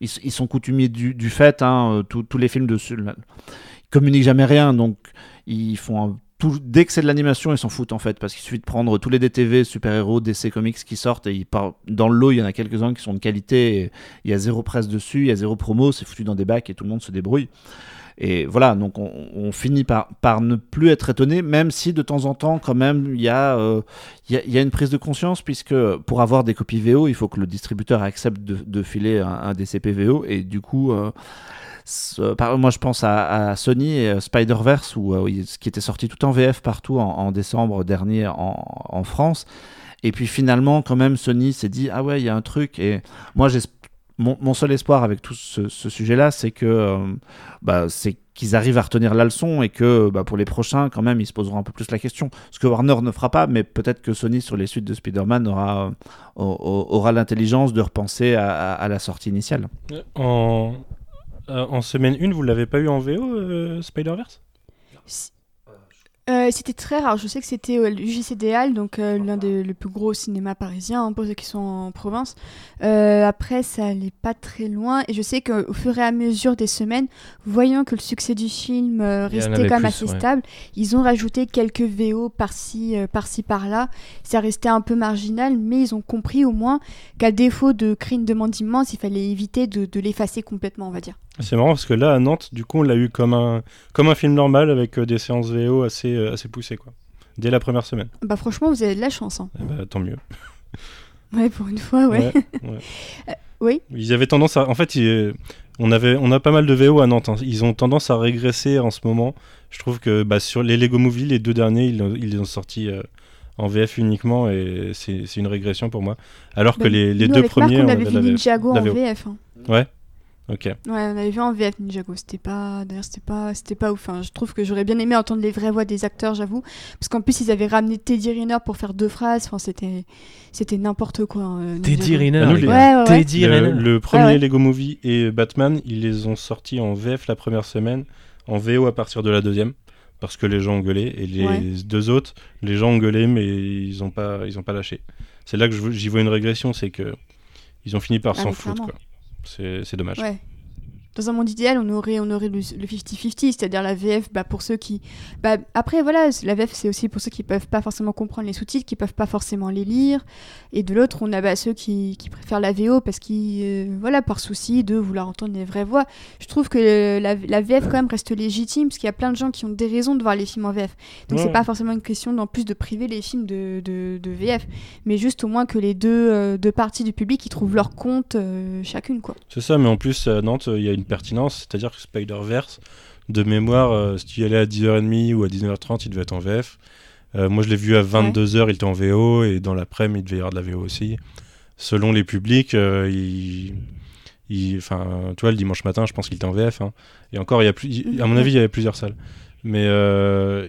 S3: ils, ils sont coutumiers du, du fait. Hein, tous les films dessus, là, ils communiquent jamais rien, donc ils font tout- dès que c'est de l'animation, ils s'en foutent en fait, parce qu'il suffit de prendre tous les DTV, super-héros, DC Comics qui sortent, et ils partent- dans le lot, il y en a quelques-uns qui sont de qualité, il y a zéro presse dessus, il y a zéro promo, c'est foutu dans des bacs et tout le monde se débrouille. Et voilà, donc on, finit par, ne plus être étonné, même si de temps en temps, quand même, il y, a, euh, une prise de conscience, puisque pour avoir des copies VO, il faut que le distributeur accepte de, filer un, un DCP VO, et du coup, euh, moi je pense à, Sony et euh, Spider-Verse, euh, ce qui était sorti tout en VF partout en, décembre dernier en, France. Et puis finalement, quand même, Sony s'est dit Ah ouais, il y a un truc. Et moi, mon, seul espoir avec tout ce, sujet-là, c'est que, euh, bah, c'est qu'ils arrivent à retenir la leçon et que bah, pour les prochains, quand même, ils se poseront un peu plus la question. Ce que Warner ne fera pas, mais peut-être que Sony, sur les suites de Spider-Man, aura, au- aura l'intelligence de repenser à, la sortie initiale.
S5: Euh, en semaine 1, vous l'avez pas eu en VO, euh, Spider-Verse?
S2: Euh, c'était très rare. Je sais que c'était des Halles, donc euh, l'un des le plus gros cinémas parisiens hein, pour ceux qui sont en province. Euh, après, ça allait pas très loin. Et je sais qu'au fur et à mesure des semaines, voyant que le succès du film restait quand même assez
S4: ouais.
S2: stable, ils ont rajouté quelques VO par-ci, par-ci, par-là. Ça restait un peu marginal, mais ils ont compris au moins qu'à défaut de créer une demande immense, il fallait éviter de, de l'effacer complètement, on va dire.
S5: C'est marrant parce que là, à Nantes, du coup, on l'a eu comme un, comme un film normal avec euh, des séances VO assez, euh, assez poussées, quoi. Dès la première semaine.
S2: Bah franchement, vous avez de la chance. Hein.
S5: Eh ben, tant mieux.
S2: Ouais, pour une fois, ouais.
S5: ouais.
S2: Euh, oui.
S5: Ils avaient tendance à. En fait, ils- on, avait, on a pas mal de VO à Nantes. hein. Ils ont tendance à régresser en ce moment. Je trouve que bah, sur les Lego Movie, les deux derniers, ils, ont- ils les ont sortis euh, en VF uniquement et c'est une régression pour moi. Alors que
S2: Bah,
S5: les, les deux
S2: Marc,
S5: premiers,
S2: on avait vu. Ninjago en. VF. hein.
S5: Ouais. Ok.
S2: Ouais, on avait vu en VF Ninjago. C'était pas, d'ailleurs, c'était pas, c'était pas ouf. hein. Je trouve que j'aurais bien aimé entendre les vraies voix des acteurs, j'avoue, parce qu'en plus ils avaient ramené Teddy Riner pour faire deux phrases. Enfin, c'était, c'était n'importe quoi. euh,
S4: Teddy
S2: Ninjago.
S4: Riner.
S5: Ah, nous,
S4: les.
S2: Ouais, ouais, ouais.
S4: Teddy
S5: Le,
S4: Riner.
S5: le premier
S2: ouais.
S5: Lego Movie et Batman, ils les ont sortis en VF la première semaine, en VO à partir de la deuxième, parce que les gens ont gueulé. Et les
S2: Ouais.
S5: deux autres, les gens ont gueulé, mais ils ont pas, ils ont pas lâché. C'est là que j'y vois une régression, c'est que ils ont fini par
S2: Ah,
S5: s'en foutre.
S2: clairement.
S5: quoi. C'est dommage.
S2: Dans un monde idéal, on aurait, on aurait le le 50-50, c'est-à-dire la VF bah, pour ceux qui. Bah, après, voilà, la VF, c'est aussi pour ceux qui peuvent pas forcément comprendre les sous-titres, qui peuvent pas forcément les lire. Et de l'autre, on a bah, ceux qui, qui préfèrent la VO parce qu'ils. euh, voilà, par souci de vouloir entendre les vraies voix. Je trouve que euh, la, la VF, quand même, reste légitime parce qu'il y a plein de gens qui ont des raisons de voir les films en VF. Donc,
S5: Ouais.
S2: c'est pas forcément une question d'en plus de priver les films de, de, de VF, mais juste au moins que les deux, euh, deux parties du public, ils trouvent leur compte euh, chacune, quoi.
S5: C'est ça, mais en plus, à Nantes, il y a une pertinence, c'est-à-dire que Spider-Verse, de mémoire, euh, si tu y allais à 10h30 ou à 19h30, il devait être en VF. Euh, moi, je l'ai vu à 22h, il était en VO, et dans l'après-midi, il devait y avoir de la VO aussi. Selon les publics, euh, il... il- Enfin, tu vois, le dimanche matin, je pense qu'il était en VF. hein. Et encore, il y a plus... à mon avis, il y avait plusieurs salles. Mais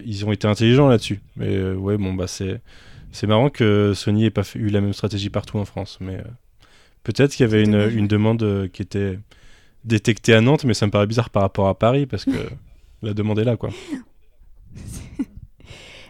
S5: ils ont été intelligents là-dessus. Mais ouais, bon, bah, c'est... C'est marrant que Sony ait pas fait- eu la même stratégie partout en France, mais euh, peut-être qu'il y avait une, demande qui était détectée à Nantes, mais ça me paraît bizarre par rapport à Paris parce que la demande est là, quoi.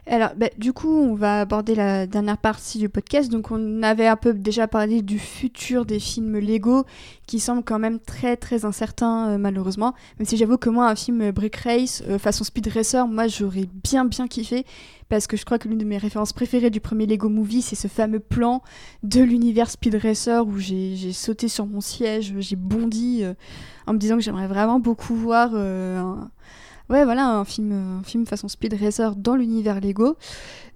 S2: Alors, bah, du coup, on va aborder la dernière partie du podcast. Donc, on avait un peu déjà parlé du futur des films Lego, qui semble quand même très très incertain, euh, malheureusement. Même si j'avoue que moi, un film Brick Race, euh, façon Speed Racer, moi, j'aurais bien bien kiffé. Parce que je crois que l'une de mes références préférées du premier Lego Movie, c'est ce fameux plan de l'univers Speed Racer où j'ai sauté sur mon siège, j'ai bondi euh, en me disant que j'aimerais vraiment beaucoup voir un, Ouais, voilà, un film, un film façon Speed Racer dans l'univers Lego.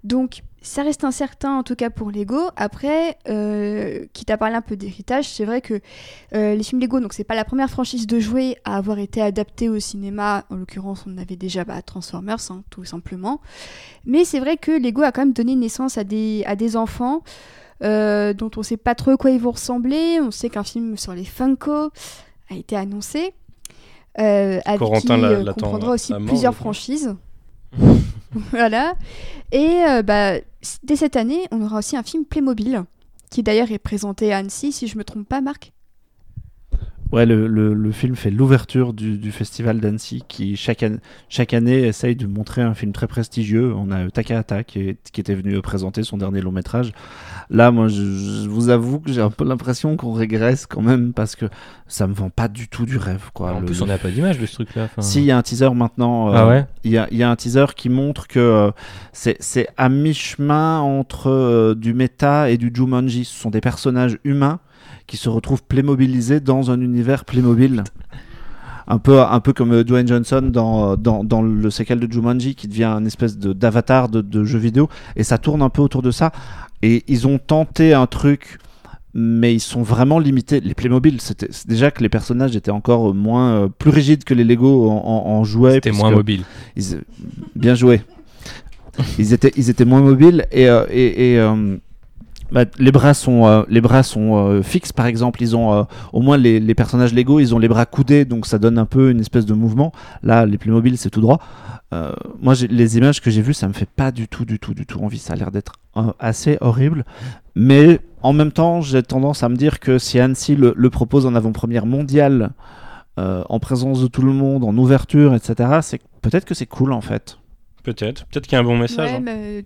S2: Donc, ça reste incertain en tout cas pour Lego. Après, euh, quitte à parler un peu d'héritage, c'est vrai que euh, les films Lego, donc c'est pas la première franchise de jouets à avoir été adaptée au cinéma. En l'occurrence, on avait déjà bah, Transformers, hein, tout simplement. Mais c'est vrai que Lego a quand même donné naissance à des, enfants. euh, dont on sait pas trop quoi ils vont ressembler. On sait qu'un film sur les Funko a été annoncé. Euh, avec
S5: Corentin
S2: qui
S5: l'a-
S2: euh, comprendra aussi
S5: mort,
S2: plusieurs franchises. voilà. Et euh, bah, dès cette année, on aura aussi un film Playmobil, qui d'ailleurs est présenté à Annecy, si je me trompe pas, Marc.
S3: Ouais, le, le- le film fait l'ouverture du, du festival d'Annecy qui chaque, an- chaque année essaye de montrer un film très prestigieux. On a Takahata qui, est- qui était venu présenter son dernier long métrage. Là, moi, je, je vous avoue que j'ai un peu l'impression qu'on régresse quand même parce que ça me vend pas du tout du rêve. Quoi.
S4: En
S3: Le-
S4: plus, on n'a pas d'image de ce truc-là.
S3: Si, il y a un teaser maintenant. euh,
S4: Ah ouais?
S3: Il y, a, y a un teaser qui montre que euh, c'est c'est à mi-chemin entre euh, du méta et du Jumanji. Ce sont des personnages humains qui se retrouvent playmobilisés dans un univers Playmobil. Un peu, un peu comme euh, Dwayne Johnson dans, euh, dans, dans le séquel de Jumanji qui devient une espèce de- d'avatar de, de jeu vidéo. Et ça tourne un peu autour de ça. Et ils ont tenté un truc mais ils sont vraiment limités. Les Playmobil, c'était déjà que les personnages étaient encore moins euh, plus rigides que les Lego en, en, en jouets.
S4: C'était moins mobile.
S3: ils- bien joué. ils étaient, ils étaient moins mobiles et, euh, et, et, euh, bah, les bras sont, euh, les bras sont euh, fixes, par exemple. Ils ont, euh, au moins les, les personnages Lego, ils ont les bras coudés, donc ça donne un peu une espèce de mouvement. Là, les Playmobil, c'est tout droit. Euh, moi, les images que j'ai vues, ça me fait pas du tout, du tout, du tout envie. Ça a l'air d'être euh, assez horrible. Mais en même temps, j'ai tendance à me dire que si Annecy le, le propose en avant-première mondiale, euh, en présence de tout le monde, en ouverture, etc., c'est peut-être que c'est cool en fait.
S5: Peut-être. Peut-être qu'il y a un bon message.
S2: Ouais,
S5: hein.
S2: mais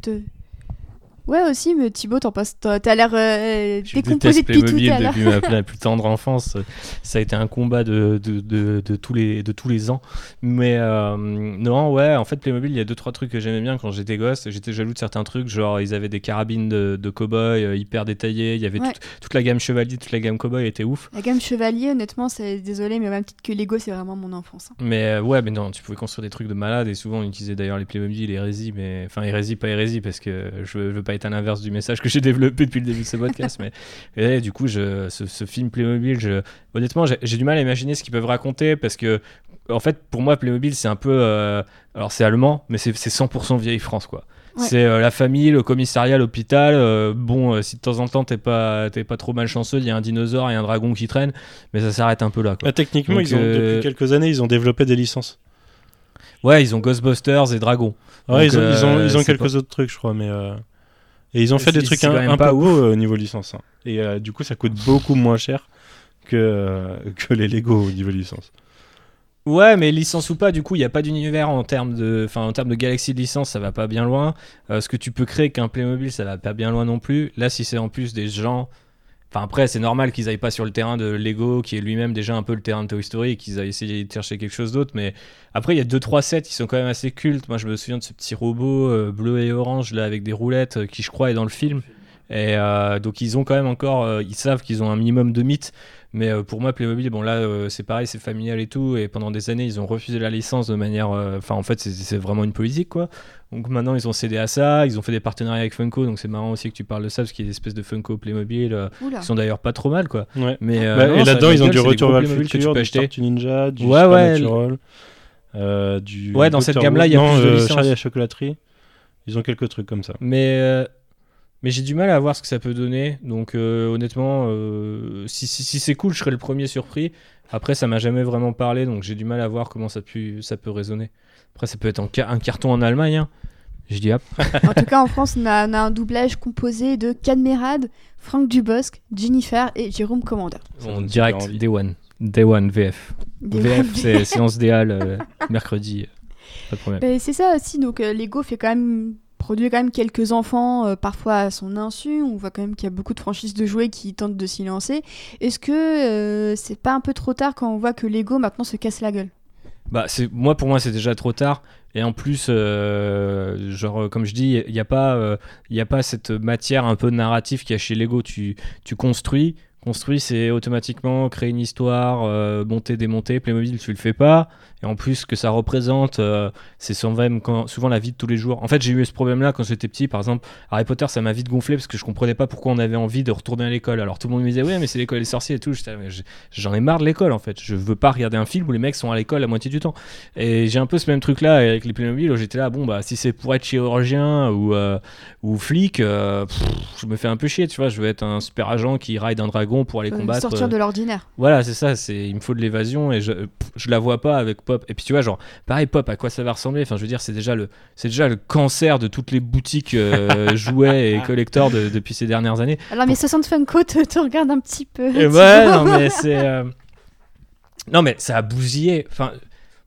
S2: ouais aussi, mais Thibaut, t'en penses, t'as l'air euh, décomposé depuis tout à l'heure.
S4: depuis ma, la plus tendre enfance. Ça a été un combat de, de, de, de tous, les, de tous les ans. Mais euh, non, ouais, en fait, Playmobil, il y a deux, trois trucs que j'aimais bien quand j'étais gosse. J'étais jaloux de certains trucs, genre ils avaient des carabines de, de cow-boy euh, hyper détaillées. Il y avait
S2: Ouais.
S4: toute, toute la gamme chevalier, toute la gamme cow-boy était ouf.
S2: La gamme chevalier, honnêtement, c'est désolé, mais même titre que Lego, c'est vraiment mon enfance. hein.
S4: Mais euh, ouais, mais non, tu pouvais construire des trucs de malade et souvent on utilisait d'ailleurs les Playmobil, hérésie, mais enfin hérésie, pas hérésie parce que je je veux pas être à l'inverse du message que j'ai développé depuis le début de ce podcast. mais et, du coup, je, ce, ce film Playmobil, je, honnêtement, j'ai j'ai du mal à imaginer ce qu'ils peuvent raconter parce que en fait, pour moi, Playmobil, c'est un peu, euh, alors c'est allemand, mais c'est c'est 100% vieille France quoi.
S2: Ouais.
S4: C'est euh, la famille, le commissariat, l'hôpital. euh, bon, euh, si de temps en temps t'es pas, t'es pas trop malchanceux, il y a un dinosaure et un dragon qui traînent, mais ça s'arrête un peu là. Quoi.
S5: Bah, techniquement,
S4: Donc,
S5: ils ont,
S4: euh,
S5: depuis quelques années, ils ont développé des licences.
S4: Ouais, ils ont Ghostbusters et Dragon.
S5: Ouais,
S4: Donc,
S5: ils ont, ils ont, ils ont
S4: c'est
S5: quelques autres trucs, je crois, mais. Et ils ont fait des trucs un, peu beaux au niveau licence. hein. Et euh, du coup, ça coûte beaucoup moins cher que, euh, que les Lego au niveau licence.
S4: Ouais, mais licence ou pas, du coup, il n'y a pas d'univers en termes de, enfin, en termes de galaxie de licence, ça va pas bien loin. Euh, ce que tu peux créer qu'un Playmobil, ça va pas bien loin non plus. Là, si c'est en plus des gens, enfin après, c'est normal qu'ils aillent pas sur le terrain de Lego, qui est lui-même déjà un peu le terrain de Toy Story, et qu'ils aillent essayer de chercher quelque chose d'autre. Mais après, il y a deux trois sets qui sont quand même assez cultes. Moi, je me souviens de ce petit robot euh, bleu et orange là avec des roulettes, euh, qui je crois est dans le film. Et euh, donc ils ont quand même encore, ils savent qu'ils ont un minimum de mythes. Mais pour moi, Playmobil, bon là, c'est pareil, c'est familial et tout. Et pendant des années, ils ont refusé la licence de manière, enfin en fait, c'est vraiment une politique quoi. Donc maintenant, ils ont cédé à ça. Ils ont fait des partenariats avec Funko. Donc c'est marrant aussi que tu parles de ça parce qu'il y a des espèces de Funko Playmobil euh, qui sont d'ailleurs pas trop mal quoi.
S5: Ouais.
S4: Mais euh,
S5: Bah,
S4: non,
S5: et là-dedans, ils ont du Retour vers le
S4: Playmobil que tu
S5: futur,
S4: peux
S5: du. Tortue Ninja, du
S4: Ouais, ouais,
S5: Supernatural, euh, du
S4: Ouais, dans cette gamme-là, il y a
S5: non,
S4: plus de
S5: euh. Charlie à la chocolaterie. Ils ont quelques trucs comme ça.
S4: Mais, euh, mais j'ai du mal à voir ce que ça peut donner. Donc euh, honnêtement, euh, si, si, si c'est cool, je serais le premier surpris. Après, ça m'a jamais vraiment parlé, donc j'ai du mal à voir comment ça, pu, ça peut résonner. Après, ça peut être en ca- un carton en Allemagne. hein. Je dis hop.
S2: En tout cas, en France, on a, on a un doublage composé de Cadmerade, Franck Dubosc, Jennifer et Jérôme Commander.
S5: Donne
S4: direct. Day One. Day One, VF. VF, c'est séance des Halles, euh, mercredi. euh, Pas de problème.
S2: Ben, c'est ça aussi, donc euh, Lego fait quand même produit quand même quelques enfants, euh, parfois à son insu. On voit quand même qu'il y a beaucoup de franchises de jouets qui tentent de s'y lancer. Est-ce que euh, c'est pas un peu trop tard quand on voit que Lego maintenant se casse la gueule?
S4: Bah, c'est moi pour moi c'est déjà trop tard. Et en plus euh, genre euh, comme je dis il n'y a pas euh, a pas cette matière un peu narrative qu'il y a chez Lego. Tu construis construis c'est automatiquement créer une histoire euh, monter démonter. Playmobil tu le fais pas. Et en plus ce que ça représente euh, c'est souvent souvent la vie de tous les jours. En fait j'ai eu ce problème là quand j'étais petit. Par exemple Harry Potter ça m'a vite gonflé parce que je comprenais pas pourquoi on avait envie de retourner à l'école. Alors tout le monde me disait ouais mais c'est l'école des sorciers et tout. J'en ai marre de l'école en fait. Je veux pas regarder un film où les mecs sont à l'école la moitié du temps. Et j'ai un peu ce même truc là avec les Playmobil où j'étais là bon bah si c'est pour être chirurgien ou euh, ou flic euh, je me fais un peu chier tu vois. Je veux être un super agent qui ride un dragon pour aller
S2: Euh,
S4: combattre
S2: Sortir
S4: euh,
S2: de l'ordinaire.
S4: voilà, c'est ça, c'est il me faut de l'évasion et je, je la vois pas avec Pop. Et puis tu vois, genre, pareil, Pop, à quoi ça va ressembler? Enfin, je veux dire, c'est déjà le, c'est déjà le cancer de toutes les boutiques euh, jouets et collectors de- depuis ces dernières années.
S2: Alors, mes 60 Funko te, te regardent un petit peu.
S4: Et ouais, non mais c'est, euh, non mais ça a bousillé. Enfin,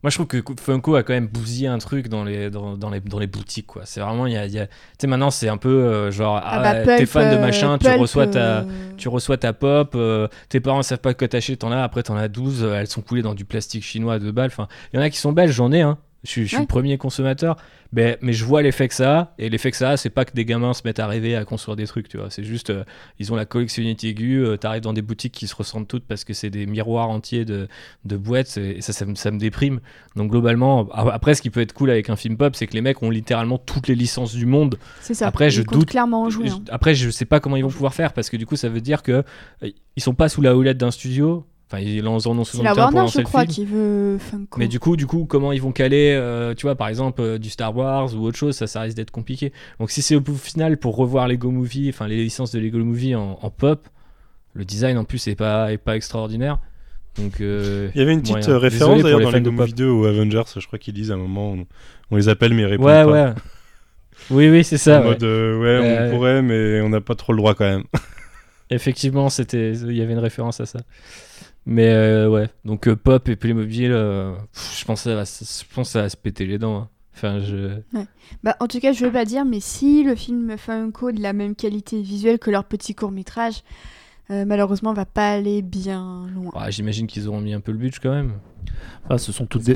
S4: moi je trouve que Funko a quand même bousillé un truc dans les, dans, dans les, dans les boutiques quoi. C'est vraiment, il y a, il y a- tu sais, maintenant c'est un peu euh, genre,
S2: Ah
S4: ah,
S2: bah,
S4: t'es fan de
S2: euh,
S4: machin, tu reçois ta,
S2: euh,
S4: tu reçois ta pop, euh, tes parents savent pas quoi t'acheter, t'en as, après t'en as 12, euh, elles sont coulées dans du plastique chinois à deux balles. Enfin, il y en a qui sont belles, j'en ai, hein. Je suis, le premier consommateur, mais, mais je vois l'effet que ça a, et l'effet que ça a, c'est pas que des gamins se mettent à rêver à construire des trucs, tu vois. C'est juste, euh, ils ont la collectionnité aiguë, euh, t'arrives dans des boutiques qui se ressemblent toutes parce que c'est des miroirs entiers de, de boîtes, et ça, ça, me- ça me déprime. Donc globalement, a- après, ce qui peut être cool avec un film pop, c'est que les mecs ont littéralement toutes les licences du monde
S2: C'est ça.
S4: Après, je
S2: Ils comptent
S4: doute-
S2: clairement en jouer.
S4: je-
S2: hein.
S4: Après, je sais pas comment ils vont pouvoir faire parce que du coup, ça veut dire que euh, ils sont pas sous la houlette d'un studio. Enfin, ils en ont souvent
S2: la
S4: le
S2: Warner,
S4: lancer
S2: je
S4: le
S2: crois,
S4: film.
S2: qui veut Funko.
S4: Mais du coup, du coup, comment ils vont caler, euh, tu vois, par exemple, euh, du Star Wars ou autre chose, ça, ça risque d'être compliqué. Donc, si c'est au final pour revoir Lego Movie, enfin les licences de Lego Movie en, en pop, le design en plus est pas, est pas extraordinaire. Donc, euh,
S5: Il y avait une petite
S4: moyen.
S5: référence d'ailleurs dans Lego. Movie 2 ou Avengers, je crois qu'ils disent à un moment, on, on les appelle mais ils répondent
S4: Ouais,
S5: pas.
S4: ouais. Oui, oui, c'est ça.
S5: en
S4: ouais.
S5: mode, euh, ouais,
S4: Euh,
S5: on pourrait, mais on n'a pas trop le droit quand même.
S4: Effectivement, c'était, il y avait une référence à ça. Mais euh, ouais, donc euh, Pop et Playmobil, euh, pff, je pense que ça va, se- je va se péter les dents. hein. Enfin, je...
S2: Bah, en tout cas, je veux pas dire, mais si le film Funko de la même qualité visuelle que leur petit court-métrage, euh, malheureusement, va pas aller bien loin.
S4: Ah, j'imagine qu'ils auront mis un peu le budget quand même.
S3: Ah, ce sont toutes des...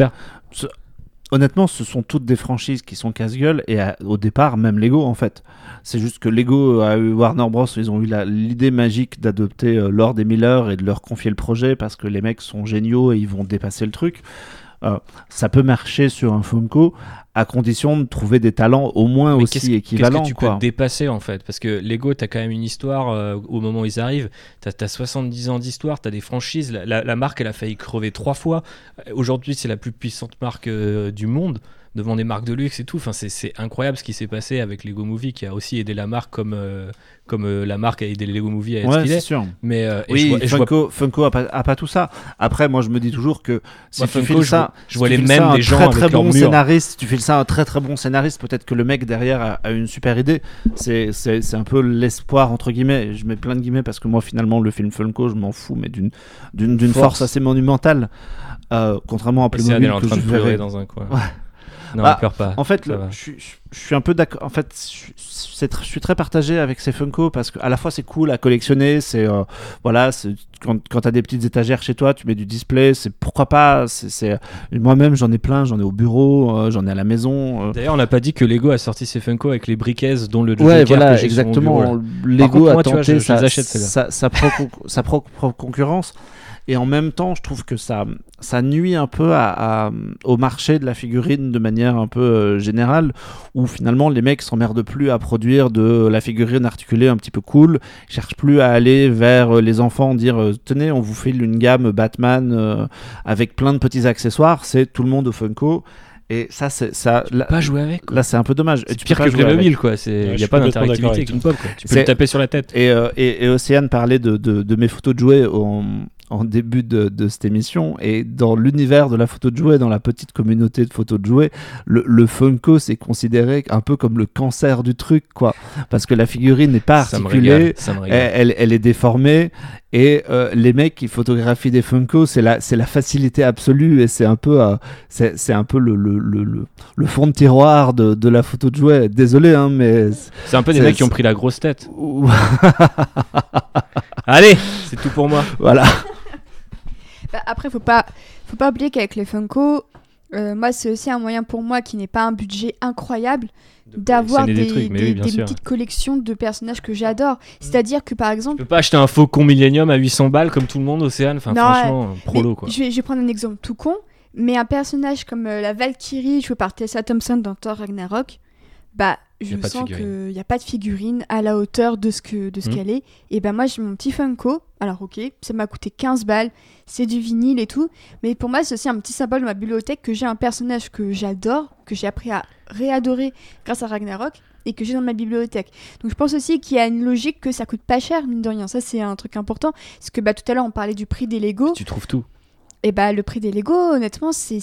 S3: Honnêtement, ce sont toutes des franchises qui sont casse-gueule et au départ, même Lego en fait. C'est juste que Lego a eu Warner Bros. Ils ont eu l'idée magique d'adopter euh, Lord et Miller et de leur confier le projet parce que les mecs sont géniaux et ils vont dépasser le truc. Euh, ça peut marcher sur un Funko à condition de trouver des talents au moins
S4: Mais
S3: aussi équivalents.
S4: Qu'est-ce que tu
S3: quoi.
S4: peux dépasser en fait? Parce que Lego, t'as quand même une histoire euh, au moment où ils arrivent. T'as as 70 ans d'histoire, t'as des franchises. La, la- la marque, elle a failli crever trois fois. Euh, Aujourd'hui, c'est la plus puissante marque euh, du monde devant des marques de luxe et tout. Enfin, c'est- c'est incroyable ce qui s'est passé avec Lego Movie qui a aussi aidé la marque comme, euh, comme euh, la marque a aidé les Lego Movie à être
S3: Ouais, c'est sûr.
S4: Mais euh, et
S3: Oui,
S4: je vois- et je vois-
S3: Funko, Funko a, pas, a pas tout ça. Après, moi, je me dis toujours que si tu
S4: Funko,
S3: files
S4: je
S3: ça,
S4: je vois
S3: si
S4: les mêmes des gens
S3: très
S4: avec
S3: très bon scénariste, tu files ça à un très très bon scénariste, peut-être que le mec derrière a, a une super idée. C'est c'est c'est un peu l'espoir entre guillemets. Je mets plein de guillemets parce que moi finalement le film Funko, je m'en fous, mais d'une d'une d'une
S4: Force.
S3: force assez monumentale. Euh, contrairement à Playmobil
S4: elle est en
S3: que
S4: train
S3: je verrais.
S4: dans un coin.
S3: Ouais.
S4: Non,
S3: Bah,
S4: pleure pas.
S3: En fait, le- je, suis- je- je suis un peu d'accord. En fait, je, suis- je très partagé avec ces Funko parce que à la fois c'est cool à collectionner, c'est euh, voilà, quand, quand t'as des petites étagères chez toi, tu mets du display, c'est pourquoi pas. c'est- C'est moi-même j'en ai plein, j'en ai au bureau, euh, j'en ai à la maison. euh.
S4: D'ailleurs, on n'a pas dit que Lego a sorti ses Funko avec les briquets dont le
S3: Ouais, voilà,
S4: bureau,
S3: exactement. Lego
S4: contre,
S3: a
S4: moi, vois,
S3: tenté
S4: je- je
S3: sa,
S4: les achète, celles-là.
S3: sa, concurrence. Et en même temps, je trouve que ça, ça nuit un peu à, à- au marché de la figurine de manière un peu euh, générale, où finalement les mecs s'emmerdent plus à produire de la figurine articulée un petit peu cool, cherchent plus à aller vers euh, les enfants, dire euh, tenez, on vous file une gamme Batman euh, avec plein de petits accessoires, c'est tout le monde au Funko. Et ça, c'est ça. Là,
S4: Pas jouer avec. quoi.
S3: là, c'est un peu dommage.
S4: C'est
S3: tu
S4: pire
S3: peux
S4: que
S3: avec.
S4: Playmobil, quoi. Il
S5: Ouais,
S4: n'y a pas d'interactivité. Tu peux le taper sur la tête.
S3: Et, euh, et, et Océane parlait de, de, de mes photos de jouets en, en début de, de cette émission. Et dans l'univers de la photo de jouets, dans la petite communauté de photos de jouets, le, le Funko c'est considéré un peu comme le cancer du truc, quoi. Parce que la figurine n'est pas
S4: Ça me
S3: articulée.
S4: régale. Ça me
S3: Elle, elle, est déformée et euh, les mecs qui photographient des Funko, c'est la, c'est la facilité absolue et c'est un peu, euh, c'est, c'est un peu le, le, le, le- fond de tiroir de, de la photo de jouets. Désolé, hein, mais
S4: C'est un peu des
S3: c'est-
S4: mecs qui ont pris la grosse tête. Allez, c'est tout pour moi.
S3: voilà.
S2: Bah, après, faut pas, faut pas oublier qu'avec les Funko, euh, moi, c'est aussi un moyen pour moi qui n'est pas un budget incroyable d'avoir des,
S4: Sélectionner des trucs, mais
S2: des-
S4: oui, bien
S2: des
S4: sûr.
S2: petites collections de personnages que j'adore. C'est-à-dire que par
S4: Tu
S2: exemple,
S4: peux pas acheter un faucon Millennium à 800 balles comme tout le monde, Océane. Enfin,
S2: Non,
S4: franchement,
S2: mais
S4: prolo, quoi.
S2: Je vais, je vais prendre un exemple tout con, mais un personnage comme euh, la Valkyrie jouée par Tessa Thompson dans Thor Ragnarok, bah je sens qu'il n'y a pas de figurine à la hauteur de ce que de ce
S4: Mhm.
S2: qu'elle est. Et ben moi j'ai mon petit Funko. Alors ok, ça m'a coûté 15 balles, c'est du vinyle et tout, mais pour moi c'est aussi un petit symbole de ma bibliothèque que j'ai un personnage que j'adore, que j'ai appris à réadorer grâce à Ragnarok et que j'ai dans ma bibliothèque. Donc je pense aussi qu'il y a une logique que ça coûte pas cher mine de rien. Ça c'est un truc important parce que bah tout à l'heure on parlait du prix des Lego.
S4: Tu trouves tout.
S2: Et bah le prix des Lego, honnêtement, c'est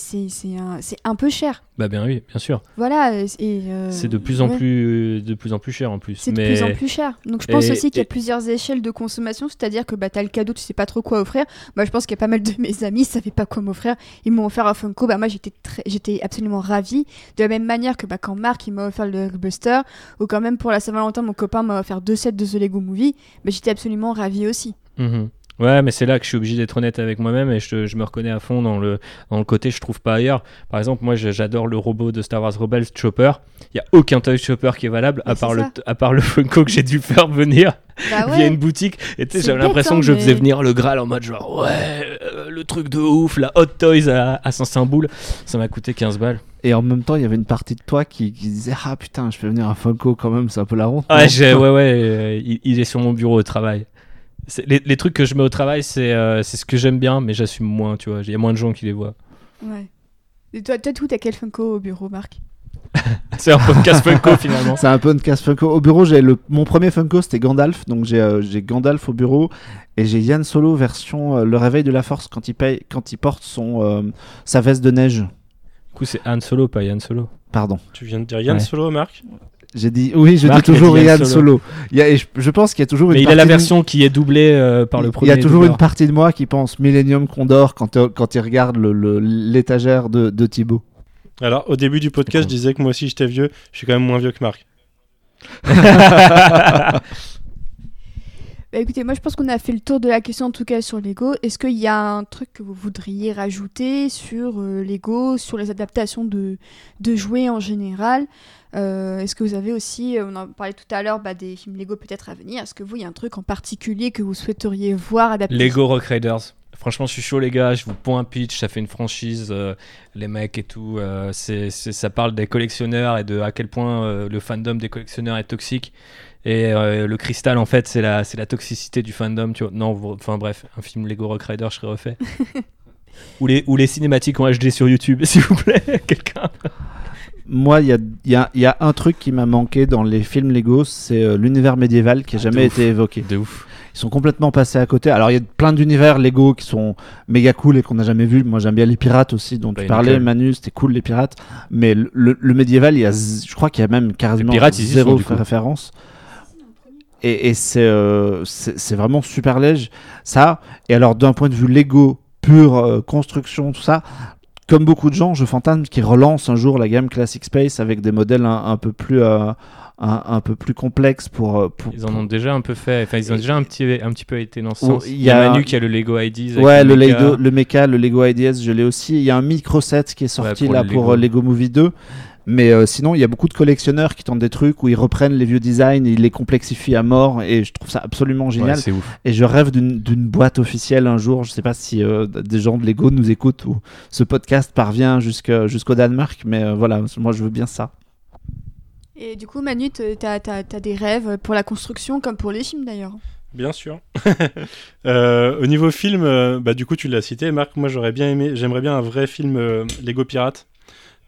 S2: un, c'est un peu cher.
S4: Bah bien oui, bien sûr.
S2: Voilà. euh, euh,
S4: C'est de plus en
S2: ouais,
S4: plus, de plus en plus cher en plus.
S2: C'est de plus en plus cher. Donc je pense
S4: Et-
S2: aussi qu'il y a
S4: et-
S2: plusieurs échelles de consommation, c'est-à-dire que bah t'as le cadeau, tu sais pas trop quoi offrir. Moi je pense qu'il y a pas mal de mes amis, ils savaient pas quoi m'offrir. Ils m'ont offert un Funko, bah moi j'étais j'étais absolument ravie. De la même manière que bah quand Marc il m'a offert le Hulkbuster, ou quand même pour la Saint-Valentin mon copain m'a offert deux sets de The Lego Movie, bah j'étais absolument ravie aussi.
S4: Mhm. Ouais, mais c'est là que je suis obligé d'être honnête avec moi-même et je, je me reconnais à fond dans le, dans le côté je trouve pas ailleurs. Par exemple, moi j'adore le robot de Star Wars Rebels Chopper. Il y a aucun Toy Chopper qui est valable à part, le,
S2: ça.
S4: à part le Funko que j'ai dû faire venir
S2: Bah
S4: via une boutique. Et tu sais, j'avais l'impression
S2: hein,
S4: que je faisais venir le Graal en mode genre ouais, euh, le truc de ouf, la Hot Toys à, à Saint-Saint-Boule. Ça m'a coûté 15 balles.
S3: Et en même temps, il y avait une partie de toi qui, qui disait Ah putain, je fais venir un Funko quand même, c'est un peu la honte.
S4: Ouais, ouais, ouais, euh, il, il est sur mon bureau au travail. Les, les trucs que je mets au travail, c'est euh, c'est ce que j'aime bien, mais j'assume moins, tu vois. Il y a moins de gens qui les voient.
S2: Ouais. Et toi, toi, tout, t'as quel Funko au bureau, Marc?
S4: C'est un podcast Funko finalement.
S3: C'est un casse Funko. Au bureau, j'ai le mon premier Funko, c'était Gandalf. Donc j'ai euh, j'ai Gandalf au bureau et j'ai Yann Solo version euh, le réveil de la force quand il paye quand il porte son euh, sa veste de neige.
S4: Du coup, c'est Han Solo, pas Yann Solo.
S3: Pardon.
S5: Tu viens de dire Yann
S4: Ouais.
S5: Solo, Marc?
S3: J'ai dit oui, je
S4: Marc,
S3: dis
S4: il
S3: toujours
S4: Yann
S3: Solo.
S4: Solo.
S3: Il y a, et je, je pense qu'il y a toujours
S4: Mais
S3: une
S4: il a la
S3: partie de-
S4: version qui est doublée euh, par le
S3: Il
S4: premier.
S3: y a toujours
S4: doubleur.
S3: une partie de moi qui pense Millennium Condor quand, euh, quand il regarde l'étagère de, de Thibaut.
S5: Alors, au début du podcast, je disais que moi aussi j'étais vieux. Je suis quand même moins vieux que Marc.
S2: Bah écoutez, moi je pense qu'on a fait le tour de la question en tout cas sur Lego. Est-ce qu'il y a un truc que vous voudriez rajouter sur euh, Lego, sur les adaptations de, de jouets en général? Euh, Est-ce que vous avez aussi, euh, on en parlait tout à l'heure, bah, des films Lego peut-être à venir. Est-ce que vous, il y a un truc en particulier que vous souhaiteriez voir adapté?
S4: Lego Rock Raiders. Franchement, je suis chaud, les gars. Je vous pond un pitch. Ça fait une franchise, les mecs et tout. c'est, ça parle des collectionneurs et de à quel point le fandom des collectionneurs est toxique. Et euh, le cristal, en fait, c'est la, c'est la toxicité du fandom. Tu vois. Non, enfin bref, un film Lego Rock Raiders, je serais refait. ou, les, ou les cinématiques en HD sur YouTube, s'il vous plaît, quelqu'un.
S3: Moi, il y a, y, a, y a un truc qui m'a manqué dans les films Lego, c'est euh, l'univers médiéval qui a
S4: Ah,
S3: jamais
S4: ouf.
S3: été évoqué.
S4: De ouf.
S3: Ils sont complètement passés à côté. Alors, il y a plein d'univers Lego qui sont méga cool et qu'on n'a jamais vu. Moi, j'aime bien les pirates aussi, dont
S4: Bah,
S3: tu parlais. Manu. C'était cool, les pirates. Mais le, le- le médiéval, y a, je crois qu'il y a même quasiment
S4: pirates, ils y
S3: zéro
S4: sont, du coup.
S3: Et, et c'est euh, c'est vraiment super léger. Ça. Et alors, d'un point de vue Lego, pure euh, construction, tout ça. Comme beaucoup de gens, je fantasme qu'ils relancent un jour la gamme Classic Space avec des modèles un, un peu plus euh, un, un peu plus complexes pour, euh, pour
S4: Ils en ont déjà un peu fait. Enfin, ils ont déjà un petit, un petit peu été dans ce
S3: Oh,
S4: sens.
S3: il
S4: Il
S3: y
S4: y a
S3: a-
S4: Manu qui a le Lego IDs.
S3: Ouais, le. Lego, le mecha, le Lego IDS, je l'ai aussi. Il y a un micro set qui est sorti là
S4: le
S3: pour
S4: Lego.
S3: Lego Movie 2. Mais euh, sinon, il y a beaucoup de collectionneurs qui tentent des trucs où ils reprennent les vieux designs, ils les complexifient à mort, et je trouve ça absolument
S4: Ouais,
S3: génial.
S4: c'est ouf.
S3: et je rêve d'une boîte officielle un jour. Je sais pas si euh, des gens de Lego nous écoutent ou ce podcast parvient jusqu'au Danemark, mais euh, voilà, moi je veux bien ça.
S2: Et du coup, Manu, t- t'as as, des rêves pour la construction comme pour les films d'ailleurs?
S5: Bien sûr. Euh, au niveau film, bah, du coup, tu l'as cité, Marc. Moi, j'aurais bien aimé, j'aimerais bien un vrai film euh, Lego Pirate.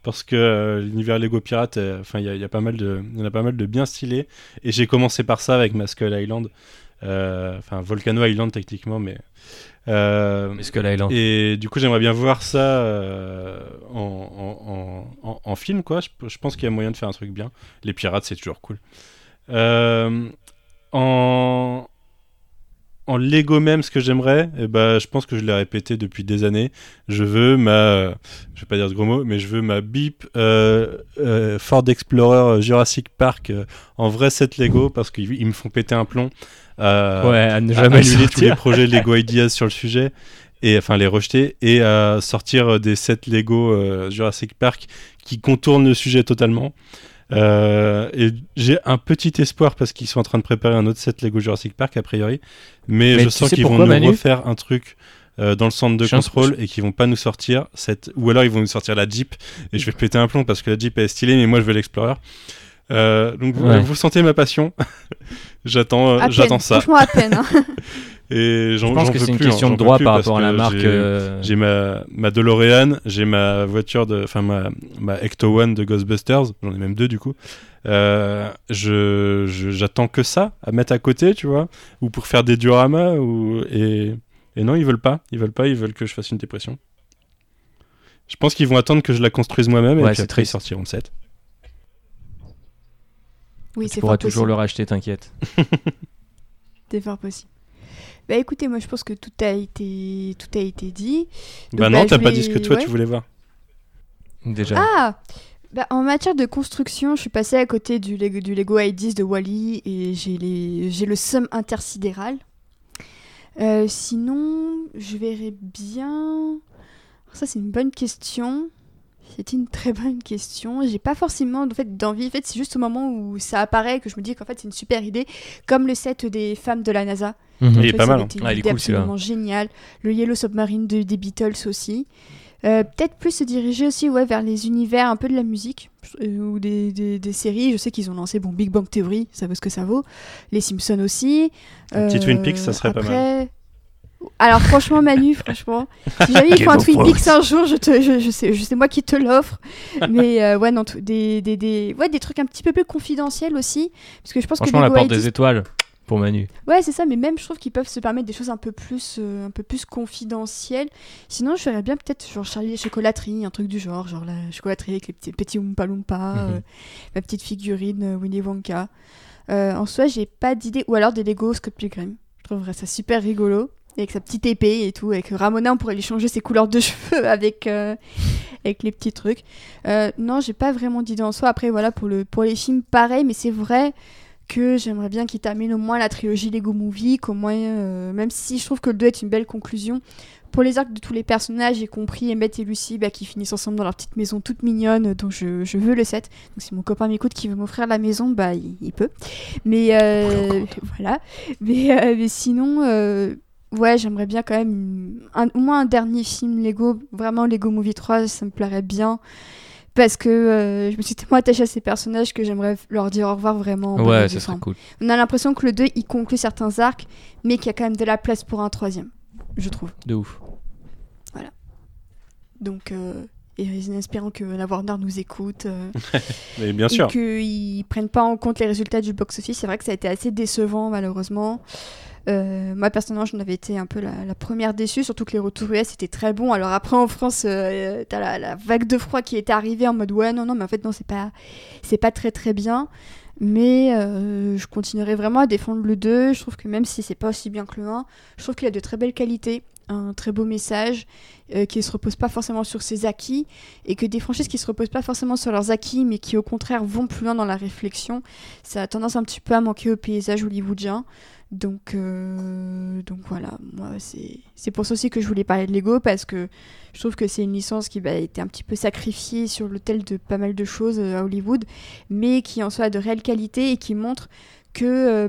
S5: Parce que euh, l'univers Lego Pirate, euh, enfin, il y, a- il y a pas mal de, y en a pas mal de bien stylés. Et j'ai commencé par ça avec ma Skull Island. Euh, Enfin, Volcano Island, techniquement, mais.
S4: en-
S5: et du coup, j'aimerais bien voir ça en, en- en- film, quoi. Je, je pense qu'il y a moyen de faire un truc bien. Les pirates, c'est toujours cool. En, en Lego même, ce que j'aimerais, eh ben, je pense que je l'ai répété depuis des années. Je veux ma, je vais pas dire ce gros mot, mais je veux ma Beep euh, euh, Ford Explorer Jurassic Park euh, en vrai set Lego parce qu'ils ils me font péter un plomb. Euh,
S4: Ouais, à ne
S5: à
S4: jamais
S5: annuler tous les projets Lego Ideas sur le sujet et enfin les rejeter et à sortir des sets Lego euh, Jurassic Park qui contournent le sujet totalement. Euh, et j'ai un petit espoir parce qu'ils sont en train de préparer un autre set Lego Jurassic Park a priori, mais,
S4: Mais
S5: je sens qu'ils vont nous
S4: Manu
S5: refaire un truc euh, dans le centre de
S4: Je
S5: contrôle et qu'ils vont pas nous sortir cette ou alors ils vont nous sortir la Jeep et je vais péter un plomb parce que la Jeep elle est stylée mais moi je veux l'Explorer. Euh, donc vous,
S4: Ouais.
S5: vous sentez ma passion. j'attends, euh, j'attends ça.
S2: Franchement, à peine. hein.
S5: Et j'en
S4: Je pense que c'est une
S5: plus, hein,
S4: question
S5: j'en
S4: de droit par rapport à la
S5: que
S4: marque.
S5: j'ai-
S4: euh,
S5: J'ai ma, ma DeLorean, j'ai ma voiture de, enfin ma, ma Ecto One de Ghostbusters, j'en ai même deux du coup. Euh, je, je- j'attends que ça à mettre à côté, tu vois, ou pour faire des dioramas, ou et, et non ils veulent pas, ils veulent pas, ils veulent que je fasse une dépression. Je pense qu'ils vont attendre que je la construise moi-même et
S4: Ouais,
S5: puis
S4: c'est
S5: après ils sortiront le set.
S2: Oui,
S4: Tu pourras toujours
S2: possible.
S4: le racheter, t'inquiète.
S2: C'est fort possible. Bah écoutez, moi je pense que tout a été, tout a été dit. Donc,
S5: bah non,
S2: bah,
S5: t'as pas dit ce que toi
S2: ouais.
S5: tu voulais voir.
S4: Déjà.
S2: Ah bah, En matière de construction, je suis passée à côté du Lego, du Lego i10 de Wally et j'ai les- j'ai le somme intersidéral. Euh, sinon, je verrais bien. Ça, c'est une bonne question. C'est une très bonne question. J'ai pas forcément en fait, d'envie. En fait, c'est juste au moment où ça apparaît que je me dis qu'en fait, c'est une super idée. Comme le set des femmes de la NASA.
S4: Mhm.
S5: Il est pas mal, hein.
S4: Ah, il est cool,
S2: absolument génial. Le Yellow Submarine de- des Beatles aussi. Euh, Peut-être plus se diriger aussi ouais, vers les univers un peu de la musique euh, ou des, des, des séries. Je sais qu'ils ont lancé bon, Big Bang Theory, ça vaut ce que ça vaut. Les Simpsons aussi.
S5: Un petit
S2: Euh,
S5: Twin Peaks, ça serait pas mal.
S2: après- Alors franchement Manu, franchement, si jamais il faut un Twin. Peaks un jour, je te, je, je sais, je sais moi qui te l'offre. Mais euh, ouais non, des, des, des, ouais, des trucs un petit peu plus confidentiels aussi, parce que je pense
S4: Franchement,
S2: que
S4: la
S2: Lego
S4: porte des étoiles pour Manu.
S2: Ouais, c'est ça, mais même je trouve qu'ils peuvent se permettre des choses un peu plus, euh, un peu plus confidentielles. Sinon, je verrais bien peut-être genre Charlie et chocolaterie, un truc du genre, genre la chocolaterie avec les petits, petits Oompa Loompa, euh, ma petite figurine euh, Winnie Wonka. Euh, en soi, j'ai pas d'idée. Ou alors des Lego Scott Pilgrim. Je trouverais ça super rigolo. Avec sa petite épée et tout. Avec Ramona, on pourrait lui changer ses couleurs de cheveux avec, euh, avec les petits trucs. Euh, non, j'ai pas vraiment d'idée en soi. Après, voilà, pour, le, pour les films, pareil, mais c'est vrai que j'aimerais bien qu'il termine au moins la trilogie Lego Movie, qu'au moins, euh, même si je trouve que le 2 est une belle conclusion, pour les arcs de tous les personnages, y compris Emmett et Lucy, bah, qui finissent ensemble dans leur petite maison toute mignonne, dont je, je veux le 7. Donc si mon copain m'écoute qui veut m'offrir la maison, bah il, il peut. Mais euh, voilà. Mais, euh, mais sinon, euh, ouais, j'aimerais bien quand même un- au moins un dernier film Lego, vraiment Lego Movie 3, ça me plairait bien. Parce que euh, je me suis tellement attachée à ces personnages que j'aimerais leur dire au revoir vraiment. en
S4: Ouais, ça serait cool.
S2: On a l'impression que le 2 il conclut certains arcs, mais qu'il y a quand même de la place pour un troisième, je trouve.
S4: De ouf.
S2: Donc, euh, et en espérant que la Warner nous écoute euh,
S5: Mais bien sûr.
S2: et qu'ils prennent pas en compte les résultats du box-office. C'est vrai que ça a été assez décevant, malheureusement. Euh, moi, personnellement, j'en avais été un peu la, première déçue, surtout que les retours US étaient très bons. Alors après, en France, euh, t'as la, vague de froid qui était arrivée en mode ouais, non, non, mais en fait, non, c'est pas, c'est pas très très bien. Mais euh, je continuerai vraiment à défendre le 2. Je trouve que même si c'est pas aussi bien que le 1, je trouve qu'il a de très belles qualités, un très beau message, euh, qui se repose pas forcément sur ses acquis, et que des franchises qui se reposent pas forcément sur leurs acquis, mais qui au contraire vont plus loin dans la réflexion, ça a tendance un petit peu à manquer au paysage hollywoodien. Donc, euh, donc voilà, moi c'est pour ça aussi que je voulais parler de Lego parce que je trouve que c'est une licence qui bah, a été un petit peu sacrifiée sur l'autel de pas mal de choses euh, à Hollywood, mais qui en soi a de réelles qualités et qui montre que euh,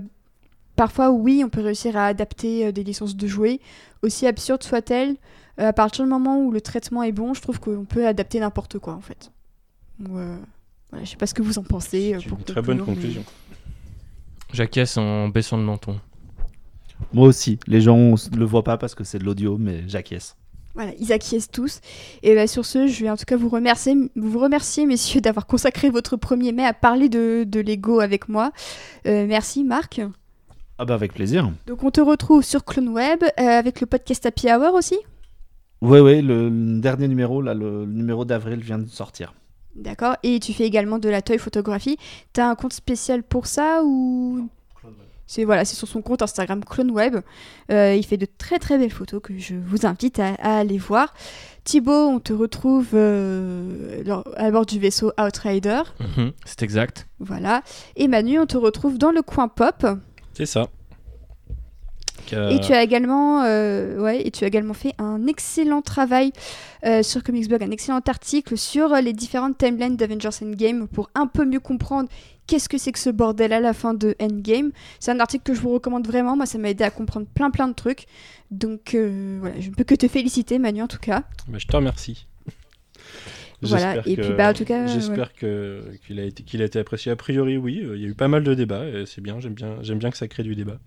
S2: parfois oui on peut réussir à adapter des licences de jouets, aussi absurdes soient-elles, à partir du moment où le traitement est bon, je trouve qu'on peut adapter n'importe quoi en fait. Donc, euh, voilà, je sais pas ce que vous en pensez. pour
S5: une très bonne
S2: conclure, mais-
S5: conclusion.
S4: J'acquiesce en baissant le menton.
S3: Moi aussi. Les gens ne le voient pas parce que c'est de l'audio, mais j'acquiesce.
S2: Voilà, ils acquiescent tous. Et bah, sur ce, je vais en tout cas vous remercier, vous remercier messieurs, d'avoir consacré votre 1er mai à parler de, de Lego avec moi. Euh, merci Marc.
S3: Ah bah avec plaisir.
S2: Donc on te retrouve sur CloneWeb euh, avec le podcast Happy Hour aussi?
S3: Ouais, ouais, le, le dernier numéro, là, le, le numéro d'avril vient de sortir.
S2: D'accord. Et tu fais également de la toy photographie. T'as un compte spécial pour ça ou? C'est voilà, c'est sur son compte Instagram CloneWeb. Euh, il fait de très très belles photos que je vous invite à, à aller voir. Thibaut, on te retrouve euh, à bord du vaisseau Outrider.
S4: Mhm, C'est exact.
S2: Voilà. Et Manu, on te retrouve dans le coin pop.
S5: C'est ça. Euh,
S2: Et tu as également, euh, ouais, et tu as également fait un excellent travail euh, sur Comicsblog, un excellent article sur les différentes timelines d'Avengers Endgame pour un peu mieux comprendre qu'est-ce que c'est que ce bordel à la fin de Endgame. C'est un article que je vous recommande vraiment. Moi, ça m'a aidé à comprendre plein plein de trucs. Donc euh, voilà, je ne peux que te féliciter, Manu, en tout cas.
S5: bah, je te remercie.
S2: Voilà,
S5: J'espère
S2: et
S5: que-
S2: puis, bah, en tout cas,
S5: j'espère qu'il a qu'il a été apprécié. A priori, oui. euh, Il y a eu pas mal de débats. C'est bien. J'aime bien. Bien que ça crée du débat.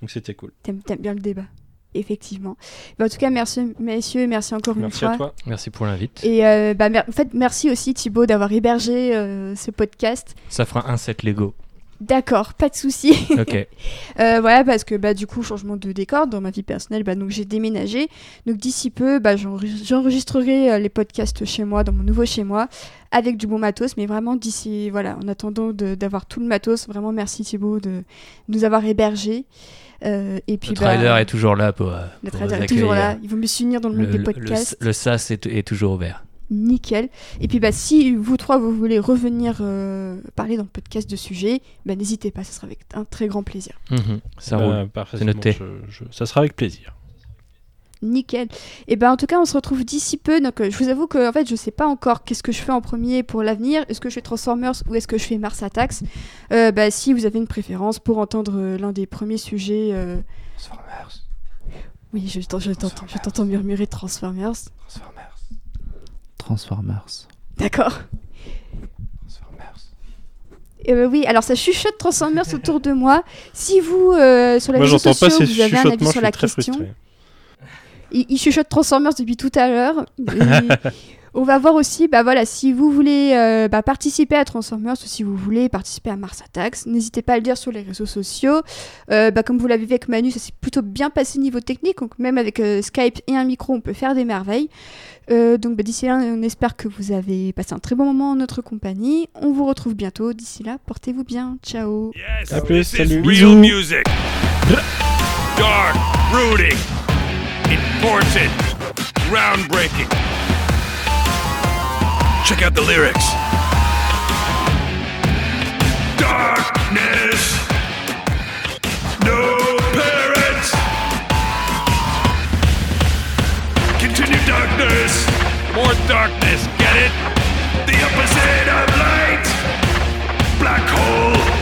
S5: Donc c'était cool.
S2: T'aimes bien le débat, effectivement. Bah, en tout cas, merci messieurs, merci encore une
S5: Merci
S2: fois.
S5: à toi.
S4: Merci pour l'invite.
S2: Et euh, bah, mer- en fait, merci aussi Thibaut d'avoir hébergé euh, ce podcast.
S4: Ça fera un set Lego.
S2: D'accord, pas de souci.
S4: Ok.
S2: Euh, voilà, parce que bah, du coup, changement de décor dans ma vie personnelle, bah, donc j'ai déménagé. Donc d'ici peu, bah, j'enre- j'enregistrerai les podcasts chez moi, dans mon nouveau chez moi, avec du bon matos. Mais vraiment, d'ici, voilà, en attendant de- d'avoir tout le matos, vraiment merci Thibaut de nous avoir hébergés. Euh, et puis,
S4: Le
S2: bah,
S4: trader est toujours là pour. euh,
S2: le
S4: pour
S2: trader
S4: vous
S2: est toujours là. Il vaut mieux s'unir dans le monde
S4: Le,
S2: des
S4: le-
S2: podcasts.
S4: le- le SAS est, est toujours ouvert.
S2: Nickel. Et puis bah si vous trois vous voulez revenir euh, parler dans le podcast de sujet, bah n'hésitez pas, ce sera avec un très grand plaisir.
S4: Mhm, Ça
S5: Bah,
S4: roule.
S5: parfaitement,
S4: noté.
S5: je- je- ça sera avec plaisir.
S2: Nickel. Et ben en tout cas on se retrouve d'ici peu. Donc euh, je vous avoue que en fait je sais pas encore qu'est-ce que je fais en premier pour l'avenir. Est-ce que je fais Transformers ou est-ce que je fais Mars Attacks? Euh, Bah si vous avez une préférence pour entendre euh, l'un des premiers sujets. euh,
S4: Transformers.
S2: Oui je, t'en- je t'entends, je t'entends murmurer Transformers.
S4: Transformers.
S3: Transformers.
S2: D'accord.
S3: Transformers.
S2: Euh, oui, alors ça chuchote Transformers autour de moi. Si vous, euh, sur
S5: Moi, j'entends pas ces
S2: vous avez un avis sur la question,
S5: frustré.
S2: Il, il chuchote Transformers depuis tout à l'heure. On va voir aussi, bah voilà, si vous voulez euh, bah, participer à Transformers ou si vous voulez participer à Mars Attacks, n'hésitez pas à le dire sur les réseaux sociaux. Euh, bah, comme vous l'avez vu avec Manu, ça s'est plutôt bien passé niveau technique, donc même avec euh, Skype et un micro, on peut faire des merveilles. Euh, donc bah, d'ici là, on espère que vous avez passé un très bon moment en notre compagnie. On vous retrouve bientôt. D'ici là, portez-vous bien. Ciao.
S6: Yes,
S5: À plus, salut.
S6: real music. Dark, brooding, important, groundbreaking. Check out the lyrics. Darkness, no parents. Continue darkness, more darkness, get it? The opposite of light, black hole.